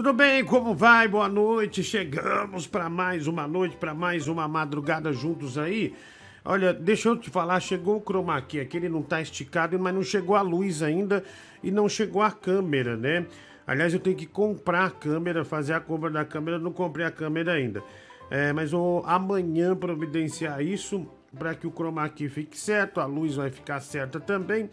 Tudo bem? Como vai? Boa noite. Chegamos para mais uma noite, para mais uma madrugada juntos aí. Olha, deixa eu te falar, chegou o chroma aqui, ele não tá esticado, mas não chegou a luz ainda e não chegou a câmera, né? Aliás, eu tenho que comprar a câmera, fazer a compra da câmera, não comprei a câmera ainda. É, mas vou amanhã providenciar isso para que o chroma key fique certo, a luz vai ficar certa também,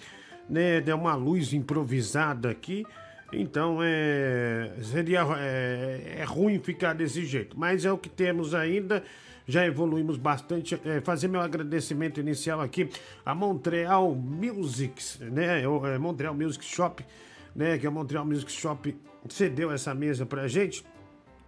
né? É uma luz improvisada aqui. Então é, seria é, é, ruim ficar desse jeito, mas é o que temos ainda. Já evoluímos bastante. É, fazer meu agradecimento inicial aqui a Montreal Music, né? É, Montreal Music Shop, né? Que a Montreal Music Shop cedeu essa mesa pra gente.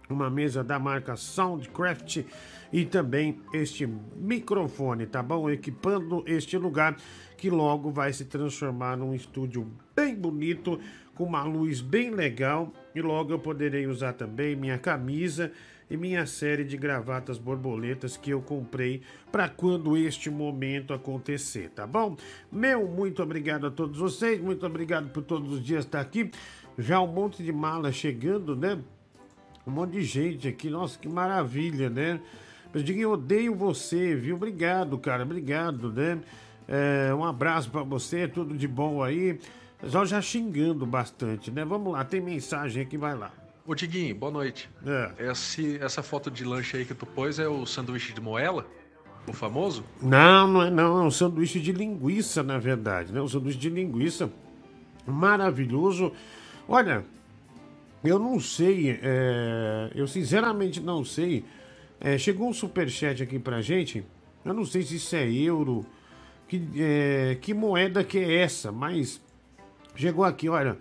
Uma mesa da marca Soundcraft e também este microfone, tá bom? Equipando este lugar que logo vai se transformar num estúdio bem bonito com uma luz bem legal e logo eu poderei usar também minha camisa e minha série de gravatas borboletas que eu comprei para quando este momento acontecer, tá bom? Meu muito obrigado a todos vocês, muito obrigado por todos os dias estar aqui. Já um monte de mala chegando, né? Um monte de gente aqui, nossa, que maravilha, né? Mas diga, eu odeio você, viu? Obrigado, cara, obrigado, né? É, um abraço para você, tudo de bom aí. Pessoal já xingando bastante, né? Vamos lá, tem mensagem aqui, vai lá. Ô Diguinho, boa noite. É. Esse, essa foto de lanche aí que tu pôs é o sanduíche de moela? O famoso? Não, não é não, é um sanduíche de linguiça, na verdade, né? Um sanduíche de linguiça maravilhoso. Olha, eu não sei, é... eu sinceramente não sei. É, chegou um superchat aqui pra gente. Eu não sei se isso é euro, que, é... que moeda que é essa, mas Chegou aqui, olha.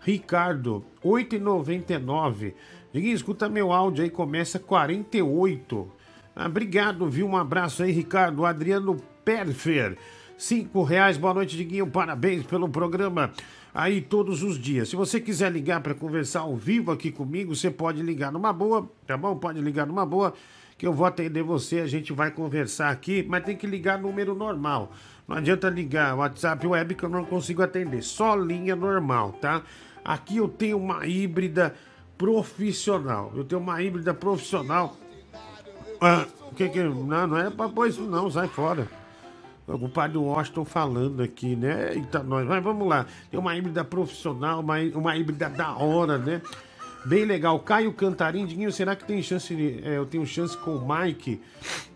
Ricardo, 8,99. Diguinho, escuta meu áudio aí, começa 48. Ah, obrigado, viu? Um abraço aí, Ricardo. Adriano Perfer, 5 reais. Boa noite, Diguinho. Parabéns pelo programa aí todos os dias. Se você quiser ligar para conversar ao vivo aqui comigo, você pode ligar numa boa, tá bom? Pode ligar numa boa, que eu vou atender você. A gente vai conversar aqui, mas tem que ligar número normal. Não adianta ligar WhatsApp web que eu não consigo atender. Só linha normal, tá? Aqui eu tenho uma híbrida profissional. Eu tenho uma híbrida profissional. Ah, que que não, não é para pôr isso não, sai fora. O padre Washington falando aqui, né? Eita, nós, mas vamos lá. Tem uma híbrida profissional, uma, uma híbrida da hora, né? Bem legal. Caio Cantarim, Diguinho, será que tem chance? É, eu tenho chance com o Mike.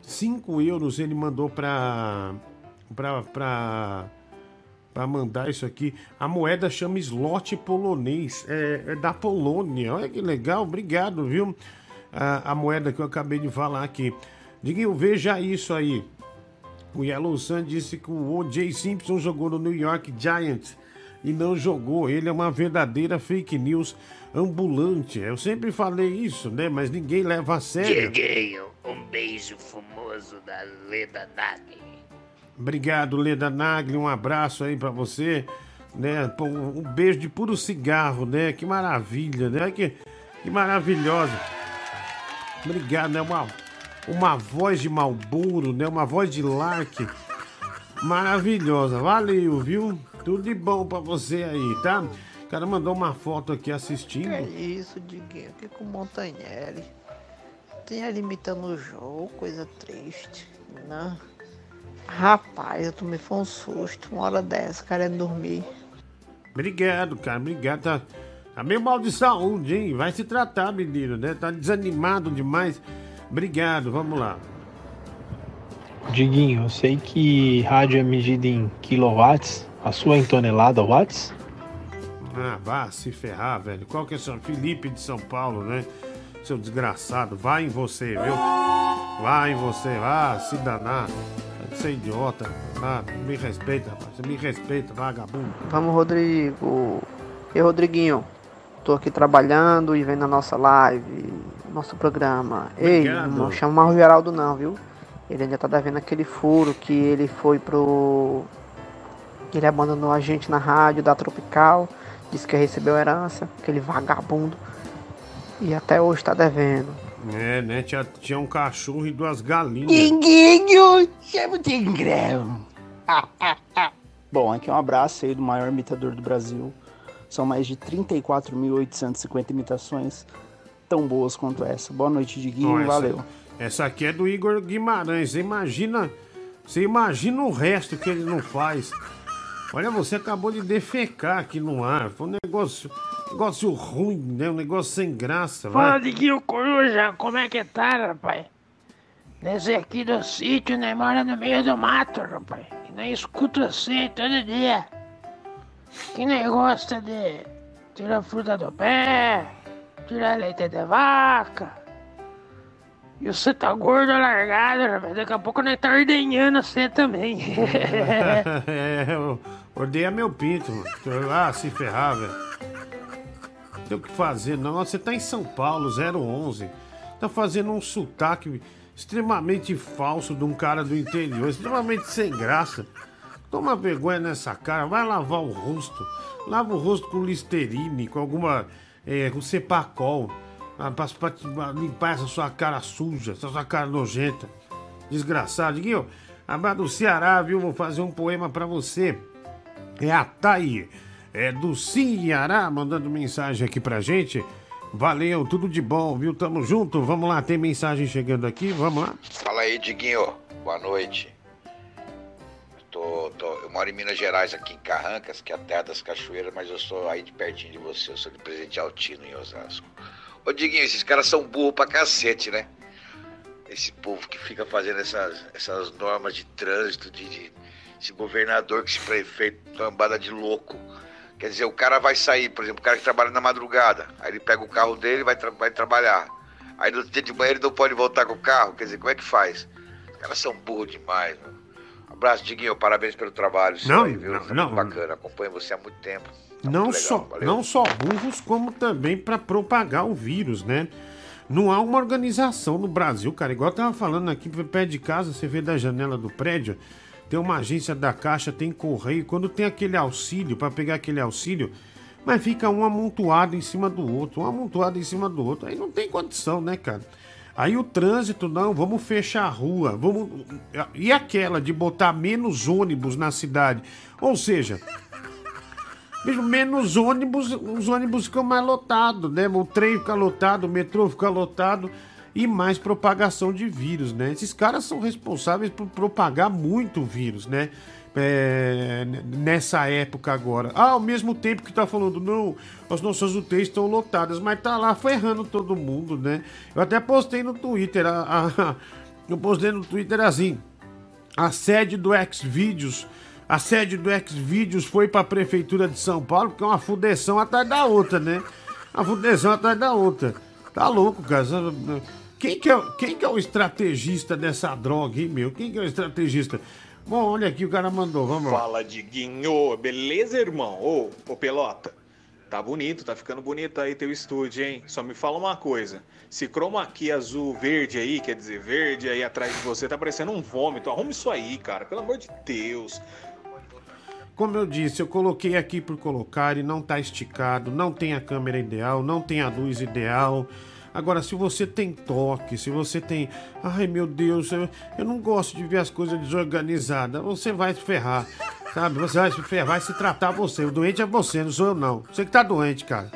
5 euros ele mandou para para mandar isso aqui. A moeda chama slot polonês, é, é, da Polônia. Olha que legal, obrigado, viu? A, a moeda que eu acabei de falar aqui. Diguinho, veja isso aí. O Yellow Sun disse que o O.J. Simpson jogou no New York Giants e não jogou. Ele é uma verdadeira fake news ambulante. Eu sempre falei isso, né? Mas ninguém leva a sério. Um beijo fumoso da Leda Nagli. Obrigado, Leda Nagli, um abraço aí para você, né? Um beijo de puro cigarro, né? Que maravilha, né? Que, que maravilhosa. Obrigado, né? Uma, uma voz de Malboro, né? Uma voz de Lark. Maravilhosa. Valeu, viu? Tudo de bom para você aí, tá? O cara mandou uma foto aqui assistindo. Que é isso, Diguinho? Que com Montanelli. Tem ele imitando o jogo, coisa triste, né? Rapaz, eu tomei foi um susto, uma hora dessa, querendo dormir. Obrigado, cara, obrigado. Tá, tá meio mal de saúde, hein? Vai se tratar, menino, né? Tá desanimado demais. Obrigado, vamos lá. Diguinho, eu sei que rádio é medida em quilowatts, a sua em tonelada watts? Ah, vá se ferrar, velho. Qual que é seu Felipe de São Paulo, né? Seu desgraçado, vai em você, viu? Vai em você, vá se danar. Você é idiota. Ah, me respeita, rapaz. Você me respeita, vagabundo. Vamos, Rodrigo. E Rodriguinho, tô aqui trabalhando e vendo a nossa live, nosso programa. Obrigado. Ei, não chama o Geraldo não, viu? Ele ainda tá devendo aquele furo que ele foi pro. Ele abandonou a gente na rádio da Tropical, disse que recebeu herança, aquele vagabundo. E até hoje tá devendo. É, né? Tinha, tinha um cachorro e duas galinhas. Dinguinho, chama o Tigrão. Bom, aqui é um abraço aí do maior imitador do Brasil, São mais de 34.850 imitações tão boas quanto essa. Boa noite, Diguinho. Essa, valeu. Essa aqui é do Igor Guimarães. Você imagina, você imagina o resto que ele não faz. Olha, você acabou de defecar aqui no ar. Foi um negócio, negócio ruim, né? Um negócio sem graça. Fala, Diguinho Coruja, como é que tá, rapaz? Nesse aqui do sítio, né? Mora no meio do mato, rapaz. E nem escuta você todo dia. Que negócio de tirar fruta do pé, tirar leite de vaca. E você tá gordo largado, rapaz. Daqui a pouco nós tá ordenhando você também. é, ordeia meu pinto, mano. Ah, se ferrar, velho. Tem o que fazer, não. Você tá em São Paulo, 011. Tá fazendo um sotaque extremamente falso de um cara do interior, extremamente sem graça. Toma vergonha nessa cara, vai lavar o rosto. Lava o rosto com listerine, com alguma. É, com cepacol. Ah, pra, pra, pra, limpar essa sua cara suja, essa sua cara nojenta. Desgraçado. Guinho, a do Ceará, viu? Vou fazer um poema para você. É a Thay, é do Ceará, mandando mensagem aqui pra gente. Valeu, tudo de bom, viu? Tamo junto. Vamos lá, tem mensagem chegando aqui, vamos lá. Fala aí, Diguinho. Boa noite. Tô, tô, eu moro em Minas Gerais, aqui em Carrancas, que é a terra das cachoeiras, mas eu sou aí de pertinho de você, eu sou de Presidente Altino, em Osasco. Ô, Diguinho, esses caras são burros pra cacete, né? Esse povo que fica fazendo essas, essas normas de trânsito, de, de esse governador que se prefeito, tambada de louco. Quer dizer, o cara vai sair, por exemplo, o cara que trabalha na madrugada, aí ele pega o carro dele e vai, tra vai trabalhar. Aí no dia de manhã ele não pode voltar com o carro, quer dizer, como é que faz? Os caras são burros demais, mano. Abraço, Diguinho, parabéns pelo trabalho. Não, aí, viu? não, tá não. bacana, acompanho você há muito tempo. Tá não, muito só, não só burros, como também para propagar o vírus, né? Não há uma organização no Brasil, cara. Igual eu tava falando aqui, pé de casa, você vê da janela do prédio, tem uma agência da Caixa, tem correio. Quando tem aquele auxílio, para pegar aquele auxílio, mas fica um amontoado em cima do outro, um amontoado em cima do outro. Aí não tem condição, né, cara? Aí o trânsito, não, vamos fechar a rua, vamos. E aquela de botar menos ônibus na cidade? Ou seja, mesmo menos ônibus, os ônibus ficam mais lotados, né? O trem fica lotado, o metrô fica lotado e mais propagação de vírus, né? Esses caras são responsáveis por propagar muito vírus, né? É, nessa época agora. Ah, ao mesmo tempo que tá falando, não, as nossas UTIs estão lotadas, mas tá lá ferrando todo mundo, né? Eu até postei no Twitter, a, a, eu postei no Twitter assim, a sede do Xvideos, a sede do Xvideos foi para a prefeitura de São Paulo, porque é uma fudeção atrás da outra, né? Uma fudeção atrás da outra. Tá louco, cara. Quem que, é, quem que é o estrategista dessa droga, hein, meu? Quem que é o estrategista? Bom, olha aqui, o cara mandou, vamos lá. Fala, Diguinho. Beleza, irmão? Ô, ô, Pelota. Tá bonito, tá ficando bonito aí teu estúdio, hein? Só me fala uma coisa. Se chroma aqui azul verde aí, quer dizer, verde aí atrás de você, tá parecendo um vômito. Arruma isso aí, cara. Pelo amor de Deus. Como eu disse, eu coloquei aqui por colocar e não tá esticado, não tem a câmera ideal, não tem a luz ideal. Agora, se você tem toque, se você tem. Ai meu Deus, eu, eu não gosto de ver as coisas desorganizadas, você vai se ferrar. Sabe? Você vai se ferrar, vai se tratar você. O doente é você, não sou eu não. Você que tá doente, cara.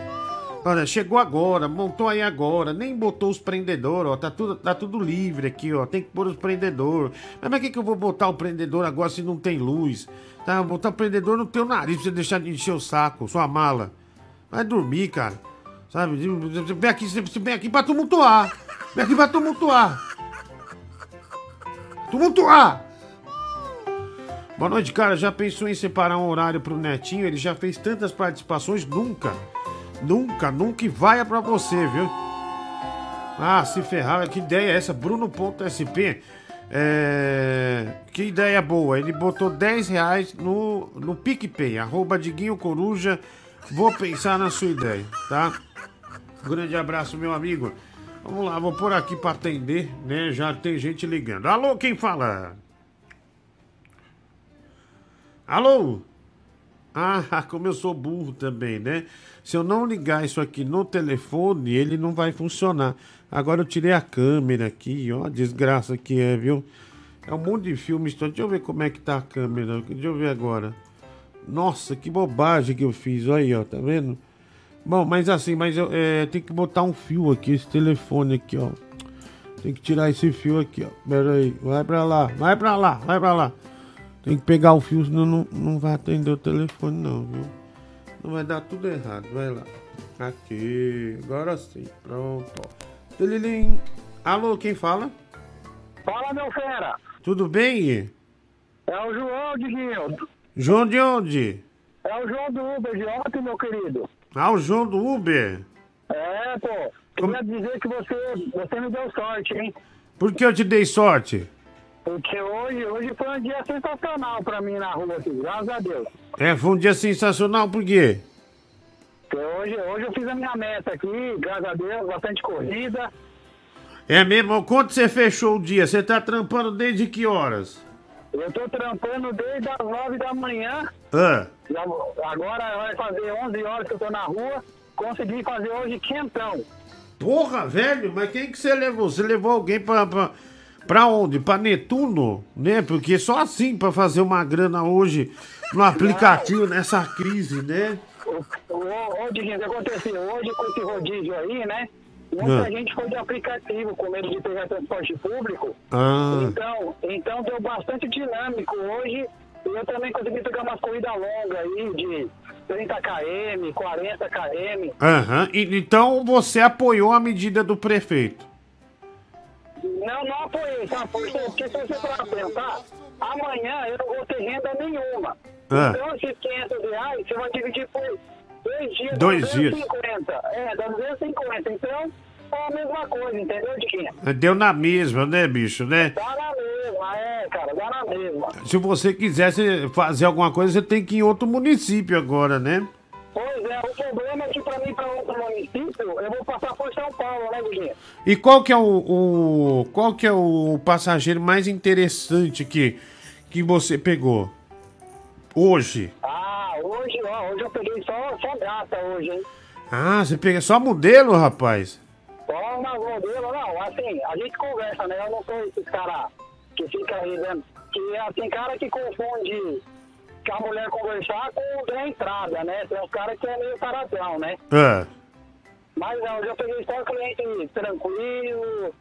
Olha, chegou agora, montou aí agora, nem botou os prendedores, ó. Tá tudo, tá tudo livre aqui, ó. Tem que pôr os prendedores. Mas pra que, que eu vou botar o prendedor agora se não tem luz? Tá? Botar o prendedor no teu nariz pra você deixar de encher o saco, sua mala. Vai dormir, cara. Sabe? Vem aqui, vem aqui pra tumultuar. Vem aqui pra tumultuar. Tumultuar! Boa noite, cara. Já pensou em separar um horário pro Netinho? Ele já fez tantas participações, nunca. Nunca, nunca vai pra você, viu? Ah, se ferrar, que ideia é essa? Bruno.sp. É... Que ideia boa. Ele botou 10 reais no, no PicPay, arroba Diguinho Coruja. Vou pensar na sua ideia, tá? Grande abraço, meu amigo. Vamos lá, vou por aqui para atender, né? Já tem gente ligando. Alô, quem fala? Alô? Ah, como eu sou burro também, né? Se eu não ligar isso aqui no telefone, ele não vai funcionar. Agora eu tirei a câmera aqui, ó, desgraça que é, viu? É um monte de filmes. Deixa eu ver como é que tá a câmera. Deixa eu ver agora. Nossa, que bobagem que eu fiz. Olha aí, ó, tá vendo? Bom, mas assim, mas eu é, tenho que botar um fio aqui, esse telefone aqui, ó. Tem que tirar esse fio aqui, ó. Pera aí, vai pra lá, vai pra lá, vai pra lá. Tem que pegar o fio, senão não, não vai atender o telefone, não, viu? Não vai dar tudo errado, vai lá. Aqui, agora sim, pronto, ó. Tililim. Alô, quem fala? Fala, meu fera. Tudo bem? É o João, Diguinho. João de onde? É o João do Uber de ontem, meu querido. Ah, o João do Uber? É, pô. Queria dizer que você, você me deu sorte, hein? Por que eu te dei sorte? Porque hoje, hoje foi um dia sensacional pra mim na rua, assim, graças a Deus. É, foi um dia sensacional, por quê? Porque hoje, hoje eu fiz a minha meta aqui, graças a Deus, bastante corrida. É mesmo? Quando você fechou o dia? Você tá trampando desde que horas? Eu tô trampando desde as 9 da manhã. Ah, Já- Agora vai fazer 11 horas que eu tô na rua. Consegui fazer hoje quentão. porra, velho, mas quem que você levou? Você levou alguém pra, pra, pra onde? Pra Netuno? Né? Porque só assim pra fazer uma grana hoje no aplicativo nessa crise, né? Ô, ô, o que aconteceu? Hoje com esse rodízio aí, né? Muita Ah. gente foi de aplicativo com medo de pegar transporte público. Ah, Então, então deu bastante dinâmico hoje. E eu também consegui pegar umas corridas longas aí de 30 km, 40 km. aham. E- Então você apoiou a medida do prefeito? Não, não apoiei, sabe? Porque, porque se você for pensar, amanhã eu não vou ter renda nenhuma. Ah. Então esses 500 reais você vai dividir por dois dias. Dois dá dias. 250. É, dá 250. Então é a mesma coisa, entendeu, Diquinha? Deu na mesma, né, bicho, né? Dá na mesma, é, cara, dá na mesma. Se você quisesse fazer alguma coisa, você tem que ir em outro município agora, né? Pois é, o problema é que pra mim, pra outro município, eu vou passar por São Paulo, né, Diguinha? E qual que é o, o- qual que é o passageiro mais interessante que que você pegou hoje? Ah, hoje, ó, hoje eu peguei só, só gata hoje, hein? Ah, você pega só modelo, rapaz. Só uma modelo, não, assim, a gente conversa, né? Eu não sou esses caras que fica aí dentro. Que é, tem cara que confunde que a mulher conversar com ganhar entrada, né? Tem uns caras que é meio taradão, né? Ah, Mas não, eu já peguei só cliente tranquilo,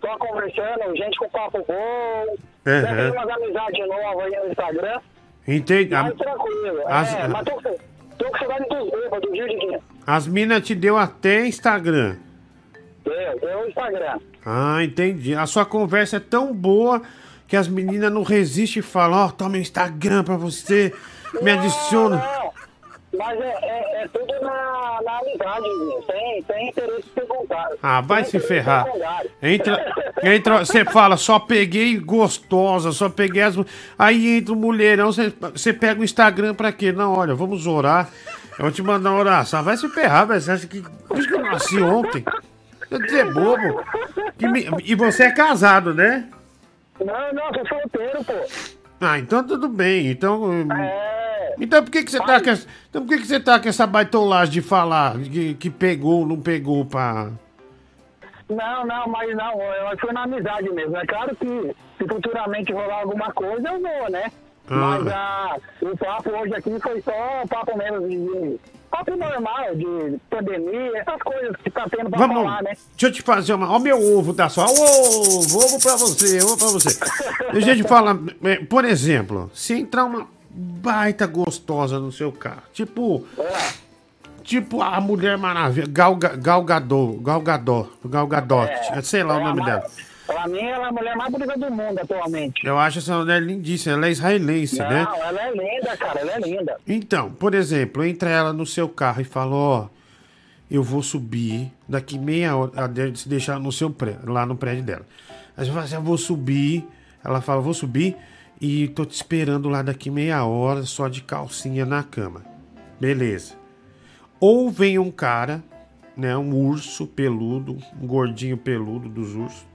só conversando, gente com papo bom. Já tem umas amizades novas aí no Instagram. Entendi. Mais A- tranquilo. as- É, mas tô, tô com saudade dos bêbados, viu, Diguinho? as minas te deu até Instagram. Deu, deu o Instagram. Ah, entendi. A sua conversa é tão boa que as meninas não resistem e falam, ó, toma meu Instagram pra você, me adiciona. Não, mas é, é, é tudo na, Sem, sem interesse. Ah, vai Sem se ferrar. Entra, entra, você fala, só peguei gostosa, só peguei as. Aí entra o mulherão, você, pega o Instagram pra quê? Não, olha, vamos orar. Eu vou te mandar uma oração. Vai se ferrar, velho. Você acha que. Por isso que eu nasci ontem. Você é bobo. Me- E você é casado, né? Não, não, sou solteiro, pô. Ah, então tudo bem. Então. hum, É. Então por que, que você tá com essa, Então por que, que você tá com essa baitolagem de falar que, que pegou, não pegou pra. Não, não, mas não, eu acho que foi na amizade mesmo. É claro que se futuramente rolar alguma coisa, eu vou, né? Ah. Mas ah, o papo hoje aqui foi só papo mesmo de, papo normal, de pandemia, essas coisas que tá tendo pra Vamos, falar, né? deixa eu te fazer uma. Ó, meu ovo tá só. Ovo, ovo pra você, ovo pra você. Deixa eu te falar, é, por exemplo, se entrar uma baita gostosa no seu carro, tipo. Tipo a Mulher Maravilha, Gal, Ga- Gal Gadot, Gal Gadot, Gal Gadot, sei lá o É nome a dela. Pra mim, ela é a mulher mais bonita do mundo atualmente. Eu acho essa mulher lindíssima, ela é israelense, não, né? ela é linda, cara, ela é linda. Então, por exemplo, entra ela no seu carro e fala, ó, eu vou subir daqui meia hora, se deixar no seu prédio, lá no prédio dela. Aí você fala assim, eu vou subir, ela fala, vou subir e tô te esperando lá daqui meia hora, só de calcinha na cama. Beleza. Ou vem um cara, né, um urso peludo, um gordinho peludo dos ursos,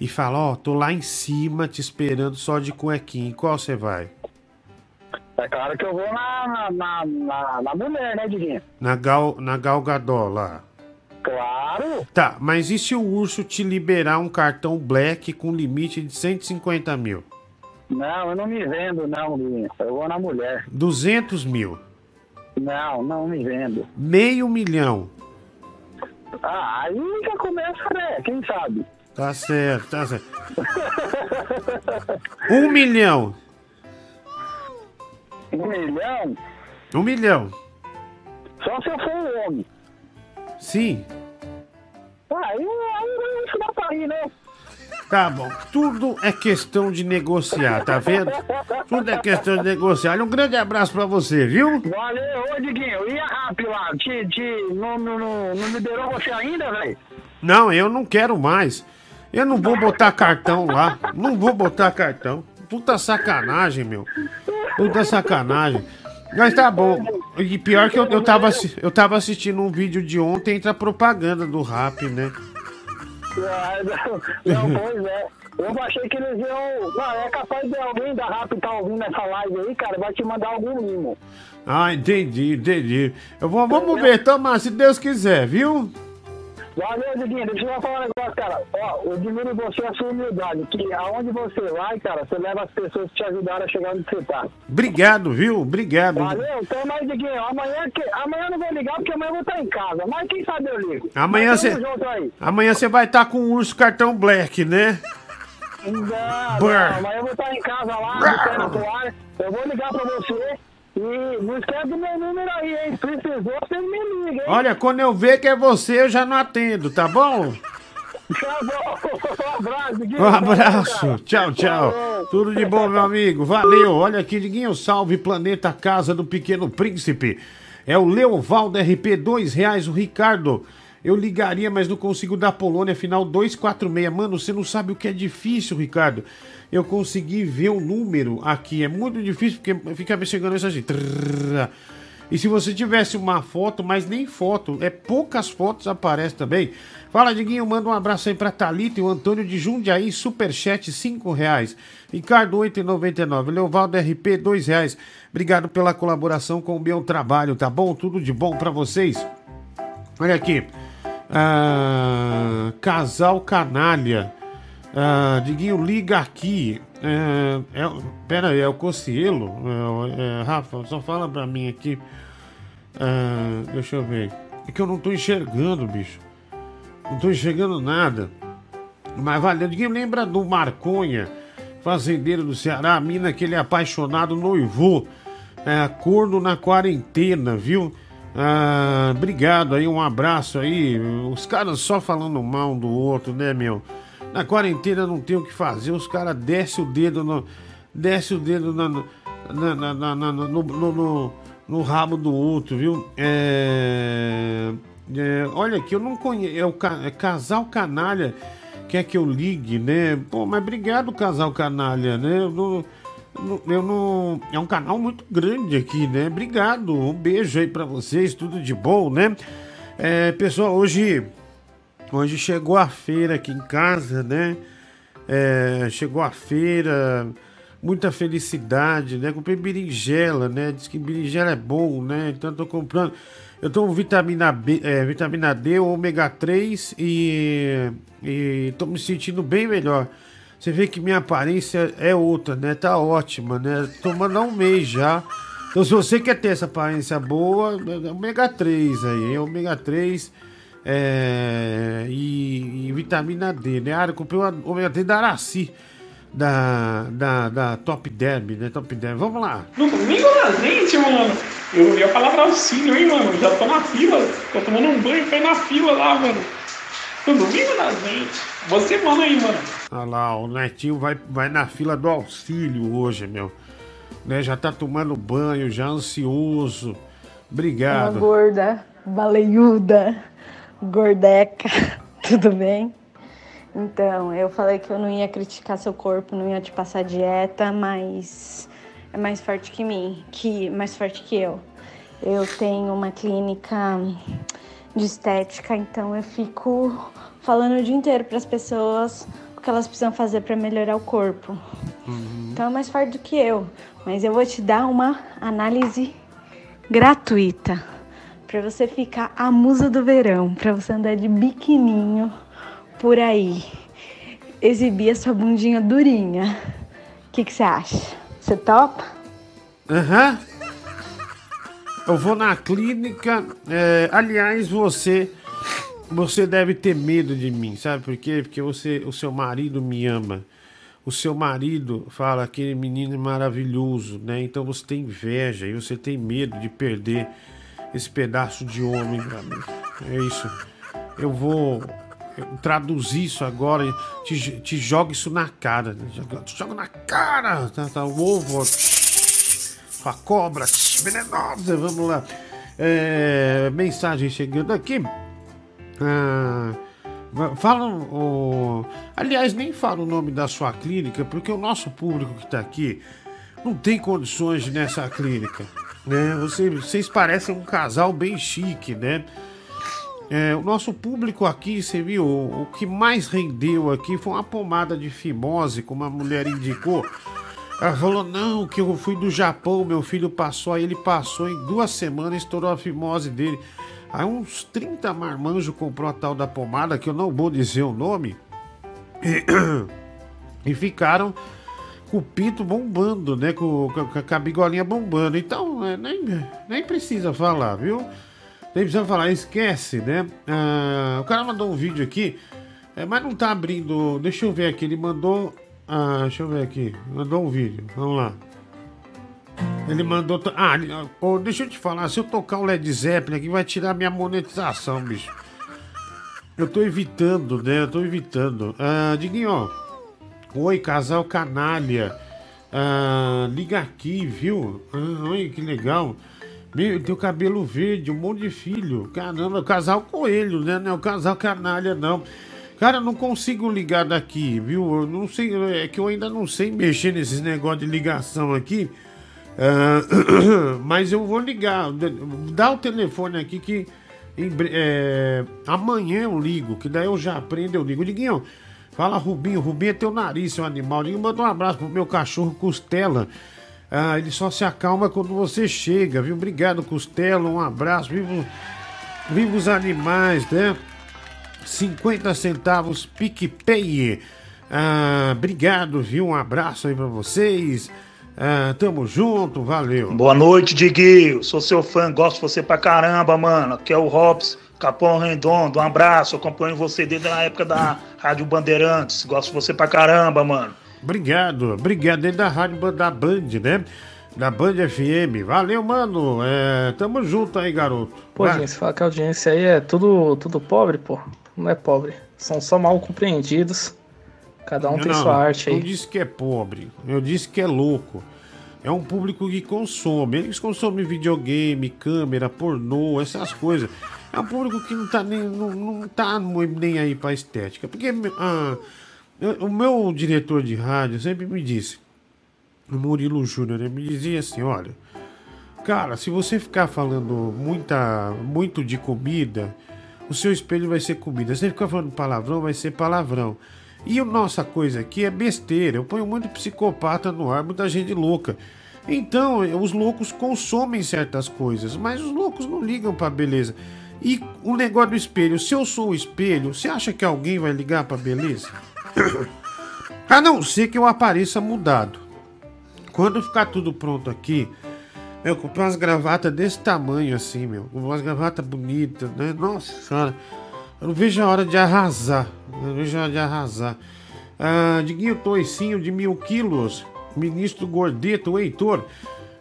e fala, ó, tô lá em cima te esperando só de cuequinha, qual você vai? É claro que eu vou na, na, na, na mulher, né, Diguinho? Na Gal, na Gal Gadot lá. Claro. Tá, mas e se o urso te liberar um cartão black com limite de 150 mil? Não, eu não me vendo, não, Guinho. Eu vou na mulher. 200 mil. Não, não me vendo. Meio milhão. Ah, aí já começa, né? Quem sabe? Tá certo, tá certo. Um milhão. Um milhão? Um milhão. Só se eu for um homem. Sim. Ah, aí, aí isso dá pra ir, né? Tá bom. Tudo é questão de negociar, tá vendo? Tudo é questão de negociar. Um grande abraço pra você, viu? Valeu, ô Diguinho. E a RAP lá? Te, te, não, não, não, não liberou você ainda, velho? Não, eu não quero mais. Eu não vou botar cartão lá. Não vou botar cartão. Puta sacanagem, meu. Puta sacanagem. Mas tá bom. E pior que eu, eu, tava, eu tava assistindo um vídeo de ontem entre a propaganda do rap, né? Ah, Não, não, pois é. Eu achei que eles iam. Não, é capaz de alguém da RAP tá ouvindo essa live aí, cara, vai te mandar algum mimo. Ah, entendi, entendi. Eu vou, vamos ver, toma, se Deus quiser, viu? Valeu, Diguinho. Deixa eu falar um negócio, cara. Ó, eu admiro em você a sua humildade. Que aonde você vai, cara, você leva as pessoas que te ajudaram a chegar onde você tá. Obrigado, viu? Obrigado. Valeu, então, mas, Diguinho, amanhã, que... amanhã eu não vou ligar porque amanhã eu vou estar em casa. Mas quem sabe eu ligo. Amanhã você. Amanhã você vai estar com o urso cartão black, né? Não, não, amanhã eu vou estar em casa lá, no pé no ar. Eu vou ligar pra você. E não esquece do meu número aí, hein? Precisou, você me liga, hein? Olha, quando eu ver que é você, eu já não atendo, tá bom? Tá bom. Um abraço. Um abraço. Tchau, tchau. Tudo de bom, meu amigo. Valeu. Olha aqui, Diguinho, salve Planeta Casa do Pequeno Príncipe. É o Leovaldo RP, dois reais. O Ricardo, eu ligaria, mas não consigo da Polônia, final 246. Mano, você não sabe o que é difícil, Ricardo. Eu consegui ver o número aqui. É muito difícil, porque fica chegando assim. Trrr. E se você tivesse uma foto, mas nem foto, é poucas fotos aparece também. Fala, Diguinho, manda um abraço aí pra Thalita e o Antônio de Jundiaí, superchat 5 reais. Ricardo 8,99. Leovaldo RP 2 reais. Obrigado pela colaboração com o meu trabalho, tá bom? Tudo de bom pra vocês. Olha aqui. Ah, casal canalha. Ah, Diguinho, liga aqui. É, é, pera aí, é o Cocielo? É, é, Rafa, só fala pra mim aqui. Ah, deixa eu ver. É que eu não tô enxergando, bicho. Não tô enxergando nada. Mas valeu. Diguinho, lembra do Marconha, fazendeiro do Ceará, a mina que ele é apaixonado, noivou. É, corno na quarentena, viu? Ah, obrigado aí, um abraço aí. Os caras só falando mal um do outro, né, meu? Na quarentena não tem o que fazer, os caras descem o dedo no. Desce o dedo na, na, na, na- no, no, no- no rabo do outro, viu? É, é, olha aqui, eu não conheço. É o é casal canalha quer que eu ligue, né? Pô, mas obrigado, casal canalha, né? Eu eu não. É um canal muito grande aqui, né? Obrigado, um beijo aí pra vocês, tudo de bom, né? É, pessoal, hoje. Hoje chegou a feira aqui em casa, né? É, chegou a feira, muita felicidade, né? Comprei berinjela, né? Diz que berinjela é bom, né? Então eu tô comprando. Eu tomo vitamina B, é, vitamina D, ômega 3 e, e tô me sentindo bem melhor. Você vê que minha aparência é outra, né? Tá ótima, né? Tomando há um mês já. Então se você quer ter essa aparência boa, é ômega 3 aí, ômega 3 é, e, e vitamina D, né? Ah, eu comprei o ômega 3 da Araci, da, da, da Top Derm, né? Top Derm. Vamos lá. No domingo na gente, mano. Eu ia falar pra auxílio, hein, mano. Já tô na fila. Tô tomando um banho ir na fila lá, mano. No domingo na gente. Você manda aí, mano. Olha lá, o Netinho vai, vai na fila do auxílio hoje, meu. Né, já tá tomando banho, já ansioso. Uma Obrigado. gorda, baleiuda, gordeca, tudo bem? Então, eu falei que eu não ia criticar seu corpo, não ia te passar dieta, mas é mais forte que mim, que mais forte que eu. Eu tenho uma clínica de estética, então eu fico falando o dia inteiro para as pessoas que elas precisam fazer para melhorar o corpo. Então é mais forte do que eu, mas eu vou te dar uma análise gratuita para você ficar a musa do verão, para você andar de biquininho por aí, exibir a sua bundinha durinha que que você acha? Você topa? Aham. Eu vou na clínica. é, aliás, você. Você deve ter medo de mim, sabe por quê? Porque você, o seu marido me ama. O seu marido fala aquele menino é maravilhoso, né? Então você tem inveja e você tem medo de perder esse pedaço de homem. É isso. Eu vou traduzir isso agora, te, te jogo isso na cara. né? Te jogo na cara, tá, tá, o ovo, a cobra venenosa, vamos lá. É, mensagem chegando aqui. Ah. Aliás, nem fala o nome da sua clínica, porque o nosso público que está aqui não tem condições nessa clínica. Né? Vocês, vocês parecem um casal bem chique, né? É, o nosso público aqui, você viu, o, o que mais rendeu aqui foi uma pomada de fimose, como a mulher indicou. Ela falou, não, que eu fui do Japão, meu filho passou, aí ele passou em duas semanas, estourou a fimose dele. Aí uns 30 marmanjos comprou a tal da pomada, que eu não vou dizer o nome, e, e ficaram com o pinto bombando, né? Com, com, com a bigolinha bombando. Então, é, nem, nem precisa falar, viu? Nem precisa falar, esquece, né? Ah, o cara mandou um vídeo aqui, é, mas não tá abrindo. Deixa eu ver aqui, ele mandou. Ah, deixa eu ver aqui. Mandou um vídeo. Vamos lá. Ele mandou. Ah, ô, deixa eu te falar, se eu tocar o Led Zeppelin aqui, vai tirar minha monetização, bicho. Eu tô evitando, né? Eu tô evitando. Ah, Diguinho. Oi, casal canalha. Ah, liga aqui, viu? Ah, oi, que legal. Meu, teu cabelo verde, um monte de filho. Caramba, casal coelho, né? Não é o casal canalha, não. Cara, não consigo ligar daqui, viu? Eu não sei, é que eu ainda não sei mexer nesses negócios de ligação aqui. Ah, mas eu vou ligar. Dá o telefone aqui que é, amanhã eu ligo, que daí eu já aprendo, eu ligo. Diguinho, fala Rubinho, Rubinho é teu nariz, seu animal. Diguinho, manda um abraço pro meu cachorro Costela. Ah, ele só se acalma quando você chega, viu? Obrigado, Costela, um abraço. Viva, viva os animais, né? 50 centavos PicPay. Ah, obrigado, viu? Um abraço aí pra vocês. Ah, tamo junto, valeu. Boa noite, Diguinho. Sou seu fã, gosto de você pra caramba, mano. Aqui é o Robson, Capão Redondo. Um abraço, acompanho você desde a época da Rádio Bandeirantes. Gosto de você pra caramba, mano. Obrigado, obrigado. Desde da rádio da Band, né? Da Band FM. Valeu, mano. É, tamo junto aí, garoto. Pô, Vai. gente, você fala que a audiência aí é tudo, tudo pobre, pô. Não é pobre. São só mal compreendidos. Cada um tem Não, sua arte Eu aí. disse que é pobre. Eu disse que é louco. É um público que consome. Eles consomem videogame, câmera, pornô, essas coisas. É um público que não tá nem, não, não tá nem aí pra estética. Porque ah, eu- o meu diretor de rádio sempre me disse, o Murilo Júnior, ele me dizia assim, olha, cara, se você ficar falando muita, muito de comida, o seu espelho vai ser comida. Se você ficar falando palavrão, vai ser palavrão. E a nossa coisa aqui é besteira. Eu ponho muito psicopata no ar, muita gente louca. Então, os loucos consomem certas coisas, mas os loucos não ligam pra beleza. E o negócio do espelho, se eu sou o espelho, você acha que alguém vai ligar pra beleza? A não ser que eu apareça mudado. Quando ficar tudo pronto aqui, eu comprei umas gravatas desse tamanho assim, meu. Umas gravatas bonitas, né? Nossa senhora. Eu não vejo a hora de arrasar. Eu não vejo a hora de arrasar. Ah, Diguinho Toicinho de mil quilos. Ministro Gordeto, Heitor.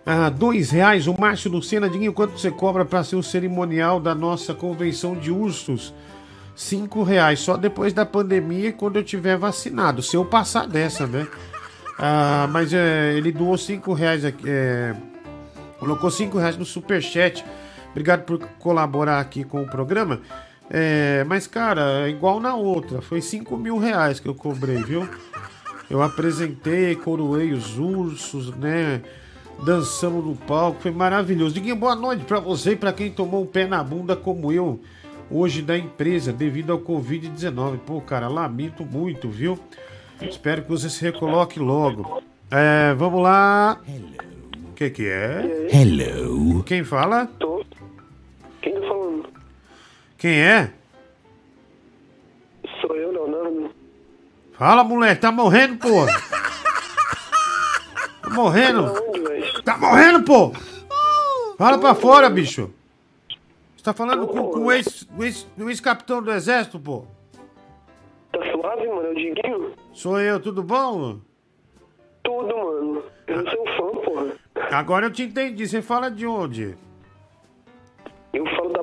Ah, dois reais. O Márcio Lucena. Diguinho, quanto você cobra para ser o cerimonial da nossa convenção de ursos? Cinco reais. Só depois da pandemia e quando eu tiver vacinado. Se eu passar dessa, né? Ah, mas é, ele doou cinco reais aqui. É, colocou cinco reais no superchat. Obrigado por colaborar aqui com o programa. É, mas, cara, é igual na outra. Foi 5 mil reais que eu cobrei, viu? Eu apresentei, coroei os ursos, né? Dançando no palco. Foi maravilhoso. Diguinho, boa noite pra você e pra quem tomou o pé na bunda como eu hoje da empresa devido ao Covid-19. Pô, cara, lamento muito, viu? Espero que você se recoloque logo. É, vamos lá. O que que é? Hello. Quem fala? Quem tá é? Sou eu, Leonardo. Fala, moleque, tá morrendo, porra. morrendo? Tá morrendo, pô! Fala pra fora, bicho! Você tá falando com, com o ex- o ex- ex-capitão do exército, pô? Tá suave, mano? É o Diguinho? Sou eu, tudo bom? Tudo, mano. Eu sou fã, porra. Agora eu te entendi. Você fala de onde? Eu falo da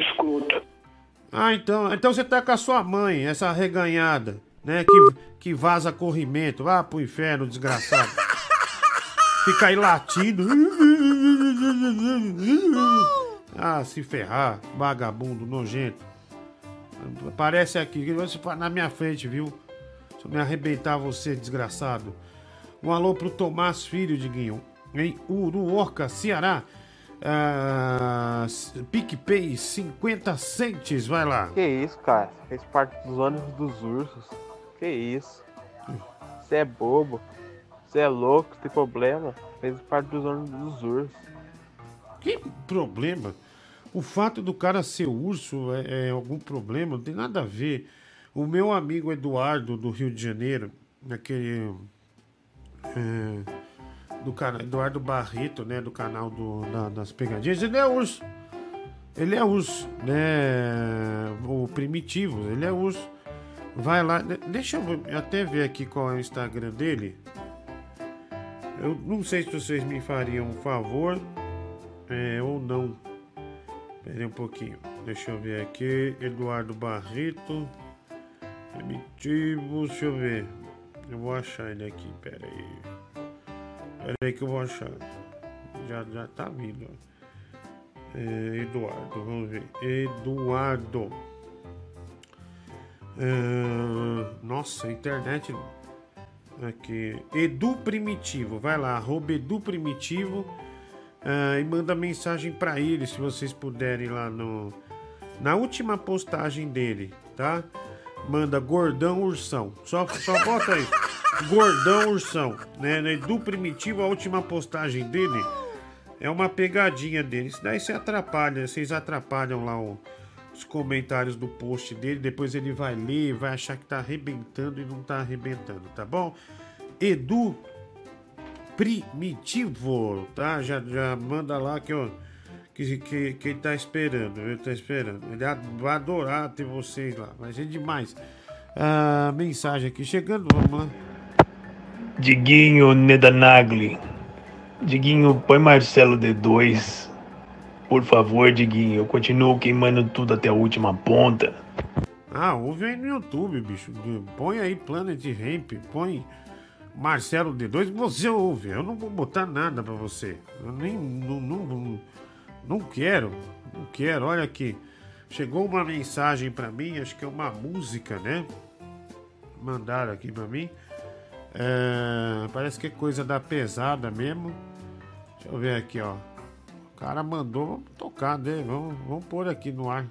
escroto. Ah, então, então você tá com a sua mãe, essa reganhada, né? Que, que vaza corrimento. Vá pro inferno, desgraçado. Fica aí latindo. Ah, se ferrar, vagabundo, nojento. Aparece aqui, na minha frente, viu? Se eu me arrebentar você, desgraçado. Um alô pro Tomás Filho, Diguinho. Em Uruorca, Ceará. Ah, PicPay 50 centes, vai lá. Que isso, cara? Fez parte dos ônibus dos ursos. Que isso? Você é bobo. Você é louco, tem problema. Fez parte dos ônibus dos ursos. Que problema? O fato do cara ser urso é, é algum problema? Não tem nada a ver. O meu amigo Eduardo, do Rio de Janeiro, naquele. é, do canal Eduardo Barreto, né? Do canal do, da- das pegadinhas, ele é urso. Ele é urso, né? O primitivo, ele é urso. Vai lá, de- deixa eu até ver aqui qual é o Instagram dele. Eu não sei se vocês me fariam um favor é, ou não. Espera aí um pouquinho. Deixa eu ver aqui. Eduardo Barreto. Primitivo. Deixa eu ver. Eu vou achar ele aqui. Pera aí. Pera aí que eu vou achar. Já, já tá vindo. É, Eduardo, vamos ver. Eduardo. É, nossa, internet. Aqui. Edu Primitivo. Vai lá, arroba Edu Primitivo. ah, e manda mensagem pra ele se vocês puderem lá no. Na última postagem dele, tá? Manda gordão ursão. Só, só bota aí. Gordão ursão. Né? No Edu Primitivo, a última postagem dele é uma pegadinha dele. Isso daí você atrapalha, vocês atrapalham lá o- os comentários do post dele. Depois ele vai ler, vai achar que tá arrebentando e não tá arrebentando, tá bom? Edu Primitivo, tá? Já, já manda lá que eu. Que, que, que ele tá esperando, ele tá esperando. Ele vai adorar ter vocês lá, vai ser demais. Ah, mensagem aqui chegando, vamos lá. Diguinho Nedanagli. Diguinho, põe Marcelo D2. Por favor, Diguinho. Eu continuo queimando tudo até a última ponta. Ah, ouve aí no YouTube, bicho. Põe aí Planet Ramp, põe Marcelo D2, você ouve. Eu não vou botar nada pra você. Eu nem. Não, não, não, quero. Não quero. Olha aqui. Chegou uma mensagem pra mim, acho que é uma música, né? Mandaram aqui pra mim. É, parece que é coisa da pesada mesmo. Deixa eu ver aqui, ó. O cara mandou, vamos tocar, né? Vamos, vamos pôr aqui no ar.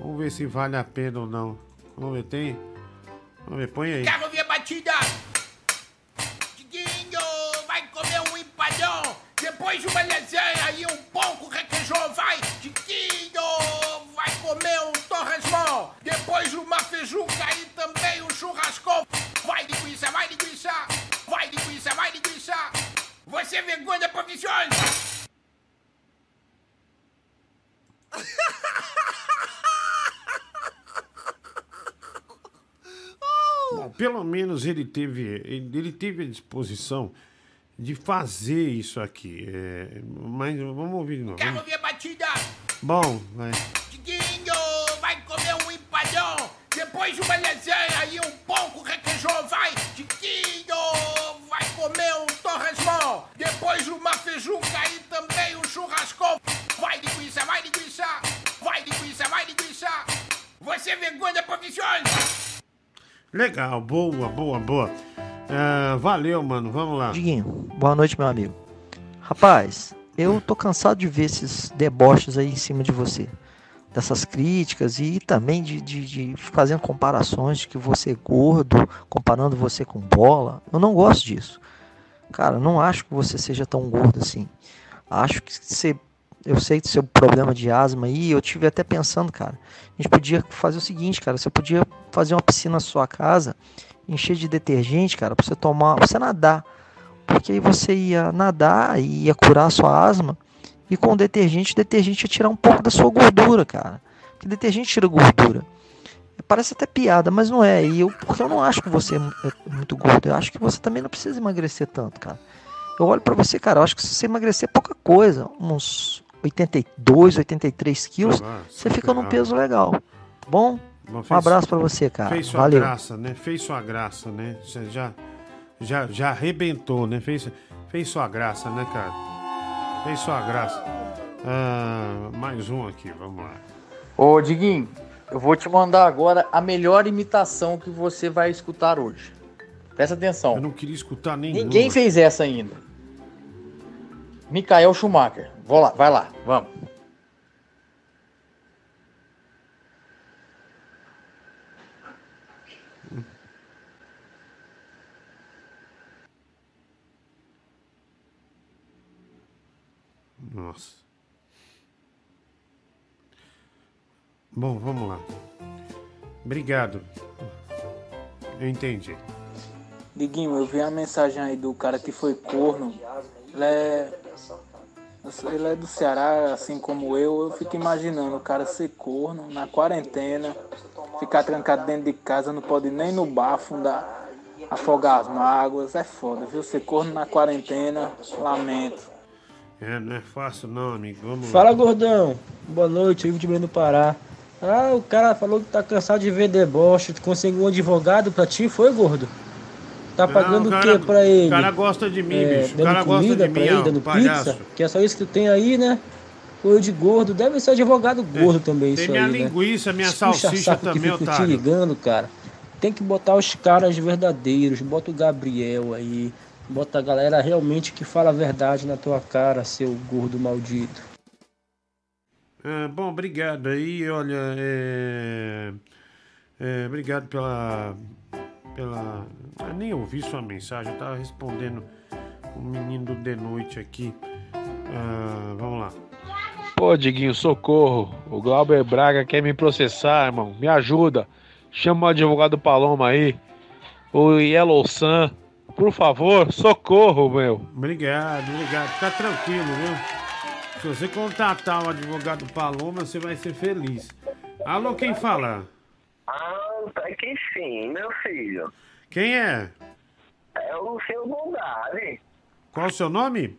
Vamos ver se vale a pena ou não. Vamos ver, tem? Vamos ver, põe aí. Quero ver a batida! Diguinho vai comer um empadão, depois uma lasanha e um pouco requeijão, vai! Diguinho vai comer um torresmão, depois uma feijuca e também um churrascão. Vai linguiça, vai linguiça, vai linguiça, vai linguiça. Você é vergonha profissional! Bom, pelo menos ele teve, ele, teve a disposição de fazer isso aqui. É, mas vamos ouvir de novo. Quero ver a batida! Bom, vai. Diguinho vai comer um empadão, depois uma lasanha e um pouco requeijão, vai! Diguinho vai comer um torresmão, depois uma feijuca e também um churrascão. Vai linguiça, vai linguiça, vai linguiça, vai linguiça. Você é vergonha profissional! Legal, boa, boa, boa. É, valeu, mano. Vamos lá. Diguinho, boa noite, meu amigo. Rapaz, eu tô cansado de ver esses deboches aí em cima de você. Dessas críticas e também de, de, de fazendo comparações de que você é gordo, comparando você com bola. Eu não gosto disso. Cara, não acho que você seja tão gordo assim. Acho que você. Eu sei do seu problema de asma aí, eu tive até pensando, cara. A gente podia fazer o seguinte, cara. Você podia fazer uma piscina na sua casa, encher de detergente, cara, pra você tomar, pra você nadar. Porque aí você ia nadar e ia curar a sua asma. E com o detergente, o detergente ia tirar um pouco da sua gordura, cara. Porque detergente tira gordura. Parece até piada, mas não é. E eu, porque eu não acho que você é muito gordo. Eu acho que você também não precisa emagrecer tanto, cara. Eu olho para você, cara, eu acho que se você emagrecer pouca coisa, uns 82, 83 quilos, Ah, você fica num peso legal. Tá bom? Bom, Um fez- abraço para você, cara. Fez sua Valeu. graça, né? Fez sua graça, né? Você já, já, já arrebentou, né? Fez, fez sua graça, né, cara? Fez sua graça. Ah, mais um aqui, vamos lá. Ô, Diguinho, eu vou te mandar agora a melhor imitação que você vai escutar hoje. Presta atenção. Eu não queria escutar nenhuma. Ninguém fez essa ainda. Mikael Schumacher. Vou lá, vai lá, vamos. Nossa. Bom, vamos lá. Obrigado. Eu entendi. Diguinho, eu vi a mensagem aí do cara que foi corno. Ele é. Ele é do Ceará, assim como eu. Eu fico imaginando o cara ser corno na quarentena, ficar trancado dentro de casa, não pode nem no bar afundar, afogar as mágoas. É foda, viu? Ser corno na quarentena, lamento. É, não é fácil não, amigo. Vamos Fala, lá. gordão. Boa noite, Ivo de Belém do Pará. Ah, o cara falou que tá cansado de ver deboche. Tu conseguiu um advogado pra ti, foi, gordo? Tá Não, pagando o o cara- quê pra ele? o cara gosta de mim, É, bicho. O cara gosta comida de pra mim, ele, ó, dando palhaço. pizza? Que é só isso que tem aí, né? Coisa de gordo. Deve ser advogado gordo também, Tem isso minha aí, né? linguiça, minha Esse salsicha puxa-saco também, que fica te otário. ligando, cara. Tem que botar os caras verdadeiros. Bota o Gabriel aí. Bota a galera realmente que fala a verdade na tua cara, seu gordo maldito. Ah, bom, obrigado aí, olha, é, é, obrigado pela, pela, eu nem ouvi sua mensagem, eu tava respondendo o menino do de noite aqui, Ah, vamos lá. Pô, Diguinho, socorro. O Glauber Braga quer me processar, irmão. Me ajuda. Chama o advogado Paloma aí. O Yellow Sun. Por favor, socorro, meu. Obrigado, obrigado, fica tranquilo, viu? Se você contatar o advogado Paloma, você vai ser feliz. Alô, quem fala? Ah, tá que sim, meu filho. Quem é? É o seu Bondade. Qual o seu nome?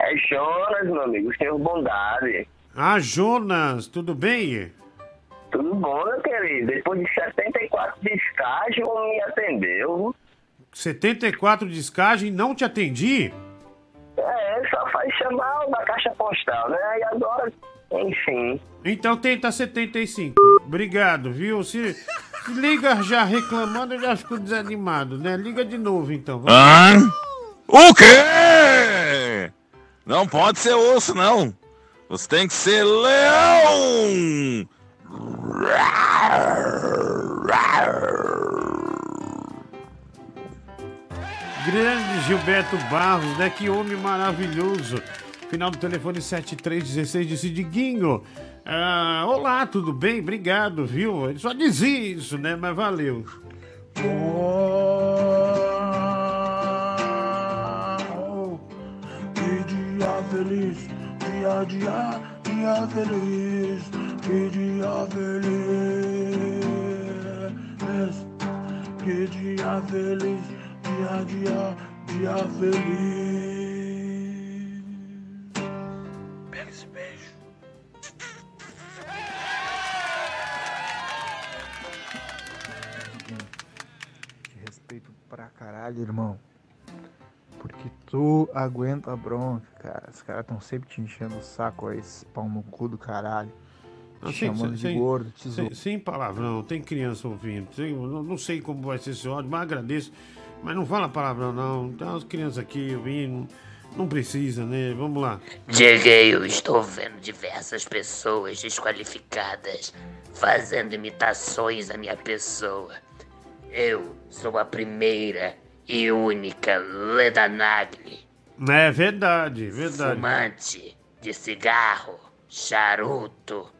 É Jonas, meu amigo, o seu Bondade. Ah, Jonas, tudo bem? Tudo bom, meu querido? Depois de 74 de estágio, me atendeu. 74 de escagem, não te atendi? É, só faz chamar da caixa postal, né? E agora, enfim. Então tenta 75. Obrigado, viu? Se, se liga já reclamando, eu já fico desanimado, né? Liga de novo então. vamos. Hã? O quê? Não pode ser osso, não. Você tem que ser leão. Grande Gilberto Barros, né? Que homem maravilhoso. Final do telefone 7316 disse Diguinho. Ah, olá, tudo bem? Obrigado, viu? Ele só dizia isso, né? Mas valeu. Que dia feliz, dia, dia, dia feliz, que dia feliz, que dia feliz, dia, dia, dia feliz. Pega esse beijo. Te respeito pra caralho, irmão. Porque tu aguenta a bronca, cara. Os caras tão sempre te enchendo o saco aí, esse pau no cu do caralho. Te Assim, chamando de gordo, te sem, sem palavrão, tem criança ouvindo. Tem- não, não sei como vai ser esse ódio, mas agradeço. Mas não fala palavrão, não. Tem umas crianças aqui ouvindo. Não precisa, né? Vamos lá. Cheguei, eu estou vendo diversas pessoas desqualificadas fazendo imitações da minha pessoa. Eu sou a primeira e única Leda Nagli, É verdade, verdade. fumante de cigarro, charuto,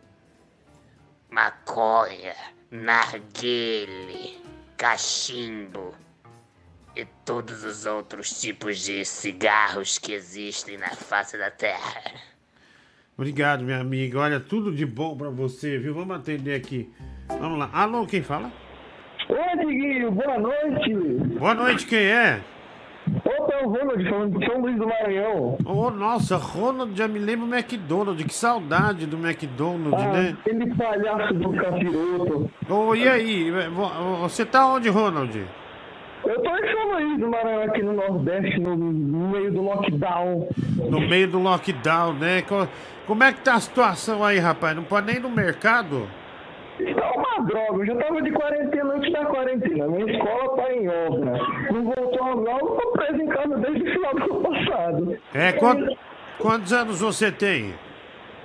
maconha, narguile, cachimbo, e todos os outros tipos de cigarros que existem na face da Terra. Obrigado, minha amiga. Olha, tudo de bom pra você, viu? Vamos atender aqui. Vamos lá. Alô, quem fala? Oi, Diguinho, boa noite. Boa noite, quem é? Opa, é o Ronald, falando de São Luís do Maranhão. Oh, nossa, Ronald, já me lembro do McDonald's. Que saudade do McDonald's, Ah, né? aquele palhaço do capiroto. Oh, e aí? Vo- Você tá onde, Ronald? Eu tô em São Luís do Maranhão, aqui no Nordeste, no, no meio do lockdown. No meio do lockdown, né? Co- Como é que tá a situação aí, rapaz? Não pode nem ir no mercado? Tá uma droga, eu já tava de quarentena antes da quarentena. Minha escola tá em obra. Não voltou a aula, eu tô preso em casa desde o final do ano passado. É, quant- quantos anos você tem?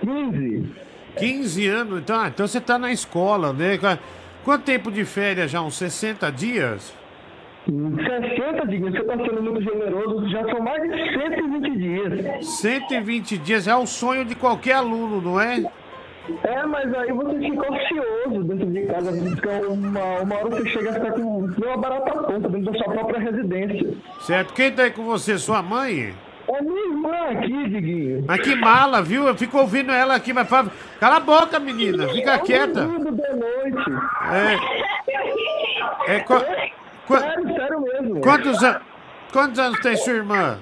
15. 15 anos? Então, ah, então você tá na escola, né? Qua- Quanto tempo de férias já? Uns 60 dias? 60, Diguinho, você tá sendo muito generoso, já são mais de 120 dias. 120 dias é o sonho de qualquer aluno, não é? É, mas aí você fica ocioso dentro de casa, fica uma, uma hora você chega a ficar com uma barata tonta dentro da sua própria residência. Certo. Quem tá aí com você? Sua mãe? É minha irmã aqui, Diguinho. Mas que mala, viu? Eu fico ouvindo ela aqui, mas fala... Cala a boca, menina. Fica quieta. Tudo de noite. É... É... Qua... qua- Sério, sério mesmo. Quantos, an... Quantos anos tem sua irmã?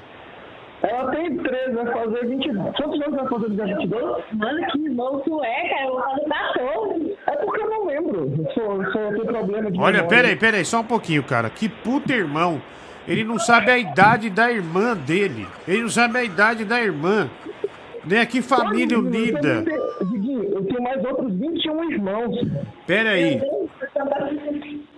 Ela tem 13, vai fazer 20. Quantos anos vai fazer dia 22? Mano, que irmão tu é, cara? Eu vou fazer 14. É porque eu não lembro. Só, só tenho problema de Olha, memória. peraí, peraí, só um pouquinho, cara. Que puta irmão. Ele não sabe a idade da irmã dele. Ele não sabe a idade da irmã. Né? Que família Olha, unida. eu tenho- Diguinho, eu tenho mais outros 21 irmãos. Pera aí.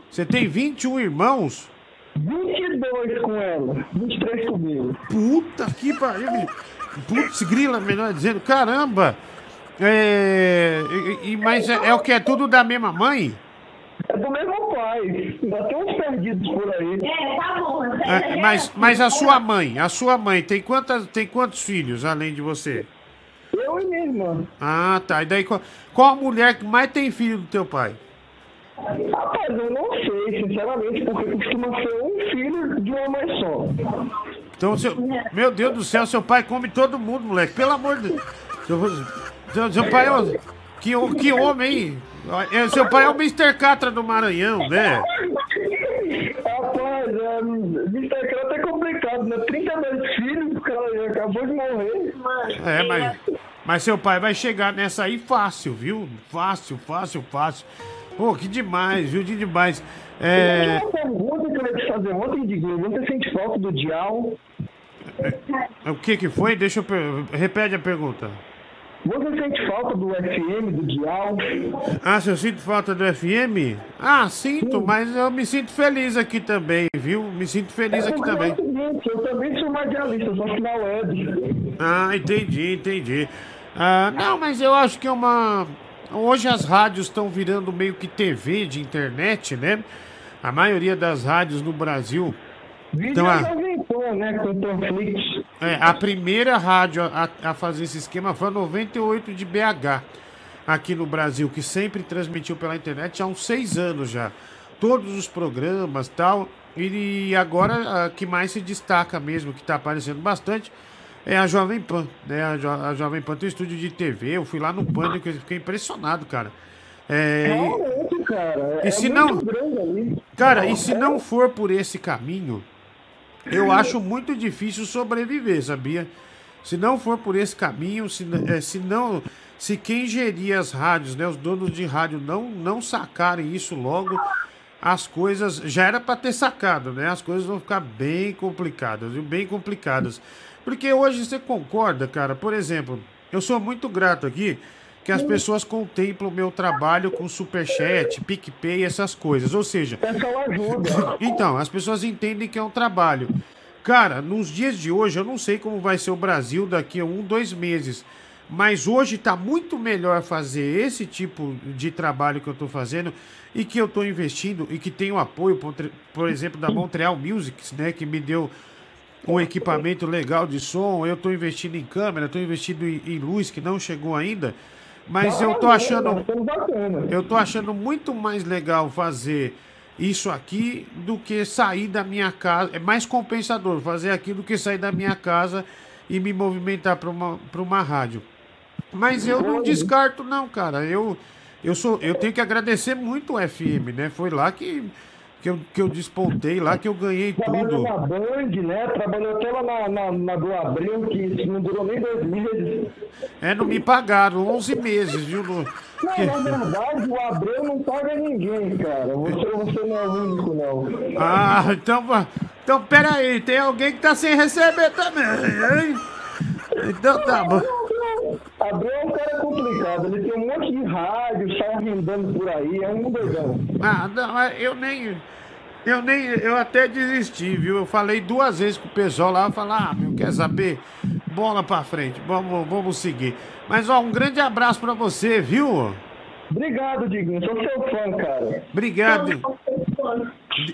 Você tem 21 irmãos? 22 com ela, 23 comigo. Puta que pariu. Putz, grila, melhor dizendo. Caramba. É... e- e- mas é, é o que? É tudo da mesma mãe? É do mesmo pai. Ainda tem uns perdidos por aí. É, tá bom. É, mas, mas a sua mãe, a sua mãe tem, quantas, tem quantos filhos além de você? Eu e minha irmã. Ah, tá. E daí qual, qual a mulher que mais tem filho do teu pai? Rapaz, eu não sei, sinceramente, porque costuma ser um filho de uma mãe só. Então, seu, meu Deus do céu, seu pai come todo mundo, moleque. Pelo amor de Deus. Seu, seu, seu pai é. o- Que, que homem, hein? É, Seu pai é o Mr. Catra do Maranhão, né? Rapaz, é, Mr. Kratos é complicado, né? 32 filhos, o cara já acabou de morrer. É, mas, mas seu pai vai chegar nessa aí fácil, viu? Fácil, fácil, fácil. Pô, que demais, viu? Que demais. É. Uma pergunta que eu ia te fazer ontem, Diguinho. Você sente falta do Dial? O que que foi? Deixa eu. Repete a pergunta. Você sente falta do FM, do Dial? Ah, se eu sinto falta do FM? Ah, sinto, mas eu me sinto feliz aqui também, viu? Me sinto feliz aqui porque também. É o seguinte, eu também sou radialista, só que na web. Ah, entendi, entendi. Ah, não, mas eu acho que é uma. Hoje as rádios estão virando meio que TV de internet, né? A maioria das rádios no Brasil. Então, é a, né? Com é, a primeira rádio a, a fazer esse esquema foi a 98 de BH, aqui no Brasil, que sempre transmitiu pela internet há uns seis anos já. Todos os programas tal. E agora a que mais se destaca mesmo, que está aparecendo bastante, é a Jovem Pan. Né? A, Jo- a Jovem Pan tem um estúdio de TV. Eu fui lá no Pânico e fiquei impressionado, cara. É, e- Realmente, cara. e é se muito não-. Cara, e se não for por esse caminho, eu acho muito difícil sobreviver, sabia? Se não for por esse caminho, se, eh, se não. Se quem gerir as rádios, né, os donos de rádio não, não sacarem isso logo, as coisas. Já era para ter sacado, né? As coisas vão ficar bem complicadas, viu? Bem complicadas. Porque hoje você concorda, cara? Por exemplo, eu sou muito grato aqui que as pessoas contemplam o meu trabalho com superchat, PicPay, essas coisas. Ou seja. Ajuda. Então, as pessoas entendem que é um trabalho. Cara, nos dias de hoje, eu não sei como vai ser o Brasil daqui a um, dois meses. Mas hoje está muito melhor fazer esse tipo de trabalho que eu estou fazendo e que eu estou investindo e que tem o apoio, por, por exemplo, da Montreal Music, né, que me deu um equipamento legal de som. Eu estou investindo em câmera, estou investindo em, luz que não chegou ainda. Mas eu tô achando. Eu tô achando muito mais legal fazer isso aqui do que sair da minha casa. É mais compensador fazer aquilo do que sair da minha casa e me movimentar para uma, pra uma rádio. Mas eu não descarto, não, cara. Eu, eu, sou, eu tenho que agradecer muito o FM, né? Foi lá que, que, eu, que eu despontei, lá que eu ganhei Trabalhou tudo. na Band, né? Trabalhou até lá na, na, na do Abril, que não durou nem dois meses. É, não me pagaram 11 meses, viu? No- que- Não, na verdade, o Abreu não paga ninguém, cara. Você, você não é o único, não. Ah, então, então pera aí, tem alguém que tá sem receber também, hein? Então tá bom. Abreu é um cara complicado. Ele tem um monte de rádio, sai arrendando por aí. É um doidão. Ah, não, mas eu nem. Eu nem. Eu até desisti, viu? Eu falei duas vezes com o pessoal lá, eu falei, ah, meu, quer saber? Bola pra frente, vamos, vamos seguir. Mas ó, um grande abraço pra você, viu? Obrigado, Diguinho. Sou seu fã, cara. Obrigado.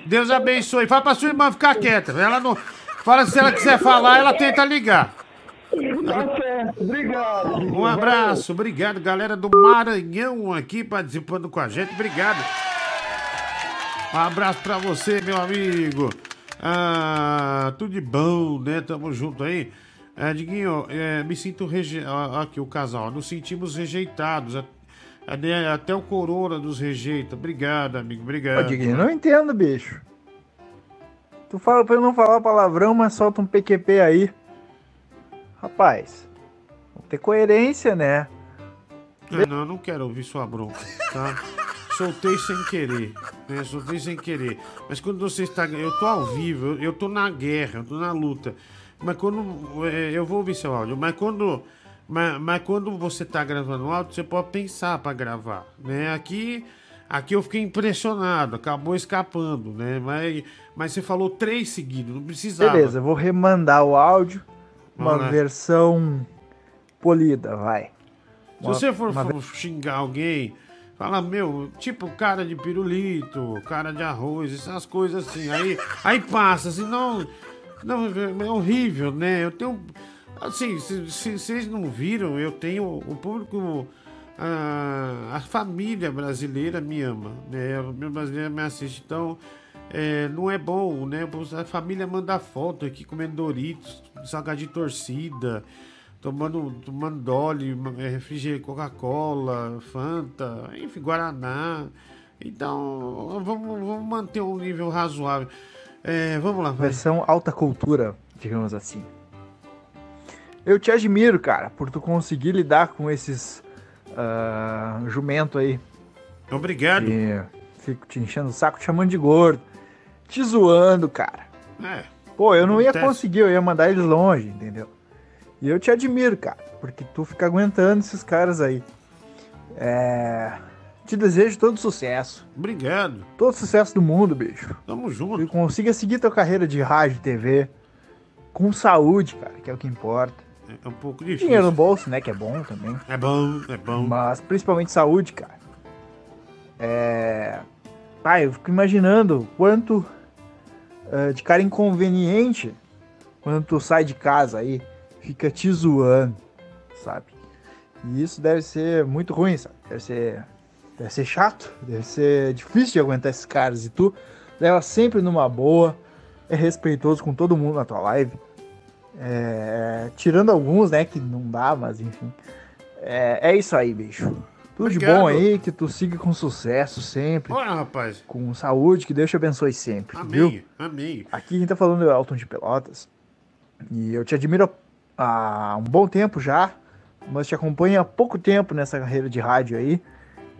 Deus abençoe. Fala pra sua irmã ficar quieta. Ela não. Fala se ela quiser falar, ela tenta ligar. Tá certo. Obrigado. Um abraço, obrigado, galera do Maranhão aqui participando com a gente, obrigado. Um abraço pra você, meu amigo. Ah, tudo de bom, né? Tamo junto aí. É, Diguinho, é, me sinto rejeitado. Aqui o casal, nos sentimos rejeitados. A- Até o Corona nos rejeita. Obrigado, amigo, Ô, obrigado. Diguinho, não entendo, bicho. Tu fala pra eu não falar palavrão, mas solta um PQP aí. Rapaz, vamos ter coerência, né? Não, eu não quero ouvir sua bronca, tá? Soltei sem querer, né? Soltei sem querer. Mas quando você está. Eu tô ao vivo, eu, tô na guerra, eu tô na luta. Mas quando. é, eu vou ouvir seu áudio, mas quando. Mas, mas quando você tá gravando áudio, você pode pensar pra gravar, né? Aqui. Aqui eu fiquei impressionado, acabou escapando, né? Mas, mas você falou três seguidos, não precisava. Beleza, eu vou remandar o áudio. Uma lá. versão polida, vai. Se Uma- você for, uma for xingar alguém, fala, meu, tipo cara de pirulito, cara de arroz, essas coisas assim. Aí, aí passa, assim, não, não. É horrível, né? Eu tenho. Assim, se se vocês não viram, eu tenho. O público. A, a família brasileira me ama, né? A família brasileira me assiste, então. É, não é bom, né? A família manda foto aqui comendo Doritos, salgado de torcida, tomando, tomando Dolly, é, refrigerante, Coca-Cola, Fanta, enfim, Guaraná. Então, vamos, vamos manter um nível razoável. É, vamos lá, vai. Versão alta cultura, digamos assim. Eu te admiro, cara, por tu conseguir lidar com esses ah, jumento aí. Obrigado. Que fico te enchendo o saco, te chamando de gordo, te zoando, cara. É. Pô, eu não ia Acontece. conseguir, eu ia mandar eles longe, entendeu? E eu te admiro, cara, porque tu fica aguentando esses caras aí. É... Te desejo todo sucesso. Obrigado. Todo sucesso do mundo, bicho. Tamo junto. E consiga seguir tua carreira de rádio e TV com saúde, cara, que é o que importa. É um pouco difícil. Dinheiro no bolso, né, que é bom também. É bom, é bom. Mas principalmente saúde, cara. É... Pai, eu fico imaginando quanto eh, de cara inconveniente quando tu sai de casa aí, fica te zoando, sabe? E isso deve ser muito ruim, sabe? Deve ser, deve ser chato, deve ser difícil de aguentar esses caras. E tu leva sempre numa boa, é respeitoso com todo mundo na tua live. É, tirando alguns, né, que não dá, mas enfim. É, é isso aí, bicho. Tudo de Obrigado. bom aí, que tu siga com sucesso sempre. Olha, rapaz. Com saúde, que Deus te abençoe sempre, Amém, viu? amém. Aqui quem tá falando é o Elton de Pelotas. E eu te admiro há um bom tempo já, mas te acompanho há pouco tempo nessa carreira de rádio aí.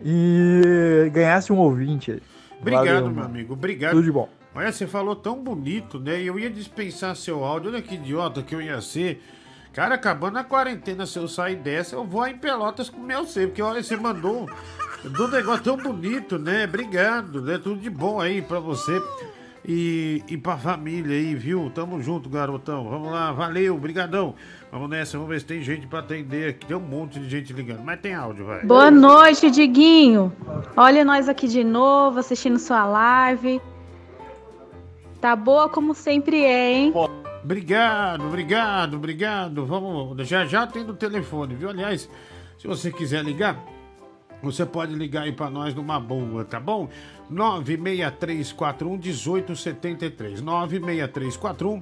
E ganhasse um ouvinte. Obrigado, Valeu, meu amigo. Obrigado. Tudo de bom. Olha, você falou tão bonito, né? Eu ia dispensar seu áudio. Olha que idiota que eu ia ser. Cara, acabando a quarentena, se eu sair dessa, eu vou em Pelotas com o meu ser. Porque olha, você mandou um negócio tão bonito, né? Obrigado, né? Tudo de bom aí pra você e, e pra família aí, viu? Tamo junto, garotão. Vamos lá, valeu, brigadão. Vamos nessa, vamos ver se tem gente pra atender aqui. Tem um monte de gente ligando, mas tem áudio, vai. Boa noite, Diguinho. Olha nós aqui de novo, assistindo sua live. Tá boa como sempre é, hein? Obrigado, obrigado, obrigado. Vamos, já já tem no telefone, viu? Aliás, se você quiser ligar, Você pode ligar aí pra nós numa boa, tá bom? 96341 1873. 96341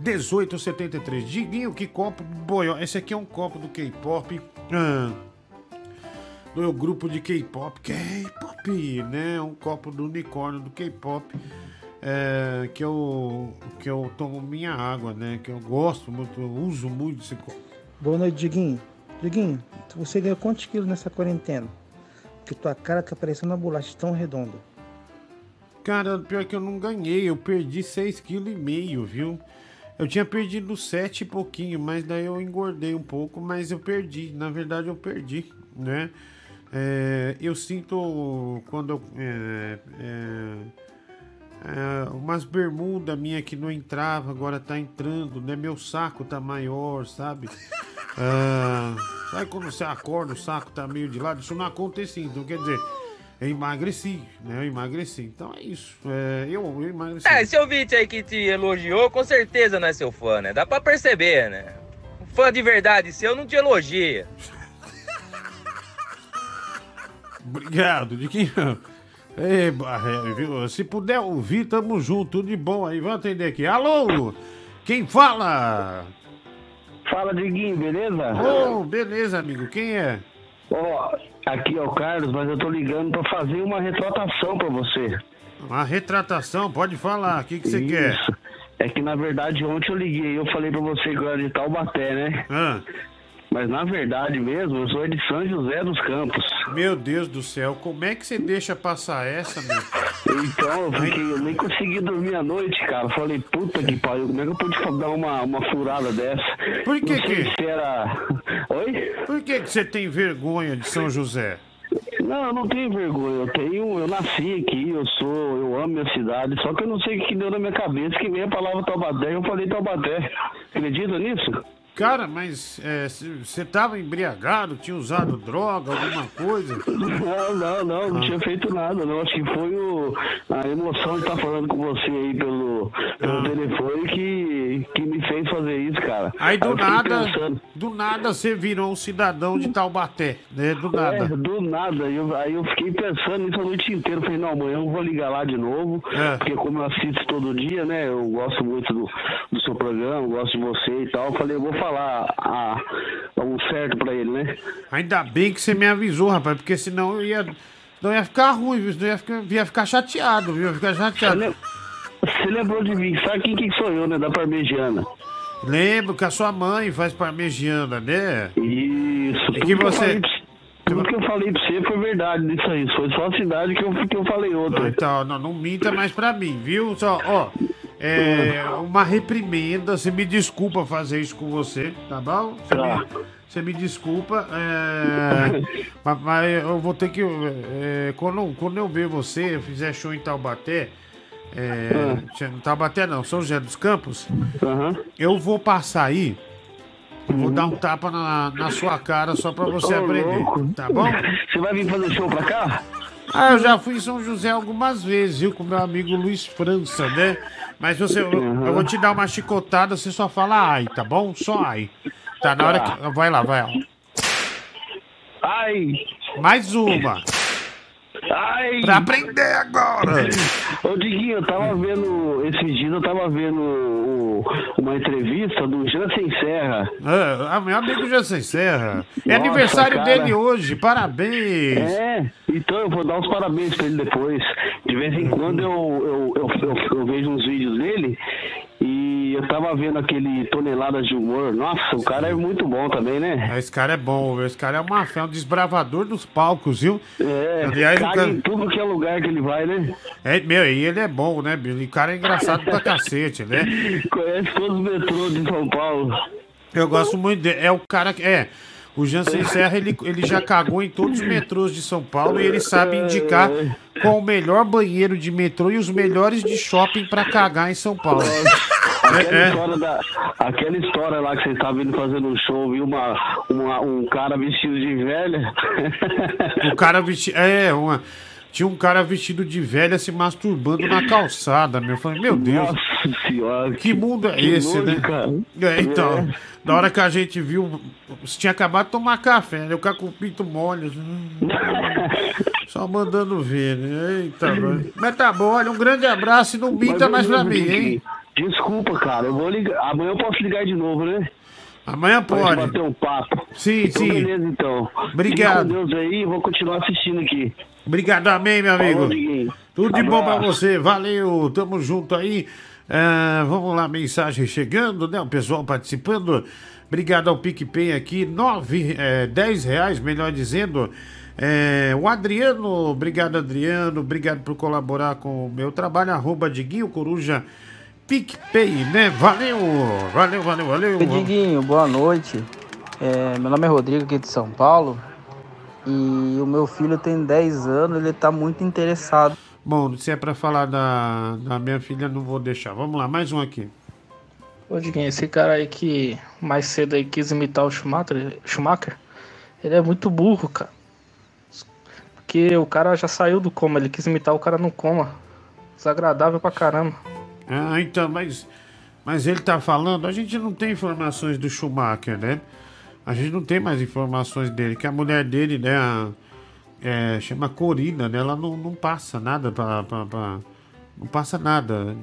1873. Diguinho, que copo boió. Esse aqui é um copo do K-pop. Ah, do grupo de K-pop. K-pop, né? Um copo do unicórnio do K-pop. É, que eu que eu tomo minha água, né? Que eu gosto muito, eu uso muito esse copo. Boa noite, Diguinho. Diguinho, você ganhou quantos quilos nessa quarentena? Porque tua cara tá parecendo uma bolacha tão redonda. Cara, pior que eu não ganhei, eu perdi 6,5 kg, viu? Eu tinha perdido 7 e pouquinho, mas daí eu engordei um pouco, mas eu perdi. Na verdade, eu perdi, né? É, eu sinto quando eu. É, é, umas bermudas minha que não entrava, agora tá entrando, né? Meu saco tá maior, sabe? Ah, sabe quando você acorda, o saco tá meio de lado? Isso não aconteceu, então quer dizer, eu emagreci, né? Eu emagreci. Então é isso. É, eu, eu emagreci. É, esse ouvinte aí que te elogiou, com certeza não é seu fã, né? Dá pra perceber, né? Um fã de verdade seu não te elogia. Obrigado, de quem. Ei, viu? Se puder ouvir, tamo junto, tudo de bom aí. Vamos atender aqui. Alô? Quem fala? Fala, Diguinho, beleza? Ô, beleza, amigo. Quem é? Ó, aqui é o Carlos, mas eu tô ligando pra fazer uma retratação pra você. Uma retratação, pode falar. O que que você quer? Isso. É que na verdade ontem eu liguei, eu falei pra você que eu era de Taubaté, né? Ah. Mas na verdade mesmo, eu sou de São José dos Campos. Meu Deus do céu, como é que você deixa passar essa, meu? Então, eu, fiquei, eu nem consegui dormir à noite, cara. Falei, puta que pariu, como é que eu pude dar uma, uma furada dessa? Por que que- se era... Oi? Por que, que você tem vergonha de São José? Não, eu não tenho vergonha. Eu tenho, eu nasci aqui, eu sou, eu amo minha cidade. Só que eu não sei o que deu na minha cabeça que veio a palavra Taubaté. Eu falei Taubaté. Acredita nisso? Cara, mas você tava embriagado, tinha usado droga, alguma coisa? Não, não, não, não tinha feito nada, não. Acho que foi o, a emoção de estar falando com você aí pelo, pelo telefone que, que me fez fazer isso, cara. Aí do fiquei nada, pensando, do nada você virou um cidadão de Taubaté, né? Do É, nada. do nada. Eu, aí eu fiquei pensando nisso a noite inteira. Falei, não, amanhã eu vou ligar lá de novo. É. Porque como eu assisto todo dia, né? Eu gosto muito do, do seu programa, gosto de você e tal. Falei, eu vou falar a, o certo pra ele, né? Ainda bem que você me avisou, rapaz, porque senão eu ia. Não ia ficar ruim, viu? Senão ia ficar, ia ficar chateado, viu? Ia ficar chateado. Você lembrou de mim, sabe quem que sou eu, né? Da Parmegiana. Lembro que a sua mãe faz parmegiana, né? Isso. E que você. Tudo que eu falei pra você foi verdade disso aí. Foi só a cidade que eu, que eu falei outra. Então, não, não minta mais pra mim, viu? Só, ó, é uma reprimenda. Você me desculpa fazer isso com você, tá bom? Você, me, você me desculpa, é, mas, mas eu vou ter que. é, quando, quando eu ver você, eu fizer show em Taubaté. É, Taubaté não, São José dos Campos. Eu vou passar aí. Vou dar um tapa na, na sua cara só pra você Ô, aprender, louco. tá bom? Você vai vir fazer show pra cá? Ah, eu já fui em São José algumas vezes, viu? Com meu amigo Luiz França, né? Mas você, eu, eu vou te dar uma chicotada, você só fala ai, tá bom? Só ai. Tá na hora que. Vai lá, vai lá. Ai! Mais uma. Ai! Pra aprender agora! Ô Diguinho, eu tava vendo, esses dias eu tava vendo o- uma entrevista do Jansen Serra. Ah, meu amigo Jansen Serra. É Nossa, aniversário cara. dele hoje, parabéns! É, então eu vou dar os parabéns pra ele depois. De vez em quando eu, eu, eu, eu- eu vejo uns vídeos dele e eu tava vendo aquele Toneladas de Humor. Nossa, o cara é muito bom também, né? Esse cara é bom, esse cara é uma fé, um desbravador dos palcos, viu? É, Aliás, cara- em tudo que é lugar que ele vai, né? É, meu, e ele é bom, né, Billy? O cara é engraçado pra cacete, né? Conhece todos os metrôs de São Paulo. Eu gosto muito dele. É o cara que. É. O Jansen Serra, ele, ele já cagou em todos os metrôs de São Paulo e ele sabe indicar qual o melhor banheiro de metrô e os melhores de shopping pra cagar em São Paulo. Aquela, É, é. História da, aquela história lá que você estava indo fazendo um show, viu uma, uma, um cara vestido de velha. O cara vestido. É, uma. Tinha um cara vestido de velha se masturbando na calçada, meu. Eu falei, meu Deus. Nossa senhora. Que mundo é que esse, nojo, né? cara. É, então, É. na hora que a gente viu, você tinha acabado de tomar café, né? O cara com o pinto mole. assim. Só mandando ver, né? Eita, mas- mas tá bom, olha, um grande abraço e não minta mais pra mim, hein? Desculpa, cara, eu vou ligar. Amanhã eu posso ligar de novo, né? Amanhã gente pode. bater um papo. Sim, então, sim. Beleza, então. Obrigado. Com Deus aí, vou continuar assistindo aqui. Obrigado, amém, meu amigo. Falou. Tudo de bom pra Abraço. você, valeu, tamo junto aí. Ah, vamos lá, mensagem chegando, né? O pessoal participando. Obrigado ao PicPay aqui, nove, é, 10 reais, melhor dizendo. É, o Adriano, obrigado Adriano, obrigado por colaborar com o meu trabalho, arroba Diguinho Coruja PicPay, né? Valeu, valeu, valeu, valeu. Diguinho, boa noite. É, meu nome é Rodrigo, aqui de São Paulo. E o meu filho tem 10 anos, ele tá muito interessado. Bom, se é pra falar da, da minha filha, não vou deixar. Vamos lá, mais um aqui. Ô, Diguinho, esse cara aí que mais cedo aí quis imitar o Schumacher, Schumacher, ele é muito burro, cara. Porque o cara já saiu do coma, ele quis imitar o cara no coma. Desagradável pra caramba. Ah, então, mas, mas ele tá falando, a gente não tem informações do Schumacher, né? A gente não tem mais informações dele, que a mulher dele, né, a- é, chama Corina, né? Ela não, não passa nada pra- não passa nada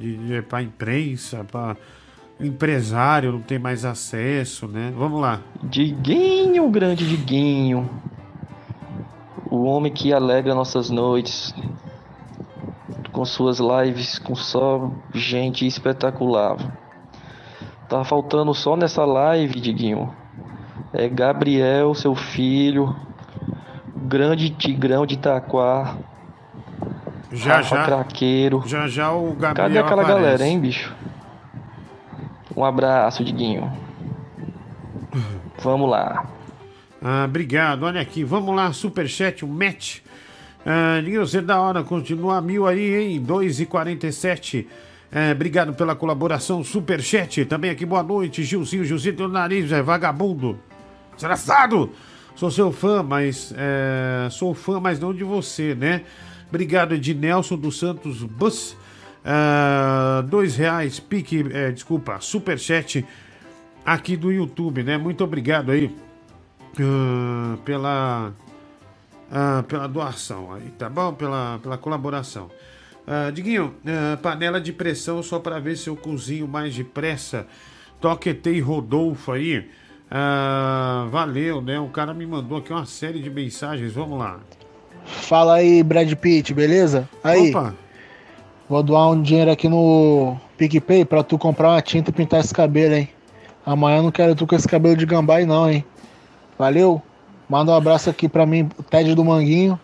pra imprensa, pra empresário, não tem mais acesso, né? Vamos lá. Diguinho, grande Diguinho. O homem que alegra nossas noites com suas lives com só gente espetacular. Tá faltando só nessa live, Diguinho. É Gabriel, seu filho, grande tigrão de Itaquá. Já, Rafa já. Craqueiro. Já já o Gabriel Cadê aquela aparece. galera, hein, bicho? Um abraço, Diguinho. Vamos lá. Ah, obrigado. Olha aqui, vamos lá, superchat, o match. Ah, Diguinho, você é da hora, continua mil aí, hein? 2h47. É, obrigado pela colaboração, superchat. Também aqui, boa noite, Gilzinho. Gilzinho tem o nariz, é vagabundo. Desgraçado! Sou seu fã, mas. é, sou fã, mas não de você, né? Obrigado, Ednelson dos Santos Bus. Ah, dois reais, pique, é, desculpa, superchat aqui do YouTube, né? Muito obrigado aí ah, pela, ah, pela doação aí, tá bom? Pela, pela colaboração. Ah, Diguinho, panela de pressão só para ver se eu cozinho mais depressa. Toquetei Rodolfo aí. Ah, valeu, né? O cara me mandou aqui uma série de mensagens. Vamos lá. Fala aí, Brad Pitt, beleza? Aí, Opa. vou doar um dinheiro aqui no PicPay pra tu comprar uma tinta e pintar esse cabelo, hein? Amanhã eu não quero tu com esse cabelo de gambá aí não, hein? Valeu? Manda um abraço aqui pra mim, o Ted do Manguinho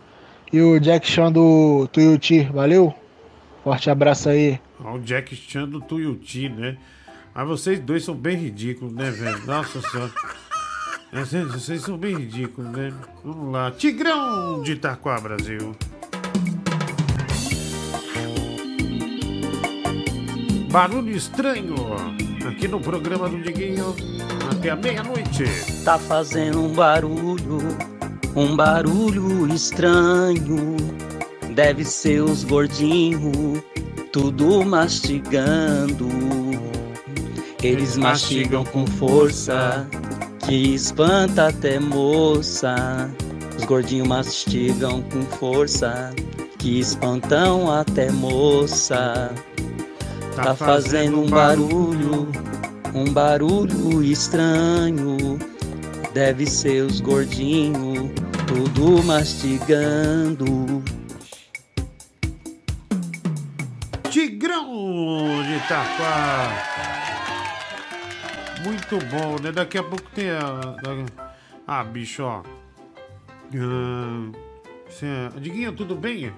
e o Jack Chan do Tuiuti, valeu? Forte abraço aí. Ó, o Jack Chan do Tuiuti, né? Mas vocês dois são bem ridículos, né, velho? Nossa senhora. É, Vocês, são bem ridículos, né? Vamos lá. Tigrão de Itaquá, Brasil. Barulho estranho. Aqui no programa do Diguinho. Até a meia-noite. Tá fazendo um barulho, um barulho estranho. Deve ser os gordinhos, tudo mastigando. Eles mastigam com força, que espanta até moça. Os gordinhos mastigam com força, que espantam até moça. Tá fazendo um barulho, um barulho estranho. Deve ser os gordinhos, tudo mastigando. Tigrão de Itaquá. Muito bom, né? Daqui a pouco tem a. Ah, bicho, ó. Ah, Diguinho, tudo bem?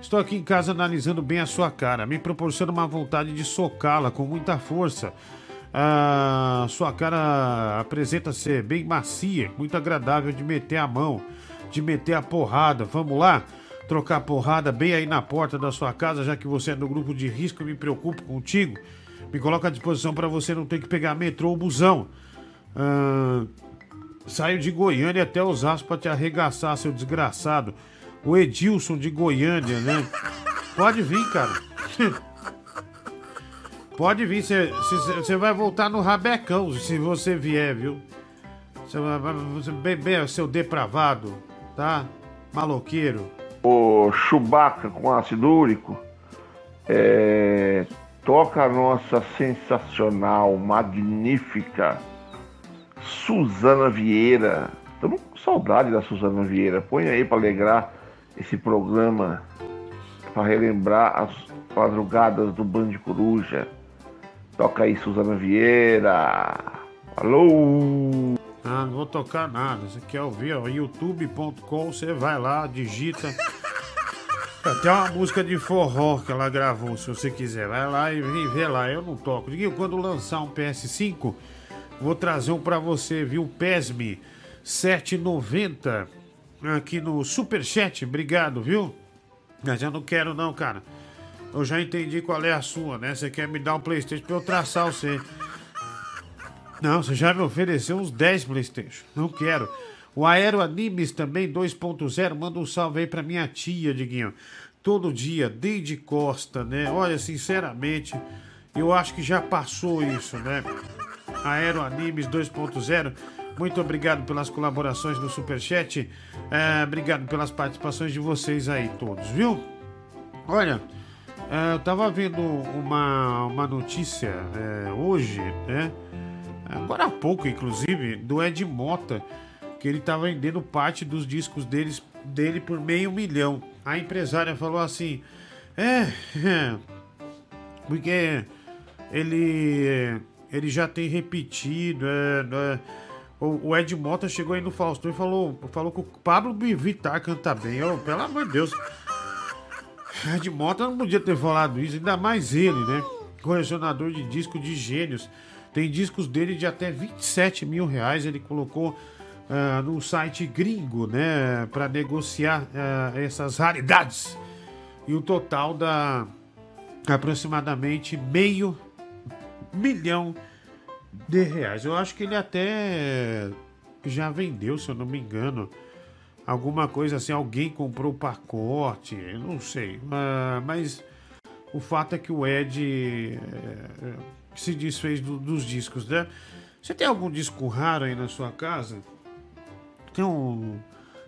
Estou aqui em casa analisando bem a sua cara. Me proporciona uma vontade de socá-la com muita força. Ah, sua cara apresenta ser bem macia, muito agradável de meter a mão, de meter a porrada. Vamos lá? Trocar porrada bem aí na porta da sua casa, já que você é do grupo de risco, eu me preocupo contigo. Me coloca à disposição para você não ter que pegar metrô ou busão. Ah, saio de Goiânia até Osasco para te arregaçar, seu desgraçado. O Edilson de Goiânia, né? Pode vir, cara. Pode vir, você vai voltar no rabecão se você vier, viu? Você vai, bem, seu depravado, tá? Maloqueiro. o Chewbacca com ácido úrico, é, toca a nossa sensacional, magnífica Suzana Vieira. Estamos com saudade da Suzana Vieira. Põe aí para alegrar esse programa, para relembrar as madrugadas do Band Coruja. Toca aí, Suzana Vieira. Alô! Ah, não vou tocar nada. Você quer ouvir? Youtube.com, você vai lá, digita. Até uma música de forró que ela gravou, se você quiser. Vai lá e ver lá. Eu não toco. Diguinho, quando lançar um PS5, vou trazer um pra você, viu? PESME 790 aqui no Superchat. Obrigado, viu? Mas eu não quero não, cara. Eu já entendi qual é a sua, né? Você quer me dar um Playstation pra eu traçar você. Não, você já me ofereceu uns 10 Playstation. Não quero. O Aero Animes também 2.0. Manda um salve aí pra minha tia, Diguinho. Todo dia, desde Costa, né? Olha, sinceramente, eu acho que já passou isso, né? Aero Animes 2.0. Muito obrigado pelas colaborações no Superchat. É, obrigado pelas participações de vocês aí todos, viu? Olha, é, eu tava vendo uma, uma notícia é, hoje, né? Agora há pouco, inclusive, do Ed Mota, que ele tava vendendo parte dos discos deles, dele por meio milhão. A empresária falou assim: É, porque ele, ele já tem repetido, é, é, o, o Ed Mota chegou aí no Faustão e falou, falou que o Pablo Vittar canta bem. Oh, pelo amor de Deus. Ed Mota não podia ter falado isso, ainda mais ele, né? Colecionador de disco de gênios. Tem discos dele de até 27 mil reais. Ele colocou uh, no site gringo, né? Para negociar uh, essas raridades. E o total dá aproximadamente meio milhão de reais. Eu acho que ele até já vendeu, se eu não me engano. Alguma coisa assim, alguém comprou o pacote, eu não sei. Uh, mas o fato é que o Ed é, se desfez do, dos discos, né? Você tem algum disco raro aí na sua casa? Tem um,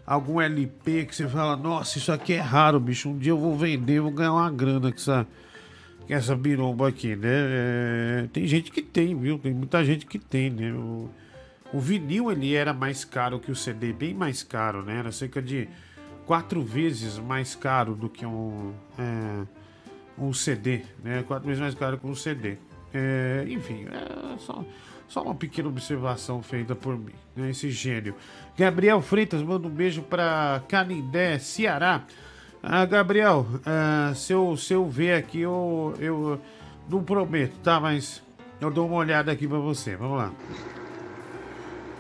algum LP que você fala, nossa, isso aqui é raro, bicho. Um dia eu vou vender, vou ganhar uma grana com essa, com essa biromba aqui, né? É, tem gente que tem, viu? Tem muita gente que tem, né? O, o vinil ele era mais caro que o CD, bem mais caro, né? Era cerca de quatro vezes mais caro do que um, é, um CD, né? Quatro vezes mais caro que um CD. É, enfim, é só, só uma pequena observação feita por mim, né? esse gênio. Gabriel Freitas manda um beijo para Canindé, Ceará. Ah, Gabriel, ah, se, eu, se eu ver aqui, eu, eu não prometo, tá? Mas eu dou uma olhada aqui para você. Vamos lá.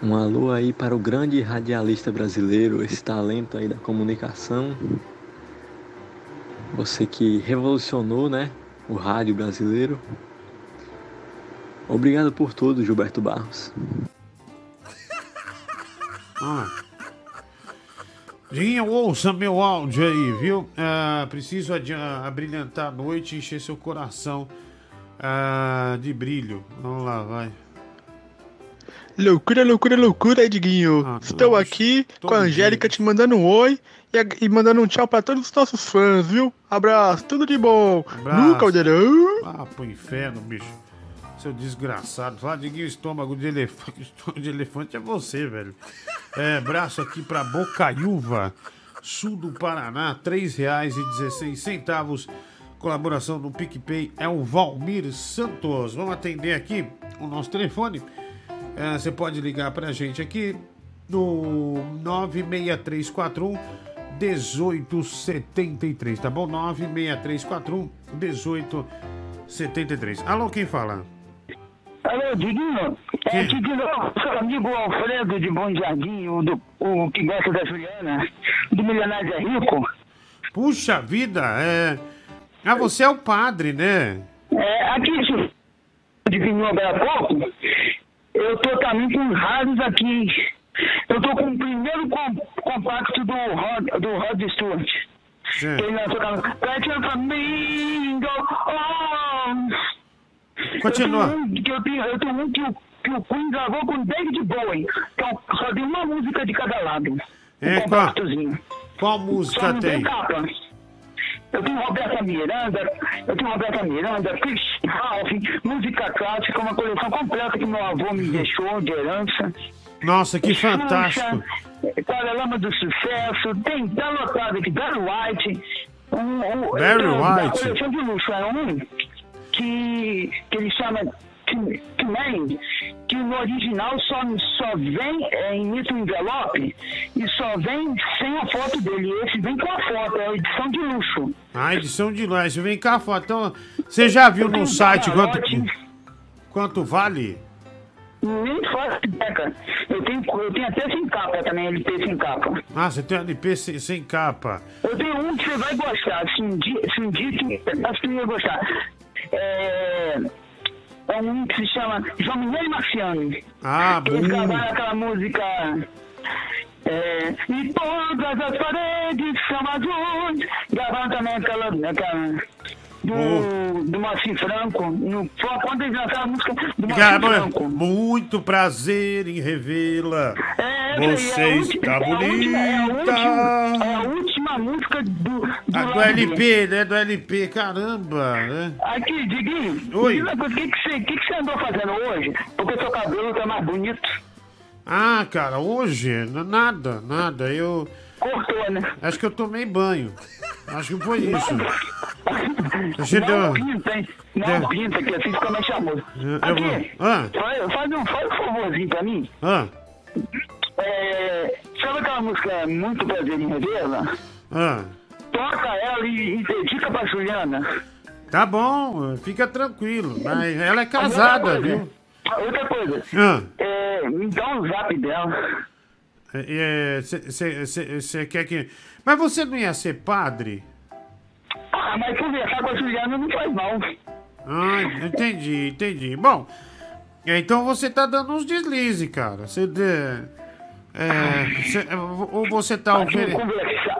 Um alô aí para o grande radialista brasileiro, esse talento aí da comunicação. Você que revolucionou, né, o rádio brasileiro. Obrigado por tudo, Gilberto Barros. Ah. Dinho, ouça meu áudio aí, viu? Ah, preciso abrilhantar a noite e encher seu coração ah, de brilho. Vamos lá, vai. Loucura, loucura, loucura, Edguinho. Ah, Estou aqui com a Angélica te mandando um oi e, e mandando um tchau pra todos os nossos fãs, viu? Abraço, tudo de bom. Abraço. No caldeirão. Ah, pro inferno, bicho. Seu desgraçado. Fala estômago de elefante. Estômago de elefante é você, velho. É, braço aqui pra Bocaiúva, sul do Paraná, R$ 3,16. Colaboração do PicPay é o Valmir Santos. Vamos atender aqui o nosso telefone. É, você pode ligar pra gente aqui no 96341 1873, tá bom? 96341 1873. Alô, quem fala? Alô, Diguinho? É que de novo, seu amigo Alfredo de Bom Jardim, o, do, o que gosta da Juliana, do Milionário é Rico. Puxa vida, é. Ah, você é o padre, né? É, aqui, vinho agora há pouco, eu tô também com raros aqui. Eu tô com o primeiro com, compacto do Rod, do Rod Stewart. Sim. Ele lançou aquela. On. Continua. Eu tenho um que, eu tenho, eu tenho um que, o, que o Queen gravou com David Bowie. Então, só tem uma música de cada lado. Um É, qual? compactozinho. Qual Só música tem? capa. Eu tenho Roberta Miranda, eu tenho Roberta Miranda, Chris Ralph, música clássica, uma coleção completa que meu avô me deixou de herança. Nossa, que Xuxa, fantástico. Paralama do Sucesso, tem tá lotado aqui, Barry White. Um, um, Barry White. coleção de luxo, é um que, que ele chama T-Man, que no original só, só vem é, imita um envelope e só vem sem a foto dele. Esse vem com a foto, é a edição de luxo. A edição de você vem cá, foto. Então, você já viu Eu no site quanto, quanto vale? Nem faço ideia. Eu tenho, eu tenho até sem capa também, LP sem capa. Ah, você tem um LP sem, sem capa. Eu tenho um que você vai gostar, se um dia, se um dia que, acho que você vai gostar. É, é um que se chama João Mineiro Marciano. Ah, Eles bom. gravaram aquela música. É, e todas as paredes são azuis. Gravaram também aquela. aquela do, do Moacir Franco. No, foi quando eles lançaram a música do Cara, Franco. muito prazer em revê-la. É, Você é a está última- é a última- É a bonita. última, é a última música do, do, Ah, do. LP, né? Do LP, caramba, né? Aqui, Diguinho, Oi. o que, que, você, que, que você andou fazendo hoje? Porque seu cabelo tá mais bonito. Ah, cara, hoje, nada, nada. Eu. Cortou, né? Acho que eu tomei banho. Acho que foi isso. Você Não deu. pinta, hein? Não Deu. pinta, que assim fica mais eu Aqui, vou- Ah. faz, faz um, faz um favorzinho pra mim. Ah, É, sabe aquela música Muito Prazer em Revê-la? ah. Toca ela e, e dedica pra Juliana. Tá bom, fica tranquilo. Mas ela é casada, Outra coisa, viu? Outra coisa, Ah. é, me dá um zap dela. Você quer que. Mas você não ia ser padre? Ah, mas conversar com a Juliana não faz mal. Ah, entendi, entendi. Bom, então você tá dando uns deslizes, cara. Você. de- É, cê- ou você tá oferecendo.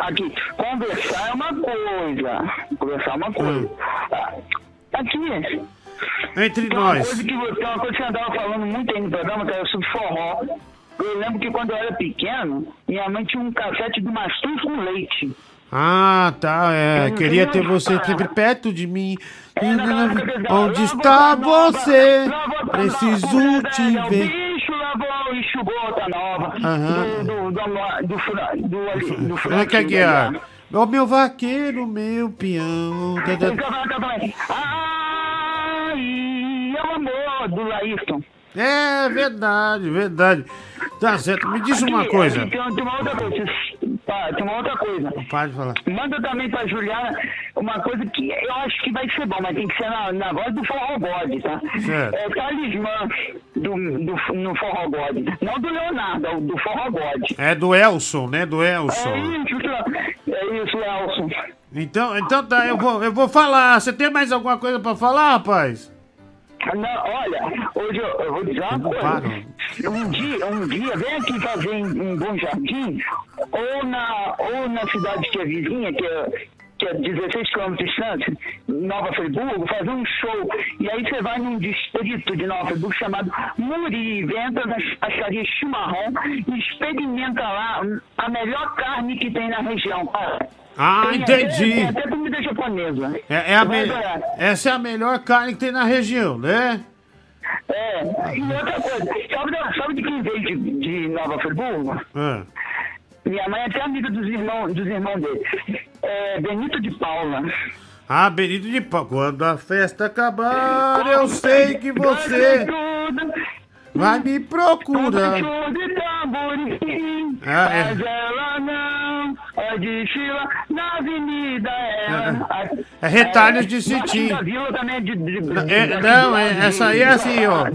aqui, conversar é uma coisa. Conversar é uma coisa. Ah, Aqui, Entre tem uma nós. coisa que você, uma coisa que você andava falando muito aí no programa, que era sobre forró. Eu lembro que quando eu era pequeno, minha mãe tinha um cassete do Mastruz com leite. Ah, tá. É, queria ter você sempre perto de mim. Onde está você? Preciso te o ver. Aham. Do, do, do, do, do, do Frank Frank Aguiar. Ó, meu vaqueiro, meu peão. Ai, é o amor do Laírton. É verdade, verdade. Tá certo. Me diz uma Aqui, coisa. Tem, uma outra coisa. Tá, tem uma outra coisa. Pode falar. Manda também pra Juliana uma coisa que eu acho que vai ser bom, mas tem que ser na, na voz do Forró God, tá? Certo. É talismã do, do, no Forró God. Não do Leonardo, é o do Forró God. É do Elson, né? Do É Elson. isso, é isso, Elson. Então, então tá, eu vou, eu vou falar. Você tem mais alguma coisa pra falar, rapaz? Não, olha, hoje eu, eu vou dizer uma coisa. Um dia, um dia, vem aqui fazer em, em Bom Jardim, ou na, ou na cidade que é vizinha, que é, que é 16 quilômetros distante, Nova Friburgo, fazer um show. E aí você vai num distrito de Nova Friburgo chamado Muri, entra na acharia Chimarrão e experimenta lá a melhor carne que tem na região, cara. Ah, Tem até- entendi. Tem até comida japonesa. É, é a me-. Essa é a melhor carne que tem na região, né? É, e outra coisa, sabe, sabe de quem veio de, de Nova Friburgo? Ah. Minha mãe é até amiga dos irmãos, dos irmãos dele. É Benito de Paula. Ah, Benito de Pau. Quando a festa acabar, eu sei que você vai me procurar. Show de tamborim, Ah, é. mas ela não é de Chila, na avenida. É retalhos de cetim. também é de... de, É, daqui não, é- essa aí é assim, ó.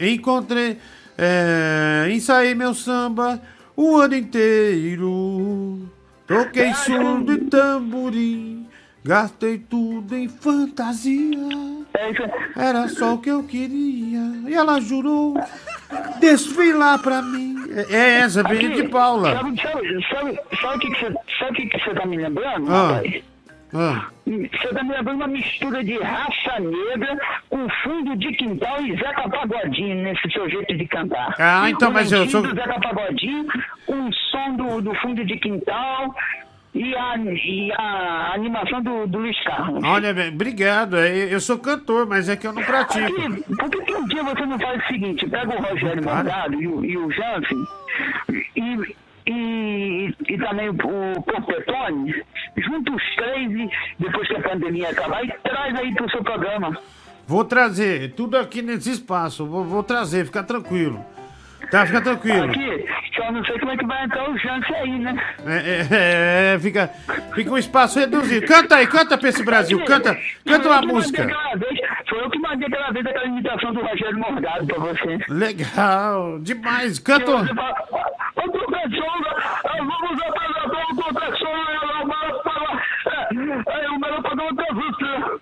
Encontrei, é, ensaiei meu samba o ano inteiro. Toquei surdo e tamborim, gastei tudo em fantasia. Era só o que eu queria. E ela jurou desfilar pra mim. É, é essa, Benito de Paula. Sabe, sabe, sabe, sabe o que você sabe que você tá me lembrando, Ah. rapaz? Ah. Você tá me lembrando uma mistura de raça negra com fundo de quintal e Zeca Pagodinho nesse seu jeito de cantar. Ah, então, mas eu sou- do Zeca Pagodinho, um som som do, do fundo de quintal e a, e a animação do, do Luiz Carlos. Olha, bem, obrigado. é, Eu sou cantor, mas é que eu não pratico. Por que, que um dia você não faz o seguinte? Pega o Rogério Morgado e, o- e o Jansen e, e, e também o Porpetone, junta os três e depois que a pandemia acabar, e traz aí pro seu programa. Vou trazer tudo aqui nesse espaço. Vou, vou trazer, fica tranquilo. Tá, fica tranquilo. Aqui, só não sei como é que vai entrar o Jansen aí, né? É, é, é, fica, fica um espaço reduzido. Canta aí, canta pra esse Brasil. Canta, canta uma eu música. vez- Foi eu que mandei aquela vez aquela imitação do Rogério Morgado pra você. Legal, demais. Canta. Ô, professor, vamos apresentar o professor. Aí o melhor programa pra você.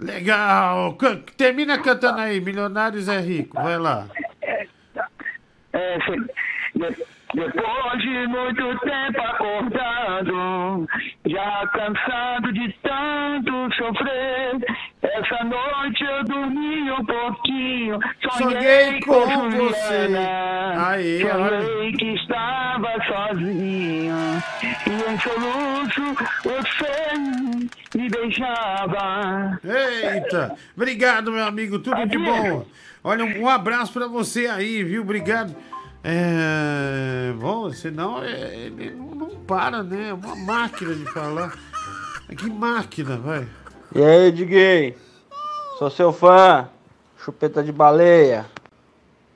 Legal. Termina cantando aí. Milionários é rico. Vai lá. É, Depois de muito tempo acordado, já cansado de tanto sofrer, essa noite eu dormi um pouquinho, sonhei, Sonhei com, com você. Juliana, Aí, sonhei olha. que estava sozinho, e em soluço você me beijava. Eita, obrigado, meu amigo, tudo de bom. Olha, um, um abraço pra você aí, viu? Obrigado. É. Bom, senão é, ele não, não para, né? É uma máquina de falar. Que máquina, vai. E aí, Diguinho? Sou seu fã. Chupeta de baleia.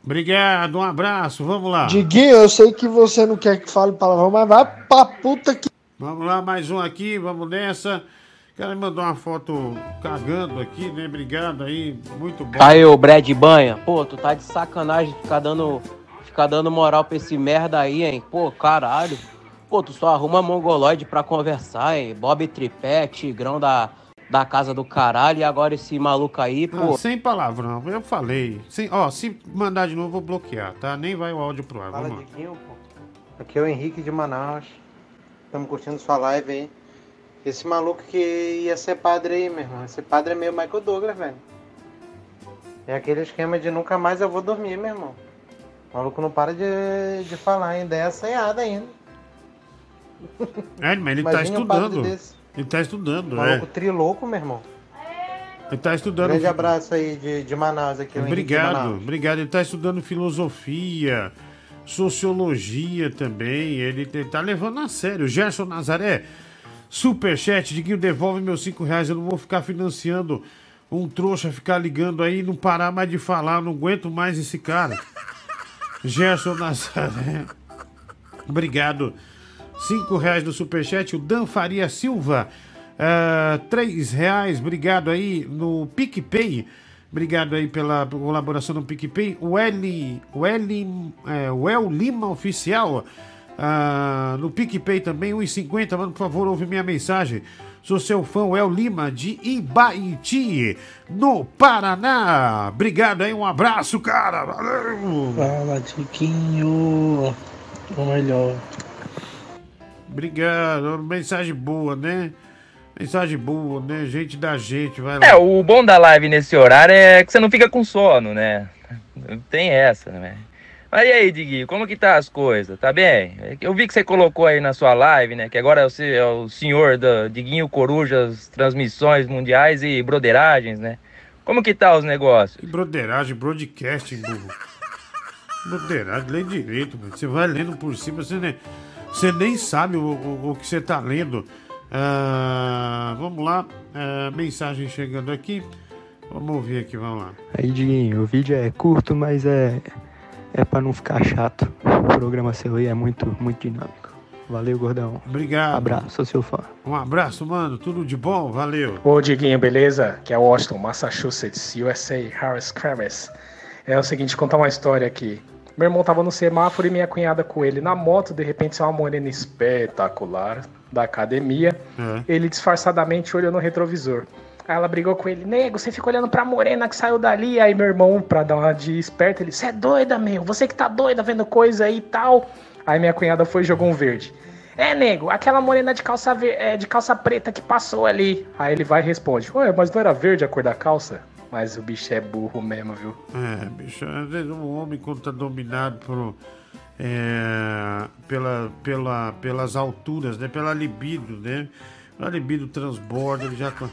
Obrigado, um abraço, vamos lá. Diguinho, eu sei que você não quer que fale palavrão, mas vai pra puta que. Vamos lá, mais um aqui, vamos nessa. O cara me mandou uma foto cagando aqui, né? Obrigado aí, muito bom. Aí, ô Brad Banha, pô, tu tá de sacanagem ficar dando, ficar dando moral pra esse merda aí, hein? Pô, caralho. Pô, tu só arruma mongoloide pra conversar, hein? Bob Tripé, Tigrão da, da casa do caralho, e agora esse maluco aí, pô. Ah, sem palavrão, eu falei. Sem, ó, se mandar de novo, eu vou bloquear, tá? Nem vai o áudio pro ar. Fala, Vamos lá. Diguinho, pô. Aqui é o Henrique de Manaus. Estamos curtindo sua live aí. Esse maluco que ia ser padre aí, meu irmão. Esse padre é meio Michael Douglas, velho. É aquele esquema de nunca mais eu vou dormir, meu irmão. O maluco não para de, de falar, ainda é assanhada ainda. É, mas ele tá um estudando. Ele tá estudando, Maluco é. trilouco, meu irmão. Ele tá estudando. Grande abraço aí de, de Manaus aqui. o Obrigado, obrigado. Ele tá estudando filosofia, sociologia também. Ele te- tá levando a sério. Gerson Nazaré, superchat, Diguinho, devolve meus cinco reais. Eu não vou ficar financiando um trouxa ficar ligando aí e não parar mais de falar. Eu não aguento mais esse cara. Gerson Nazaré. Obrigado. Cinco reais no superchat. O Dan Faria Silva. ah, três reais. Obrigado aí no PicPay. Obrigado aí pela colaboração no PicPay. O L. O L. É, o El Lima Oficial. Ah, no PicPay também, 1,50. Mano, por favor, ouve minha mensagem. Sou seu fã, o El Lima, de Ibaiti, no Paraná. Obrigado aí, um abraço, cara. Valeu! Fala, Tiquinho. O melhor. Obrigado, mensagem boa, né? Mensagem boa, né? Gente da gente, vai lá. É, o bom da live nesse horário é que você não fica com sono, né? Tem essa, né? Mas e aí, Diguinho, como que tá as coisas? Tá bem? Eu vi que você colocou aí na sua live, né? Que agora você é o senhor da Diguinho Corujas, transmissões mundiais e broderagens, né? Como que tá os negócios? Broderagem, broadcasting, burro. Broderagem, lê direito, mano. Você vai lendo por cima, você nem, você nem sabe o, o, o que você tá lendo. Ah, vamos lá, ah, mensagem chegando aqui. Vamos ouvir aqui, vamos lá. Aí, Diguinho, o vídeo é curto, mas é, é pra não ficar chato. O programa seu aí é muito, muito dinâmico. Valeu, gordão. Obrigado. Abraço, sou seu fã. Um abraço, mano. Tudo de bom? Valeu. Ô Diguinho, beleza? Que é Washington, Massachusetts, USA, Harris Kravis. É o seguinte, contar uma história aqui. Meu irmão tava no semáforo e minha cunhada com ele na moto, de repente saiu uma morena espetacular da academia. Ele disfarçadamente olhou no retrovisor. Aí ela brigou com ele, nego, você fica olhando pra morena que saiu dali. Aí meu irmão, pra dar uma de esperto, ele, você é doida, meu, você que tá doida vendo coisa aí e tal. Aí minha cunhada foi e jogou um verde. É, nego, aquela morena de calça, ver- é, de calça preta que passou ali. Aí ele vai e responde: Ué, mas não era verde a cor da calça? Mas o bicho é burro mesmo, viu? É, bicho, às vezes um homem quando tá dominado por, é, pela, pela, pelas alturas, né? Pela libido, né? A libido transborda, ele já, co-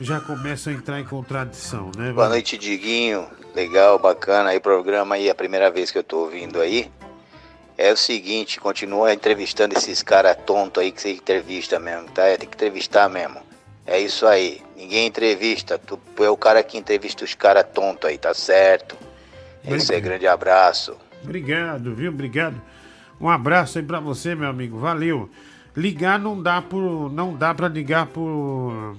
já começa a entrar em contradição, né? Boa noite, Diguinho. Legal, bacana aí, programa aí, a primeira vez que eu tô ouvindo aí. É o seguinte, continua entrevistando esses caras tontos aí que você entrevista mesmo, tá? Tem que entrevistar mesmo. É isso aí. Ninguém entrevista. Tu é o cara que entrevista os caras tontos aí, tá certo? Esse é grande abraço. Obrigado, viu? Obrigado. Um abraço aí pra você, meu amigo. Valeu. Ligar não dá por, não dá para ligar por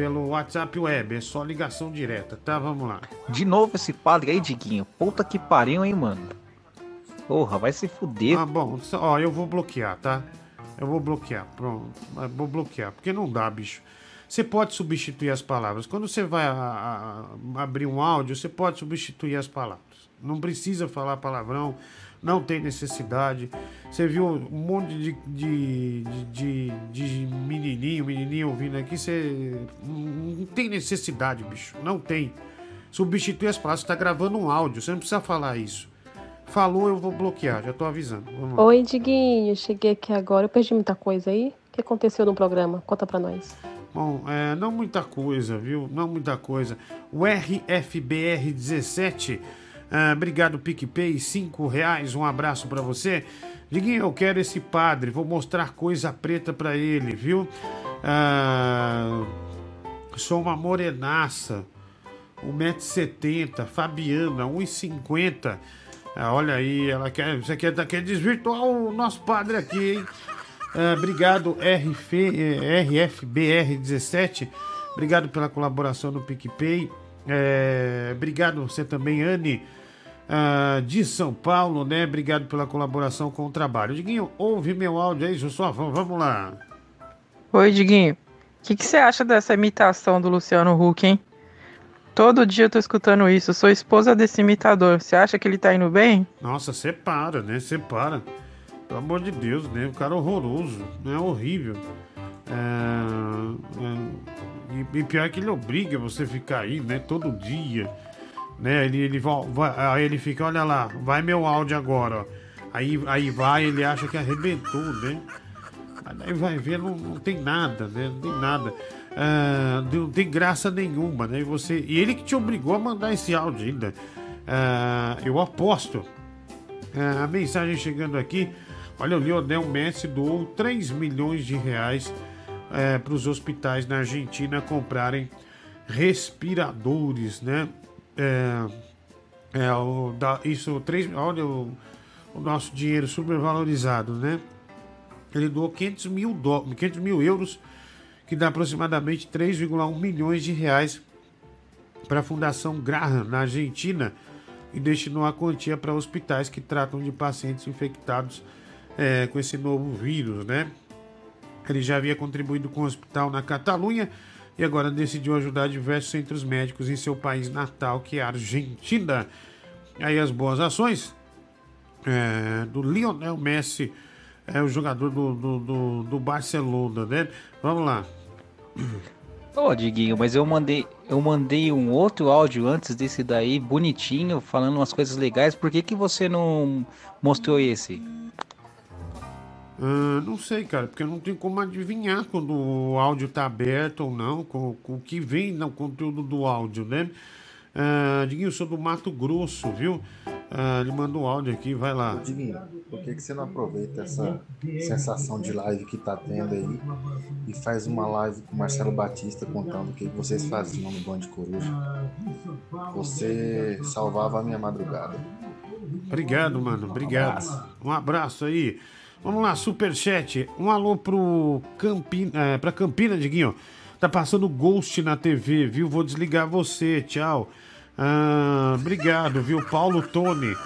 pelo WhatsApp web, é só ligação direta, tá? Vamos lá. De novo esse padre aí, Diguinho. Puta que pariu, hein, mano. Porra, vai se fuder. Ah, bom, ó, eu vou bloquear, tá? Eu vou bloquear, pronto. Eu Vou bloquear, porque não dá, bicho. Você pode substituir as palavras. Quando você vai a- a- abrir um áudio, você pode substituir as palavras. Não precisa falar palavrão, não tem necessidade. Você viu um monte de, de, de, de, menininho, menininho ouvindo aqui, você não tem necessidade, bicho. Não tem. Substituir as palavras. Você tá gravando um áudio, você não precisa falar isso. Falou, eu vou bloquear, já tô avisando. Oi, Diguinho. Cheguei aqui agora. Eu perdi muita coisa aí. O que aconteceu no programa? Conta pra nós. Bom, é, não muita coisa, viu? Não muita coisa. O RFBR17, ah, obrigado PicPay, 5 reais, um abraço pra você. Diguinho, eu quero esse padre, vou mostrar coisa preta pra ele, viu? Ah, sou uma morenaça, 1,70m, Fabiana, 1,50m. Ah, olha aí, ela quer, você quer, quer desvirtuar o nosso padre aqui, hein? Ah, obrigado, RF, eh, RFBR17. Obrigado pela colaboração no PicPay. É, obrigado você também, Anne, ah, de São Paulo, né? Obrigado pela colaboração com o trabalho. Diguinho, ouve meu áudio aí, seu só vamos lá. Oi, Diguinho. O que, que você acha dessa imitação do Luciano Huck, hein? Todo dia eu tô escutando isso. Sou esposa desse imitador. Você acha que ele tá indo bem? Nossa, separa, né? Separa. Pelo amor de Deus, né? O cara é horroroso, né? Horrível. É, é, e, e pior é que ele obriga você a ficar aí, né? Todo dia. Né? Ele, ele vai, ele fica, olha lá, vai meu áudio agora, ó. Aí, aí vai, ele acha que arrebentou, né? Aí vai ver, não, não tem nada, né? Não tem nada. Ah, não tem graça nenhuma, né? E, você, e ele que te obrigou a mandar esse áudio ainda. Ah, eu aposto. Ah, a mensagem chegando aqui. Olha, o Lionel Messi doou 3 milhões de reais para os hospitais na Argentina comprarem respiradores, né? É, é, o, da, isso, três, olha o, o nosso dinheiro super valorizado, né? Ele doou 500 mil, dó, 500 mil euros, que dá aproximadamente 3,1 milhões de reais para a Fundação Graham, na Argentina, e destinou a quantia para hospitais que tratam de pacientes infectados é, com esse novo vírus, né? Ele já havia contribuído com o hospital na Catalunha e agora decidiu ajudar diversos centros médicos em seu país natal, que é a Argentina. Aí as boas ações é, do Lionel Messi, é o jogador do, do, do, do Barcelona, né? Vamos lá. Ô, Diguinho, mas eu mandei, eu mandei um outro áudio antes desse daí, bonitinho, falando umas coisas legais. Por que, que você não mostrou esse? Ah, não sei, cara, porque eu não tenho como adivinhar quando o áudio tá aberto ou não, com, com o que vem no conteúdo do áudio, né? Ah, Diguinho, eu sou do Mato Grosso, viu? Ah, ele mandou um áudio aqui, vai lá. Diguinho, por que, que você não aproveita essa sensação de live que tá tendo aí e faz uma live com o Marcelo Batista contando o que vocês faziam no Band Coruja? Você salvava a minha madrugada. Obrigado, mano. Obrigado. Um abraço aí. Vamos lá, superchat. Um alô pro Campina, é, pra Campina, Diguinho. Tá passando Ghost na TV, viu? Vou desligar você. Tchau. Ah, obrigado, viu? Paulo Tony.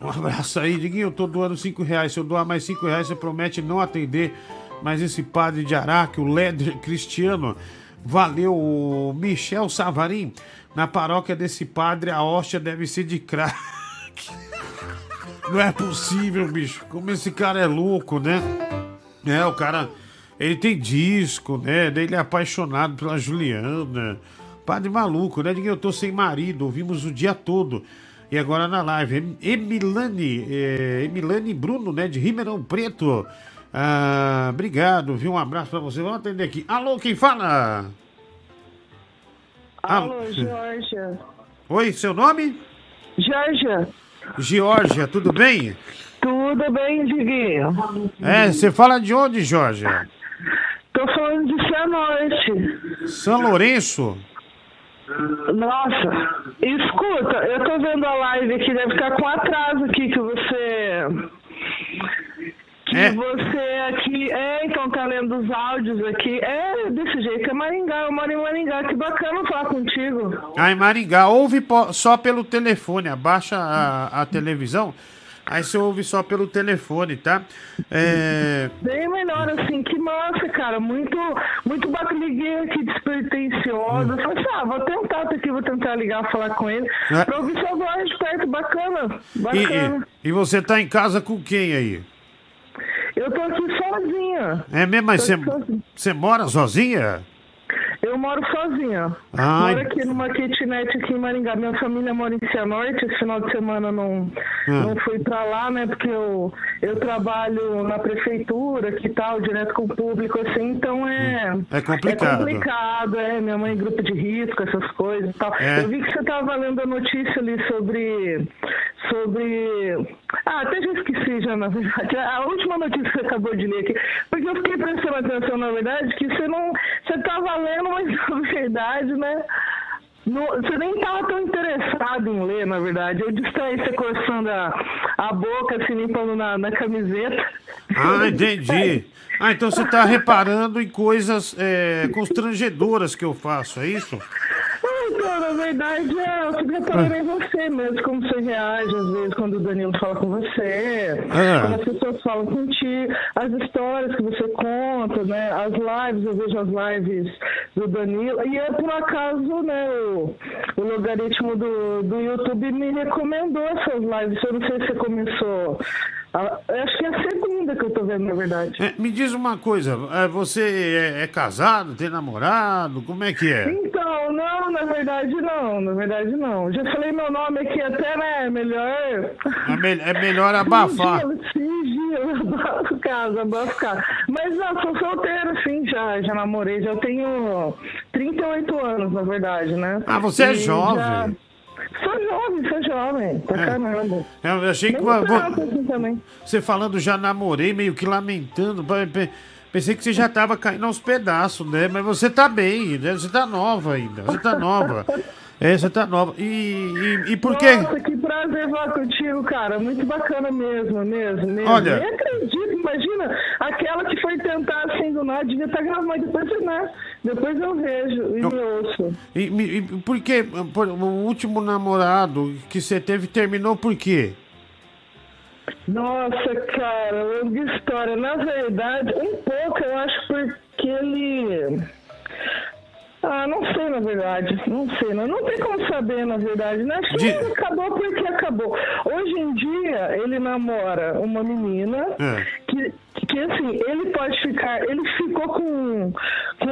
Um abraço aí, Diguinho. Eu tô doando 5 reais. Se eu doar mais 5 reais, você promete não atender mais esse padre de Araque, o Leder Cristiano. Valeu, Michel Savarim. Na paróquia desse padre, a hóstia deve ser de crack. Não é possível, bicho. Como esse cara é louco, né? É, o cara. Ele tem disco, né? Ele é apaixonado pela Juliana. Padre maluco, né? Eu tô sem marido, ouvimos o dia todo. E agora na live, Em- Emilane, é, Emilane Bruno, né, de Ribeirão Preto. Ah, obrigado, viu? Um abraço pra você. Vamos atender aqui. Alô, quem fala? Alô, Georgia. Oi, seu nome? Georgia. Georgia, tudo bem? Tudo bem, Diguinho? É, você fala de onde, Georgia? Tô falando de Cianorte. São Lourenço? Nossa, escuta, eu tô vendo a live aqui, deve ficar com atraso aqui que você. É. você aqui. É, então tá lendo os áudios aqui. É, desse jeito, é Maringá, eu moro em Maringá, que bacana falar contigo. Ah, em Maringá, ouve só pelo telefone, abaixa a, a televisão, aí você ouve só pelo telefone, tá? É, Bem melhor assim, que massa, cara. Muito, muito bacana. Liguei aqui despretensiosa. Hum. Falei assim, ah, vou tentar tá aqui, vou tentar ligar, falar com ele. É. Pra ouvir sua voz de perto, bacana. e, Bacana. e, e você tá em casa com quem aí? Eu tô aqui sozinha. É mesmo, mas você, mora sozinha? Eu moro sozinha. Ai. Moro aqui numa kitnet aqui em Maringá. Minha família mora em Cianorte. Esse final de semana não, Ah. não fui pra lá, né? Porque eu, eu trabalho na prefeitura, que tal, direto com o público, assim. Então é... É complicado. É complicado, é. Minha mãe, grupo de risco, essas coisas e tal. É. Eu vi que você tava lendo a notícia ali sobre... Sobre... Ah, até já esqueci já, na verdade. A última notícia que você acabou de ler aqui. Porque eu fiquei prestando atenção, na verdade, que você não... Você tava lendo, mas na verdade, né... não- você nem tava tão interessado em ler, na verdade. Eu distraí você coçando a, a boca, assim, limpando na, na camiseta. Ah, entendi. Ah, então você tá reparando em coisas é, constrangedoras que eu faço, é isso? Então, na verdade, é, eu fico reparando em você mesmo, como você reage, às vezes, quando o Danilo fala com você, Ah. quando as pessoas falam contigo, as histórias que você conta, né? As lives, eu vejo as lives do Danilo. E é por acaso, né, o, o logaritmo do, do YouTube me recomendou essas lives. Eu não sei se você começou. A- eu acho que é a segunda que eu tô vendo, na verdade. É, me diz uma coisa, é, você é, é casado, tem namorado, como é que é? Então, não, na verdade não, na verdade não. Já falei meu nome aqui até, né? Melhor. É, me- é melhor abafar. Abafo o caso, abafo o caso. Mas não, sou solteiro, sim, já, já namorei, já tenho 38 anos, na verdade, né? Ah, você é E jovem. já- Sou jovem, sou jovem, pra caramba. Eu achei que assim você falando já namorei, meio que lamentando. pe- pe- Pensei que você já tava caindo aos pedaços, né? Mas você tá bem, né? Você tá nova ainda. Você tá nova. É, você tá nova. E, e, e por quê? Nossa, que prazer falar contigo, cara. Muito bacana mesmo, mesmo, mesmo. Olha- Nem acredito, imagina, aquela que foi tentar assim do nada, devia estar gravando, mas depois, né? Depois eu vejo e me ouço. E, e por quê? Por- o último namorado que você teve terminou por quê? Nossa, cara, longa história. Na verdade, um pouco eu acho porque ele. Ah, não sei na verdade. Não sei, não, não tem como saber na verdade. Né? Acho que De- acabou porque acabou. Hoje em dia ele namora uma menina É. que, que assim, ele pode ficar. Ele ficou com, com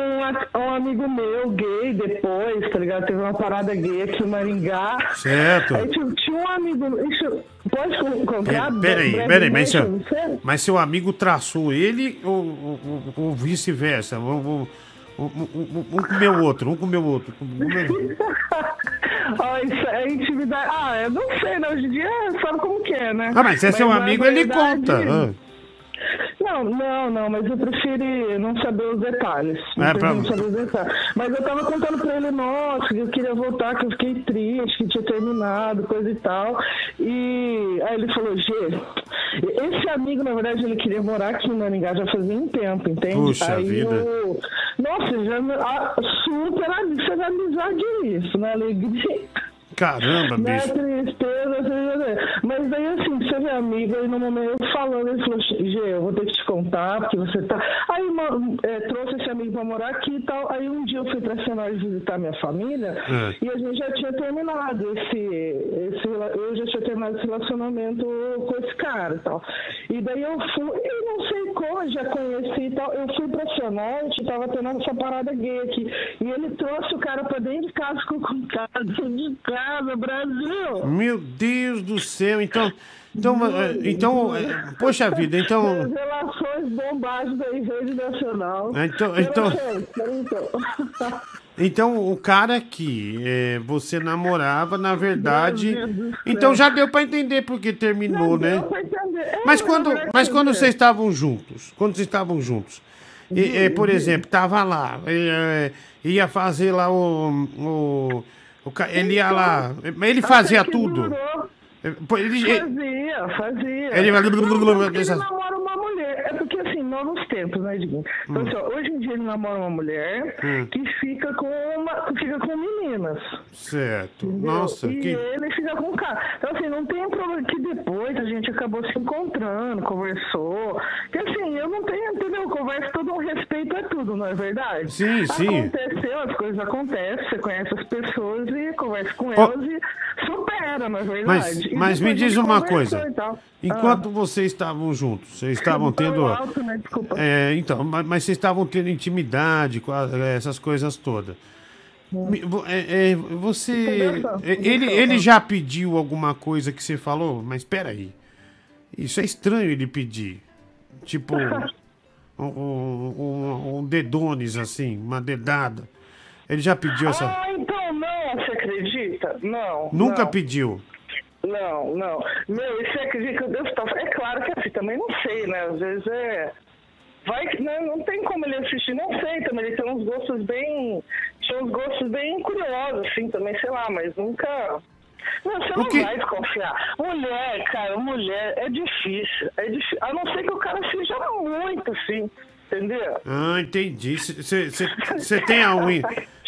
a- um amigo meu gay depois, tá ligado? Teve uma parada gay aqui em Maringá. Certo. Aí, tipo, tinha um amigo. Isso, pode encontrar? É, peraí, peraí, mas seu, mas seu amigo traçou ele ou, ou, ou- vice-versa? Um, um, um, um, comeu o outro, um comeu o outro. comeu- é intimidade. Ah, eu não sei, né? Hoje em dia sabe como que é, né? Ah, mas se é seu amigo, ele conta. Ah. Não, não, não, mas eu preferi não saber os detalhes. É, pra- não saber os detalhes. Mas eu tava contando pra ele, nossa, que eu queria voltar, que eu fiquei triste, que tinha terminado, coisa e tal. E aí ele falou, G, esse amigo, na verdade, ele queria morar aqui em Maringá já fazia um tempo, entende? Puxa aí vida. eu. Nossa, já ah, super isso é amizade isso, né? Alegria. Caramba, bicho. tristeza, tristeza. Mas daí assim, você vê amigo, aí no momento eu falando, ele falou, Gê, eu vou ter que te contar, porque você tá. Aí ma- é, trouxe esse amigo pra morar aqui e tal. Aí um dia eu fui pra Senado visitar minha família É. e a gente já tinha terminado esse, esse. Eu já tinha terminado esse relacionamento com esse cara e tal. E daí eu fui, e não sei como já conheci e tal, eu fui pra Sonorte, tava tendo essa parada gay aqui. E ele trouxe o cara pra dentro de casa, com o dentro de casa, Brasil. Meu Deus do céu, então. Então, eh, então, eh, poxa vida, então. As relações bombásticas da rede nacional. Então- então- peraí, então. Então, o cara que eh, você namorava, na verdade. Então já deu pra entender porque terminou, né? Deu pra entender. É, Mas quando, mas quando é. vocês estavam juntos, quando vocês estavam juntos, e, eh, por exemplo, tava lá, ia fazer lá o, o ca- ele ia lá, ele fazia tudo. durou. Ele, Fazia, fazia. Ele Não, ele namora uma mulher. É porque assim, novos tempos, né, Diguinho? Então, Hum. assim, ó, hoje em dia ele namora uma mulher Hum. que fica com uma. que fica com meninas. certo. entendeu? Nossa, e que. ele com o cara. Então, assim, não tem problema que depois a gente acabou se encontrando, conversou. Que assim, eu não tenho, entendeu? Conversa todo um respeito a tudo, não é verdade? Sim, sim. Aconteceu, as coisas acontecem, você conhece as pessoas e conversa com elas e supera, não é verdade? Mas, mas me diz uma coisa. Enquanto vocês estavam juntos, vocês estavam tendo. alto, né? Desculpa. É, então, mas, mas vocês estavam tendo intimidade com a- essas coisas todas. É, é, você. É, Ele, ele já pediu alguma coisa que você falou? Mas espera aí. Isso é estranho ele pedir. Tipo. Um, um, um- dedones, assim, uma dedada. Ele já pediu essa. Ah, então não, você acredita? Não. Nunca não. pediu. Não, não. Meu, e você acredita que Deus tá. É claro que assim, também não sei, né? Às vezes é. Vai não, não tem como ele assistir, não sei também. Ele tem uns gostos bem. Tinha uns gostos bem curiosos, assim, também, sei lá, mas nunca. Não, você não vai desconfiar. Mulher, cara, mulher é difícil. É difícil. A não ser que o cara seja muito, assim, entendeu? Ah, entendi. Você tem a unha.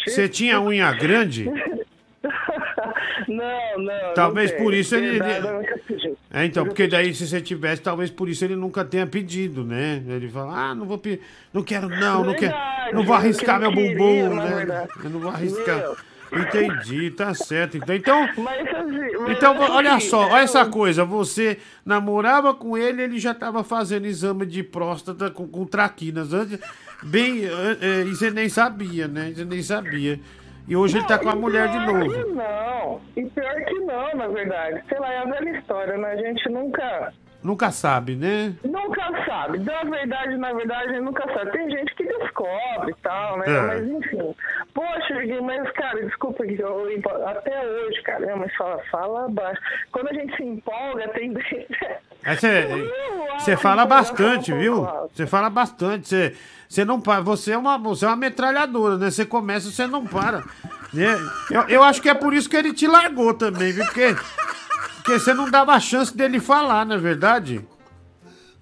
Você tinha a unha grande? Não, não. Talvez não por isso ele- pedi. É, então, porque daí se você tivesse, talvez por isso ele nunca tenha pedido, né? Ele fala, ah, não vou pedir, não quero não, não quero, não vou arriscar meu bumbum, né? Eu não vou arriscar. Meu. Entendi, tá certo. Então, então, Mas, assim, mas, então olha assim, só, olha eu- essa coisa, você namorava com ele, ele já tava fazendo exame de próstata com, com traquinas, antes, bem, eh, e você nem sabia, né? Você nem sabia. E hoje ele tá com a mulher de novo. não. E pior que não, na verdade. Sei lá, é a velha história, né? A gente nunca. Nunca sabe, né? Nunca sabe. Na verdade, na verdade, nunca sabe. Tem gente que descobre e tal, né? É. Mas enfim. Poxa, mas, cara, desculpa que eu até hoje, cara, mas fala, fala baixo. Quando a gente se empolga, tem. Você fala bastante, viu? Você fala bastante. Você, não para. Você é uma, você é uma metralhadora, né? Você começa, você não para. Né? Eu, eu acho que é por isso que ele te largou também, viu? Porque, porque você não dava chance dele falar, não é verdade?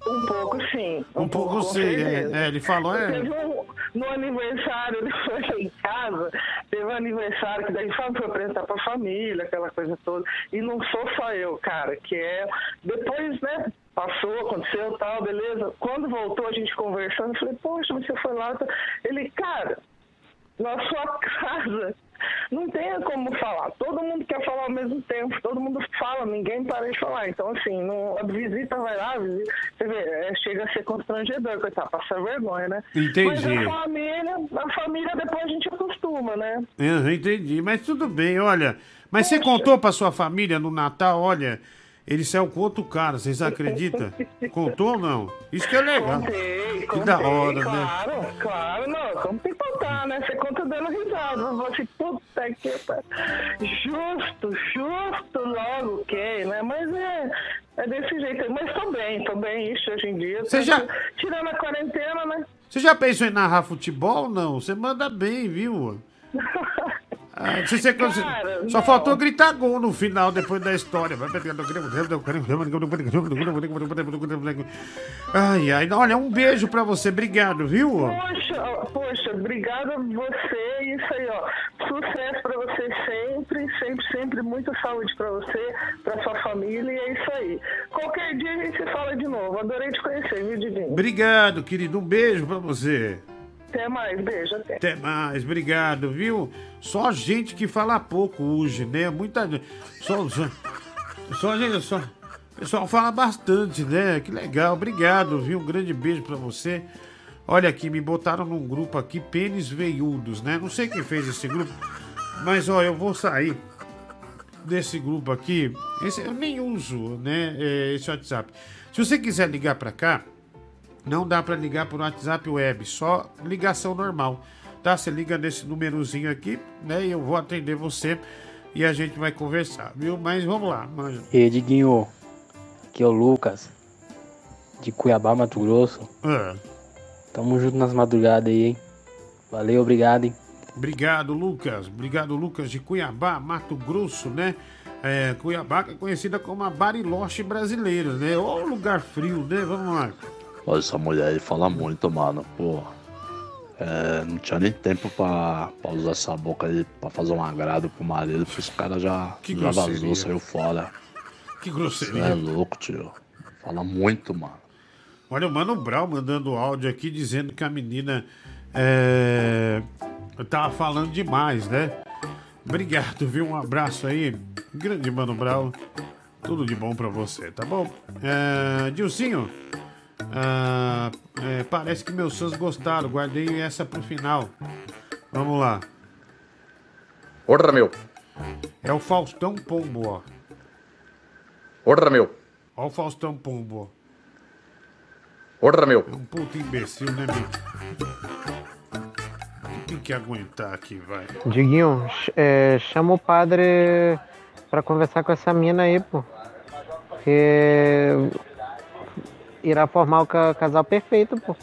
Um pouco sim. Um pouco com sim, é, é, ele falou, é. Teve um- no aniversário, ele foi em casa, teve um aniversário que daí foi foi apresentar pra família, aquela coisa toda. E não sou só eu, cara, que é. Depois, né? Passou, aconteceu tal, beleza. Quando voltou, a gente conversando, eu falei, poxa, mas você foi lá. tá?" Ele, cara, na sua casa. Não tem como falar. Todo mundo quer falar ao mesmo tempo. Todo mundo fala, ninguém para de falar. Então, assim, não, a visita vai lá, visita, você vê, é, chega a ser constrangedor, coitado, passa vergonha, né? Entendi. Mas a família, a família depois a gente acostuma, né? Eu entendi, mas tudo bem, olha. Mas você contou pra sua família no Natal, olha, ele saiu com outro cara, vocês acreditam? Contou ou não? Isso que é legal. Contei, Que contei, da hora, né? claro, claro, não, como tem que contar, né? Você conta dando risada, você, puta que. Justo, justo logo que, né? Mas é, é desse jeito. Mas tô bem, tô bem, isso hoje em dia. Você já- Tirando a quarentena, né? Você já pensou em narrar futebol? Não, você manda bem, viu? Ah, se você Cara, Só não. faltou gritar gol no final, depois da história. Ai, ai, olha, um beijo pra você, obrigado, viu? Poxa, poxa, obrigada a você. Isso aí, ó. Sucesso pra você sempre, sempre, sempre. Muita saúde pra você, pra sua família. E é isso aí. Qualquer dia a gente se fala de novo. Adorei te conhecer, viu, Didinho? Obrigado, querido, um beijo pra você. Até mais, beijo, até. Até mais, obrigado, viu? Só gente que fala pouco hoje, né? Muita. Só, só, só gente. Só, O pessoal fala bastante, né? Que legal, obrigado, viu? Um grande beijo pra você. Olha aqui, me botaram num grupo aqui, pênis veiudos, né? Não sei quem fez esse grupo, mas ó, eu vou sair desse grupo aqui. Esse, eu nem uso, né? é, Esse WhatsApp. Se você quiser ligar pra cá, não dá pra ligar por WhatsApp web, só ligação normal, tá? Você liga nesse númerozinho aqui, né? E eu vou atender você e a gente vai conversar, viu? Mas vamos lá, manja. E Diguinho, aqui é o Lucas, de Cuiabá, Mato Grosso. Ah. Tamo junto nas madrugadas aí, hein? Valeu, obrigado, hein? Obrigado, Lucas. Obrigado, Lucas de Cuiabá, Mato Grosso, né? É, Cuiabá é conhecida como a Bariloche brasileira, né? Ô lugar frio, né? Vamos lá. Olha, essa mulher aí fala muito, mano. Pô, é, não tinha nem tempo pra, pra usar essa boca aí pra fazer um agrado pro marido, porque os caras já, Que já vazou, saiu fora. Que Você grosseria. é louco, tio. Fala muito, mano. Olha, o Mano Brown mandando áudio aqui dizendo que a menina é, tava falando demais, né? Obrigado, viu? Um abraço aí. Grande Mano Brown. Tudo de bom pra você, tá bom? É, Dilcinho, ah, é, parece que meus fãs gostaram. Guardei essa pro final. Vamos lá. Porra, meu. É o Faustão Pombo, ó. Porra, meu. Ó o Faustão Pombo, ó. Porra, meu. É um puto imbecil, né, bicho? Tem que aguentar aqui, vai. Diguinho, ch- é, chama o padre pra conversar com essa mina aí, pô. Que irá formar o ca- casal perfeito, pô.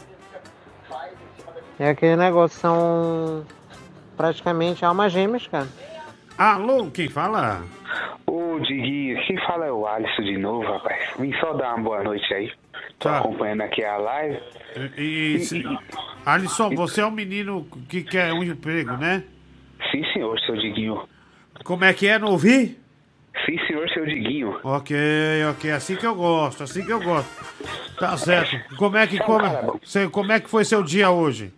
É aquele negócio, são praticamente almas gêmeas, cara. Alô, quem fala? Ô, Diguinho, quem fala é o Alisson de novo, rapaz. Vim só dar uma boa noite aí. Tô Tá. acompanhando aqui a live. E, e, Alisson, você é um menino que quer um emprego, né? Sim, senhor, seu Diguinho. Como é que é? Não ouvi? Sim, senhor, seu Diguinho. Ok, ok, assim que eu gosto, assim que eu gosto. Tá certo. Como é que, como, você, como é que foi seu dia hoje?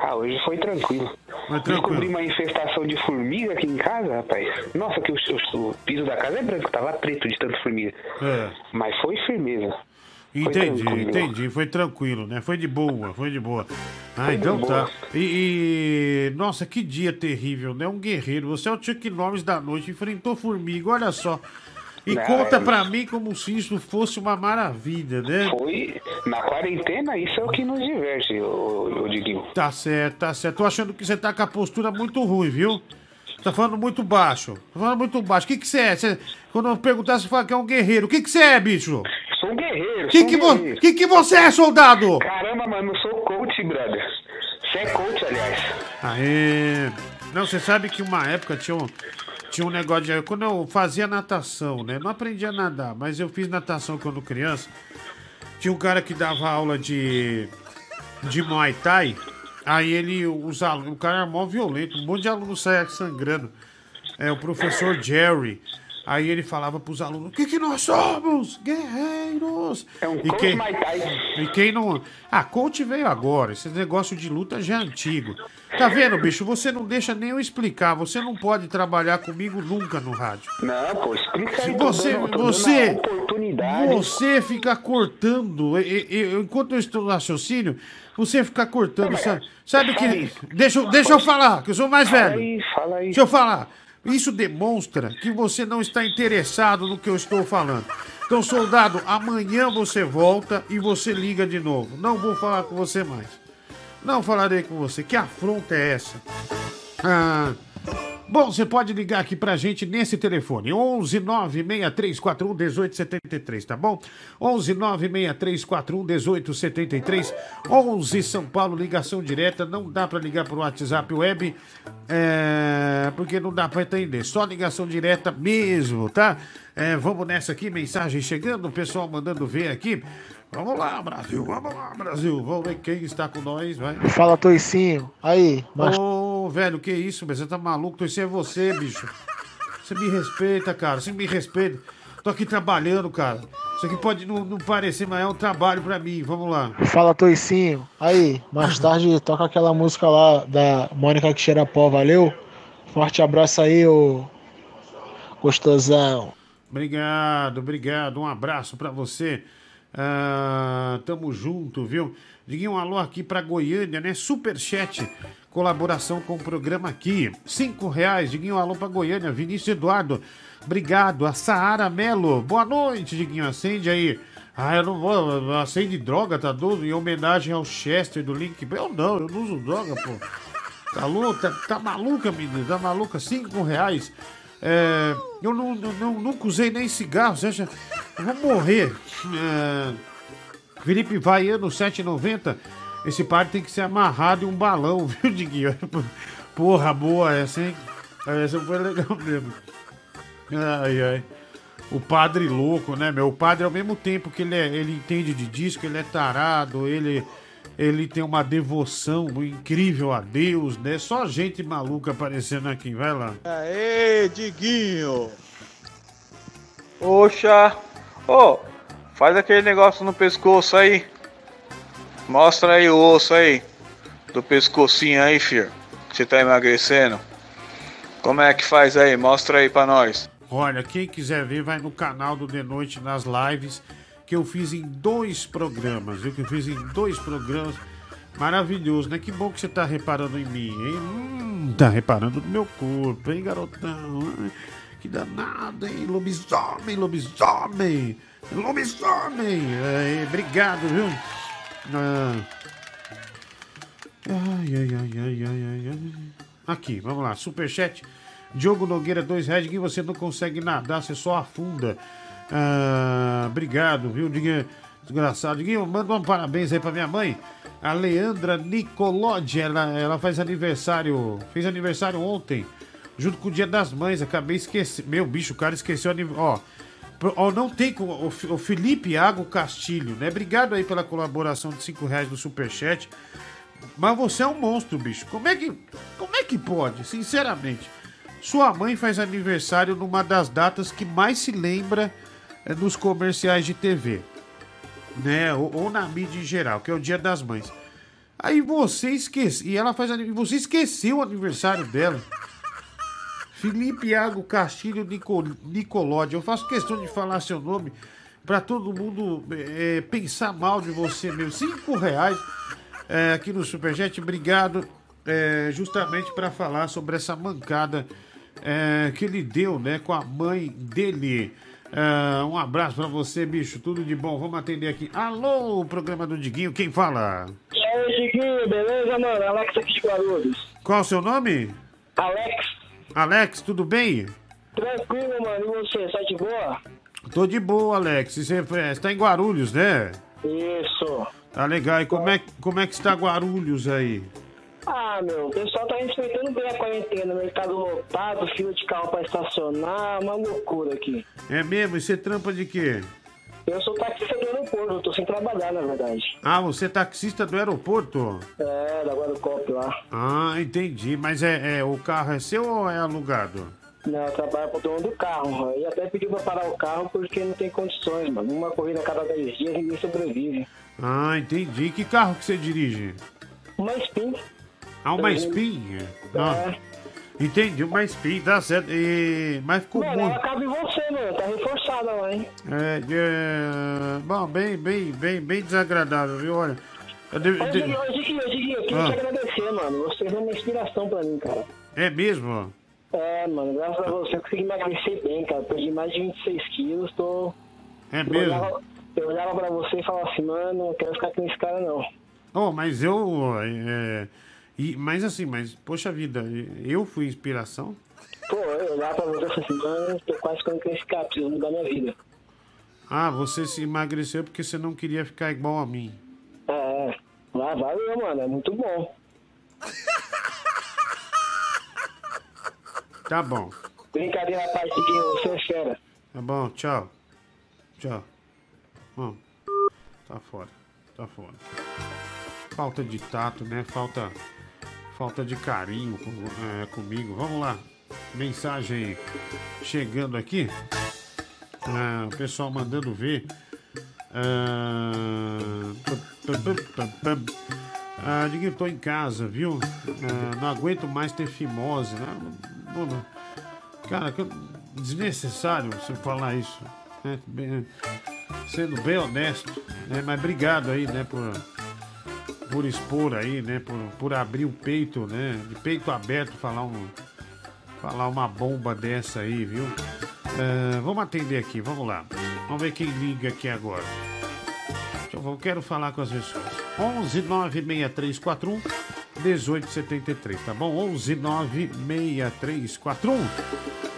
Ah, hoje foi tranquilo. Foi tranquilo. Descobri uma infestação de formiga aqui em casa, rapaz. Nossa, que o, o- o piso da casa é branco, tava preto de tanta formiga. É. Mas foi firmeza. Foi Entendi, tranquilo. entendi. Foi tranquilo, né? Foi de boa, foi de boa. Ah, Foi então tá. E, e- Nossa, que dia terrível, né? Um guerreiro. Você é o Chuck Norris da noite, enfrentou formiga, olha só. E Não, conta é- pra mim como se isso fosse uma maravilha, né? Foi. Na quarentena, isso é o que nos diverte, ô, ô Diguinho. Tá certo, tá certo. Tô achando que você tá com a postura muito ruim, viu? Tá falando muito baixo. Tá falando muito baixo. O que que você é? Você- Quando eu perguntar, você fala que é um guerreiro. O que que você é, bicho? Sou um guerreiro. Que um que, vo... guerreiro. que que você é, soldado? Caramba, mano, eu sou coach, brother. Você é coach, aliás. Aê! Não, você sabe que uma época tinha um, tinha um negócio de. Quando eu fazia natação, né? Não aprendi a nadar, mas eu fiz natação quando criança. Tinha um cara que dava aula de. de Muay Thai. Aí ele, os alunos, o cara era mó violento, um monte de aluno saia sangrando. É o professor Jerry. Aí ele falava pros alunos: O que, que nós somos? Guerreiros! É um e coach quem, e quem não. Ah, coach veio agora. Esse negócio de luta já é antigo. Tá vendo, bicho? Você não deixa nem eu explicar. Você não pode trabalhar comigo nunca no rádio. Não, pô, explica Se aí. você, dando- você, oportunidade. você fica cortando, eu- enquanto eu estou no raciocínio, você fica cortando, sabe? Sabe que, deixa, eu- deixa eu falar, que eu sou mais Fala velho. aí, fala aí. Deixa eu falar. Isso demonstra que você não está interessado no que eu estou falando. Então, soldado, amanhã você volta e você liga de novo. Não vou falar com você mais. Não falarei com você. Que afronta é essa? Ah, bom, você pode ligar aqui pra gente nesse telefone. 11 96341 1873, tá bom? 11 96341 1873. 11 São Paulo, ligação direta. Não dá pra ligar pro WhatsApp web, é, porque não dá pra entender. Só ligação direta mesmo, tá? É, vamos nessa aqui, mensagem chegando, o pessoal mandando ver aqui. Vamos lá, Brasil, vamos lá, Brasil. Vamos ver quem está com nós, vai. Fala, Toicinho. Aí, mas Ô, velho, que isso, velho? Você tá maluco? Isso é você, bicho. Você me respeita, cara. Você me respeita. Tô aqui trabalhando, cara. Isso aqui pode não, não parecer, mas é um trabalho pra mim. Vamos lá. Fala, Toicinho. Aí, mais tarde toca aquela música lá da Mônica que cheira pó, valeu? Forte abraço aí, ô gostosão. Obrigado, obrigado. Um abraço pra você. Ah, tamo junto, viu? Diguinho, um alô aqui pra Goiânia, né? Superchat, colaboração com o programa aqui. Cinco reais, Diguinho, alô pra Goiânia. Vinícius Eduardo, obrigado. A Saara Melo, boa noite, Diguinho. Acende aí. Ah, eu não vou. Acende droga, tá doido? Em homenagem ao Chester do Link. Eu não, eu não uso droga, pô. Tá louca? Tá, tá maluca, menina? Tá maluca? Cinco reais. É, eu não, não- nunca usei nem cigarro, você acha? Eu vou morrer. É, Felipe Vaiano, 7,90. Esse par tem que ser amarrado em um balão, viu, Diguinho? Porra, boa essa, hein? Essa foi legal mesmo. Ai, ai. O padre louco, né, meu? O padre, ao mesmo tempo que ele, é, ele entende de disco, ele é tarado, ele, ele tem uma devoção incrível a Deus, né? Só gente maluca aparecendo aqui, vai lá. Aê, Diguinho! Oxa! Ô, faz aquele negócio no pescoço aí. Mostra aí o osso aí. Do pescocinho aí, filho. Você tá emagrecendo. Como é que faz aí? Mostra aí pra nós. Olha, quem quiser ver, vai no canal do De Noite nas lives, que eu fiz em dois programas, viu? Que eu fiz em dois programas. Maravilhoso, né? Que bom que você tá reparando em mim, hein? Hum, tá reparando no meu corpo, hein, garotão? Que danado, hein? Lobisomem, lobisomem! Lobisomem! Ai, obrigado, viu? Ai, ai, ai, ai, ai, ai. Aqui, vamos lá. Superchat. Diogo Nogueira, dois reais. Que você não consegue nadar, você só afunda. Ah, obrigado, viu, Diguinho? Desgraçado. Diguinho, manda um parabéns aí pra minha mãe. A Leandra Nicolodi. Ela, ela faz aniversário. Fez aniversário ontem. Junto com o Dia das Mães. Acabei esquecendo. Meu bicho, o cara esqueceu Ó, não tem como. O Felipe Iago Castilho, né? Obrigado aí pela colaboração de 5 reais do Superchat. Mas você é um monstro, bicho. Como é que. Como é que pode? Sinceramente. Sua mãe faz aniversário numa das datas que mais se lembra é, nos comerciais de TV. Né? Ou, ou na mídia em geral, que é o Dia das Mães. Aí você esquece. E ela faz Você esqueceu o aniversário dela. Felipe Iago Castilho Nico, Nicolodi. Eu faço questão de falar seu nome para todo mundo é, pensar mal de você mesmo. Cinco reais é, aqui no Superchat. Obrigado. é, justamente para falar sobre essa mancada que ele deu, né, com a mãe dele. Um abraço para você, bicho. Tudo de bom. Vamos atender aqui. Alô, programa do Diguinho. Quem fala? E aí, Chiquinho, beleza, mano? Alex aqui de Guarulhos. Qual o seu nome? Alex, Alex, tudo bem? tranquilo, mano. E você, sai de boa? Tô de boa, Alex. Você está em Guarulhos, né? Isso. Tá legal. E como é, como é que está Guarulhos aí? Ah, meu, o pessoal tá respeitando bem a quarentena. Mercado lotado, fila de carro pra estacionar, uma loucura aqui. É mesmo? E você trampa de quê? Eu sou taxista do aeroporto, eu tô sem trabalhar, na verdade. Ah, você é taxista do aeroporto? É, da Guaracop lá. Ah, entendi. Mas é, é o carro é seu ou é alugado? Não, eu trabalho pro dono do carro. E até pediu pra parar o carro porque não tem condições, mano. Uma corrida a cada 10 dias ninguém sobrevive. Ah, entendi. Que carro que você dirige? Uma spin. Ah, uma Spin? Ah, entendi, uma Spin, tá certo. E... Mas ficou Mano, bom. ela cabe em você, mano. Tá reforçada lá, hein? É, é, bom, bem, bem, bem, bem desagradável, viu? Olha. eu de- Ô, de- Diguinho, ô, Diguinho, ô, Diguinho, eu queria Ah. te agradecer, mano. Você é uma inspiração pra mim, cara. É mesmo? É, mano, graças a você eu consegui emagrecer bem, cara. Perdi mais de 26 quilos, tô... É eu mesmo? olhava, eu olhava pra você e falava assim, mano, não quero ficar com esse cara, não. Oh, mas eu. É, e, mas assim, mas, poxa vida, eu fui inspiração? Pô, eu olhava pra você assim, mano, tô quase esse cara, preciso mudar minha vida. Ah, você se emagreceu porque você não queria ficar igual a mim. É, lá valeu, mano, é muito bom. Tá bom, Brincadeira parte, Diguinho, você é fera. tá bom, tchau. Tchau. Bom, tá fora, tá fora. Falta de tato, né? Falta, falta de carinho com- é, comigo. Vamos lá, mensagem chegando aqui. Ah, o pessoal mandando ver. Ah. Ah, Diguinho, tô em casa, viu? Ah, não aguento mais ter fimose, né? Cara, que desnecessário você falar isso. né? Sendo bem honesto, né? Mas obrigado aí, né, por, por expor aí, né? Por, por abrir o peito, né? De peito aberto, falar um. Falar uma bomba dessa aí, viu? É, vamos atender aqui, vamos lá. Vamos ver quem liga aqui agora. Eu, eu quero falar com as pessoas. 11 96341 1873, tá bom? 11 96341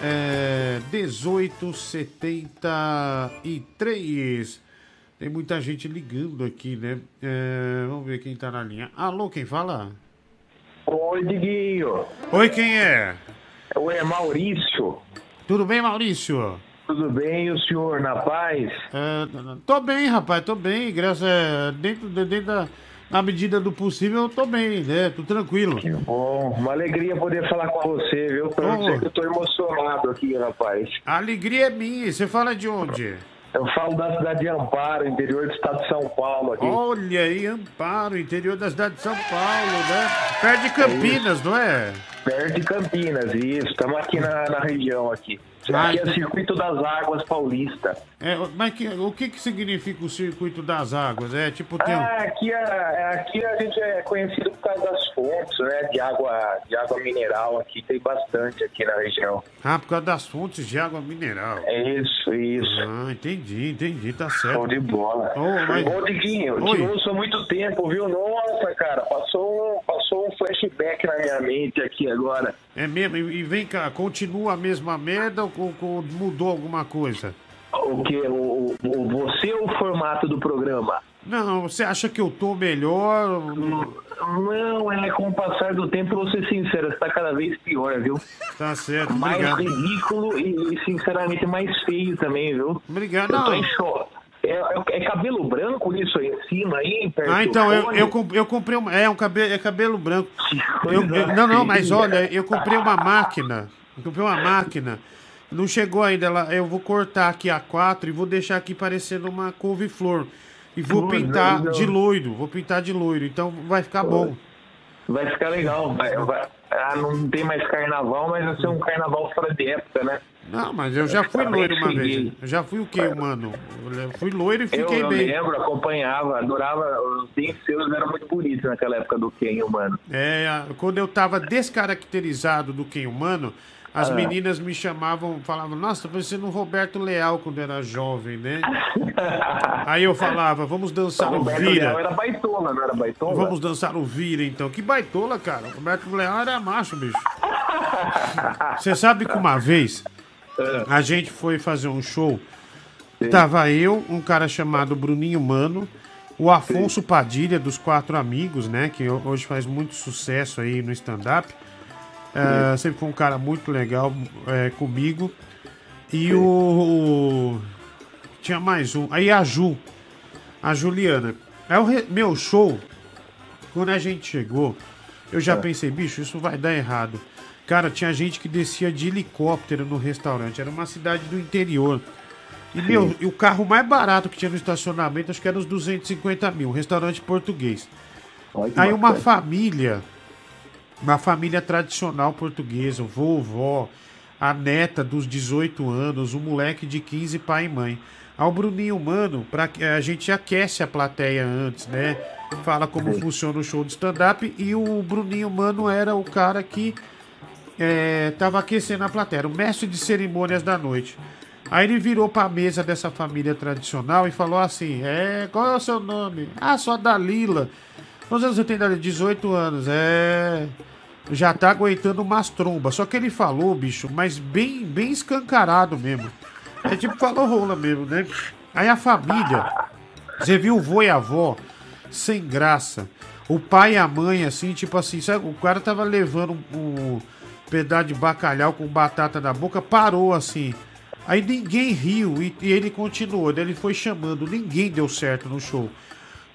é, 1873. Tem muita gente ligando aqui, né? É, vamos ver quem tá na linha. Alô, quem fala? Oi, Diguinho. Oi, quem é? Oi, é Maurício. Tudo bem, Maurício? Tudo bem, e o senhor, na paz? É, tô bem, rapaz, tô bem. Graças a dentro, dentro da na medida do possível, eu tô bem, né? Tô tranquilo. Que bom, uma alegria poder falar com você, viu? Pra dizer que eu tô emocionado aqui, rapaz. A alegria é minha. Você fala de onde? Eu falo da cidade de Amparo, interior do estado de São Paulo aqui. Olha aí, Amparo, interior da cidade de São Paulo, né? Perto de Campinas, não é? Perto de Campinas, isso. Estamos aqui na, na região aqui. Ai. Aqui é Circuito das Águas Paulista. É, mas que- o que, que significa o circuito das águas? É tipo tem. Ah, aqui, é, aqui a gente é conhecido por causa das fontes, né? De água, de água mineral aqui, tem bastante aqui na região. Ah, por causa das fontes de água mineral. É isso, isso. Ah, entendi, entendi, tá certo. Show de bola. Ô, mas- Ô, Diguinho, Oi. te ouço há muito tempo, viu? Nossa, cara, passou passou um flashback na minha mente aqui agora. É mesmo? E, vem cá, continua a mesma merda ou, ou- ou mudou alguma coisa? O que? O, o, você ou o formato do programa? Não, você acha que eu tô melhor? Não, é com o passar do tempo, vou ser sincero, você tá cada vez pior, viu? Tá certo, Mais obrigado. ridículo e, sinceramente, mais feio também, viu? Obrigado. Eu tô em choque. É, é- cabelo branco isso aí em cima aí? Ah, então, eu, eu, eu comprei uma. É, um cabelo, é cabelo branco. Eu- eu- não, não, mas olha, eu comprei uma máquina. Eu comprei uma máquina. Não chegou ainda. Ela, eu vou cortar aqui a 4 e vou deixar aqui parecendo uma couve-flor. E vou pintar de loiro. Vou pintar de loiro. Então vai ficar bom. Vai ficar legal. Vai, vai- ah, não tem mais carnaval, mas vai ser um carnaval fora de época, né? Não, mas eu já fui loiro uma vez. Eu já fui o quê, mano? Eu fui loiro e Eu, fiquei eu bem. lembro, acompanhava, adorava. Os dentes seus eram muito bonitos naquela época do Ken, mano. É, quando eu tava descaracterizado do quem humano, as Ah. meninas me chamavam, falavam, nossa, parecendo um Roberto Leal quando era jovem, né? Aí eu falava, vamos dançar o Leal vira. era baitola, não era baitola? Vamos dançar o vira, então. Que baitola, cara. Roberto Leal era macho, bicho. Você sabe que uma vez a gente foi fazer um show. Tava eu, um cara chamado Bruninho Mano, o Afonso Padilha, dos Quatro Amigos, né? Que ho- hoje faz muito sucesso aí no stand-up. É, sempre foi um cara muito legal é, comigo. E o, o- Tinha mais um. Aí a Ju. A Juliana. Aí o re- meu show, quando a gente chegou, eu já pensei, bicho, isso vai dar errado. Cara, tinha gente que descia de helicóptero no restaurante. Era uma cidade do interior. E, meu, e o carro mais barato que tinha no estacionamento, acho que era uns 250 mil. Um restaurante português. Aí uma família, uma família tradicional portuguesa, o vovó, a neta dos 18 anos, o moleque de 15, pai e mãe. Ao Bruninho Mano, pra, que- a gente aquece a plateia antes, né? Fala como funciona o show de stand-up. E o Bruninho Mano era o cara que é, tava aquecendo a plateia, o mestre de cerimônias da noite. Aí ele virou pra mesa dessa família tradicional e falou assim: É, qual é o seu nome? Ah, sou a Dalila. Quantos anos você tem, Dalila? 18 anos. É. Já tá aguentando umas trombas. Só que ele falou, bicho, mas bem, bem escancarado mesmo. É tipo, falou rola mesmo, né? Aí a família, você viu o vô e a avó sem graça. O pai e a mãe, assim, tipo assim, sabe? O cara tava levando um, um pedaço de bacalhau com batata na boca, parou assim. Aí ninguém riu e, e ele continuou. Daí ele foi chamando, ninguém deu certo no show.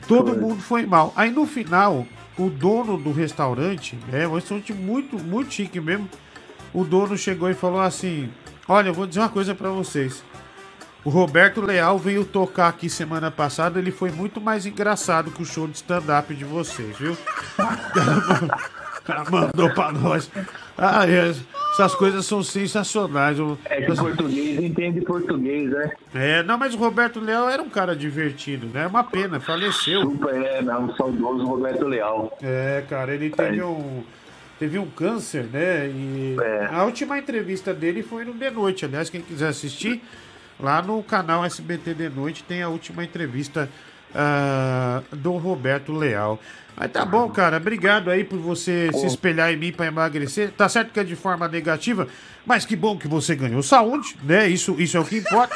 Todo mundo foi mal. Aí no final, o dono do restaurante, é um restaurante muito, muito chique mesmo. O dono chegou e falou assim: Olha, eu vou dizer uma coisa pra vocês. O Roberto Leal veio tocar aqui semana passada, ele foi muito mais engraçado que o show de stand-up de vocês, viu? O cara mandou pra nós. Ah, é. Essas coisas são sensacionais. É que português entende português, né? É, não, mas o Roberto Leal era um cara divertido, né? É uma pena, faleceu. Super, é, não, saudoso Roberto Leal. É, cara, ele teve um. Teve um câncer, né? E a última entrevista dele foi no De Noite. Aliás, quem quiser assistir, lá no canal SBT De Noite tem a última entrevista ah, do Roberto Leal. Mas tá bom, cara. Obrigado aí por você se espelhar em mim pra emagrecer. Tá certo que é de forma negativa, mas que bom que você ganhou saúde, né? Isso, isso é o que importa.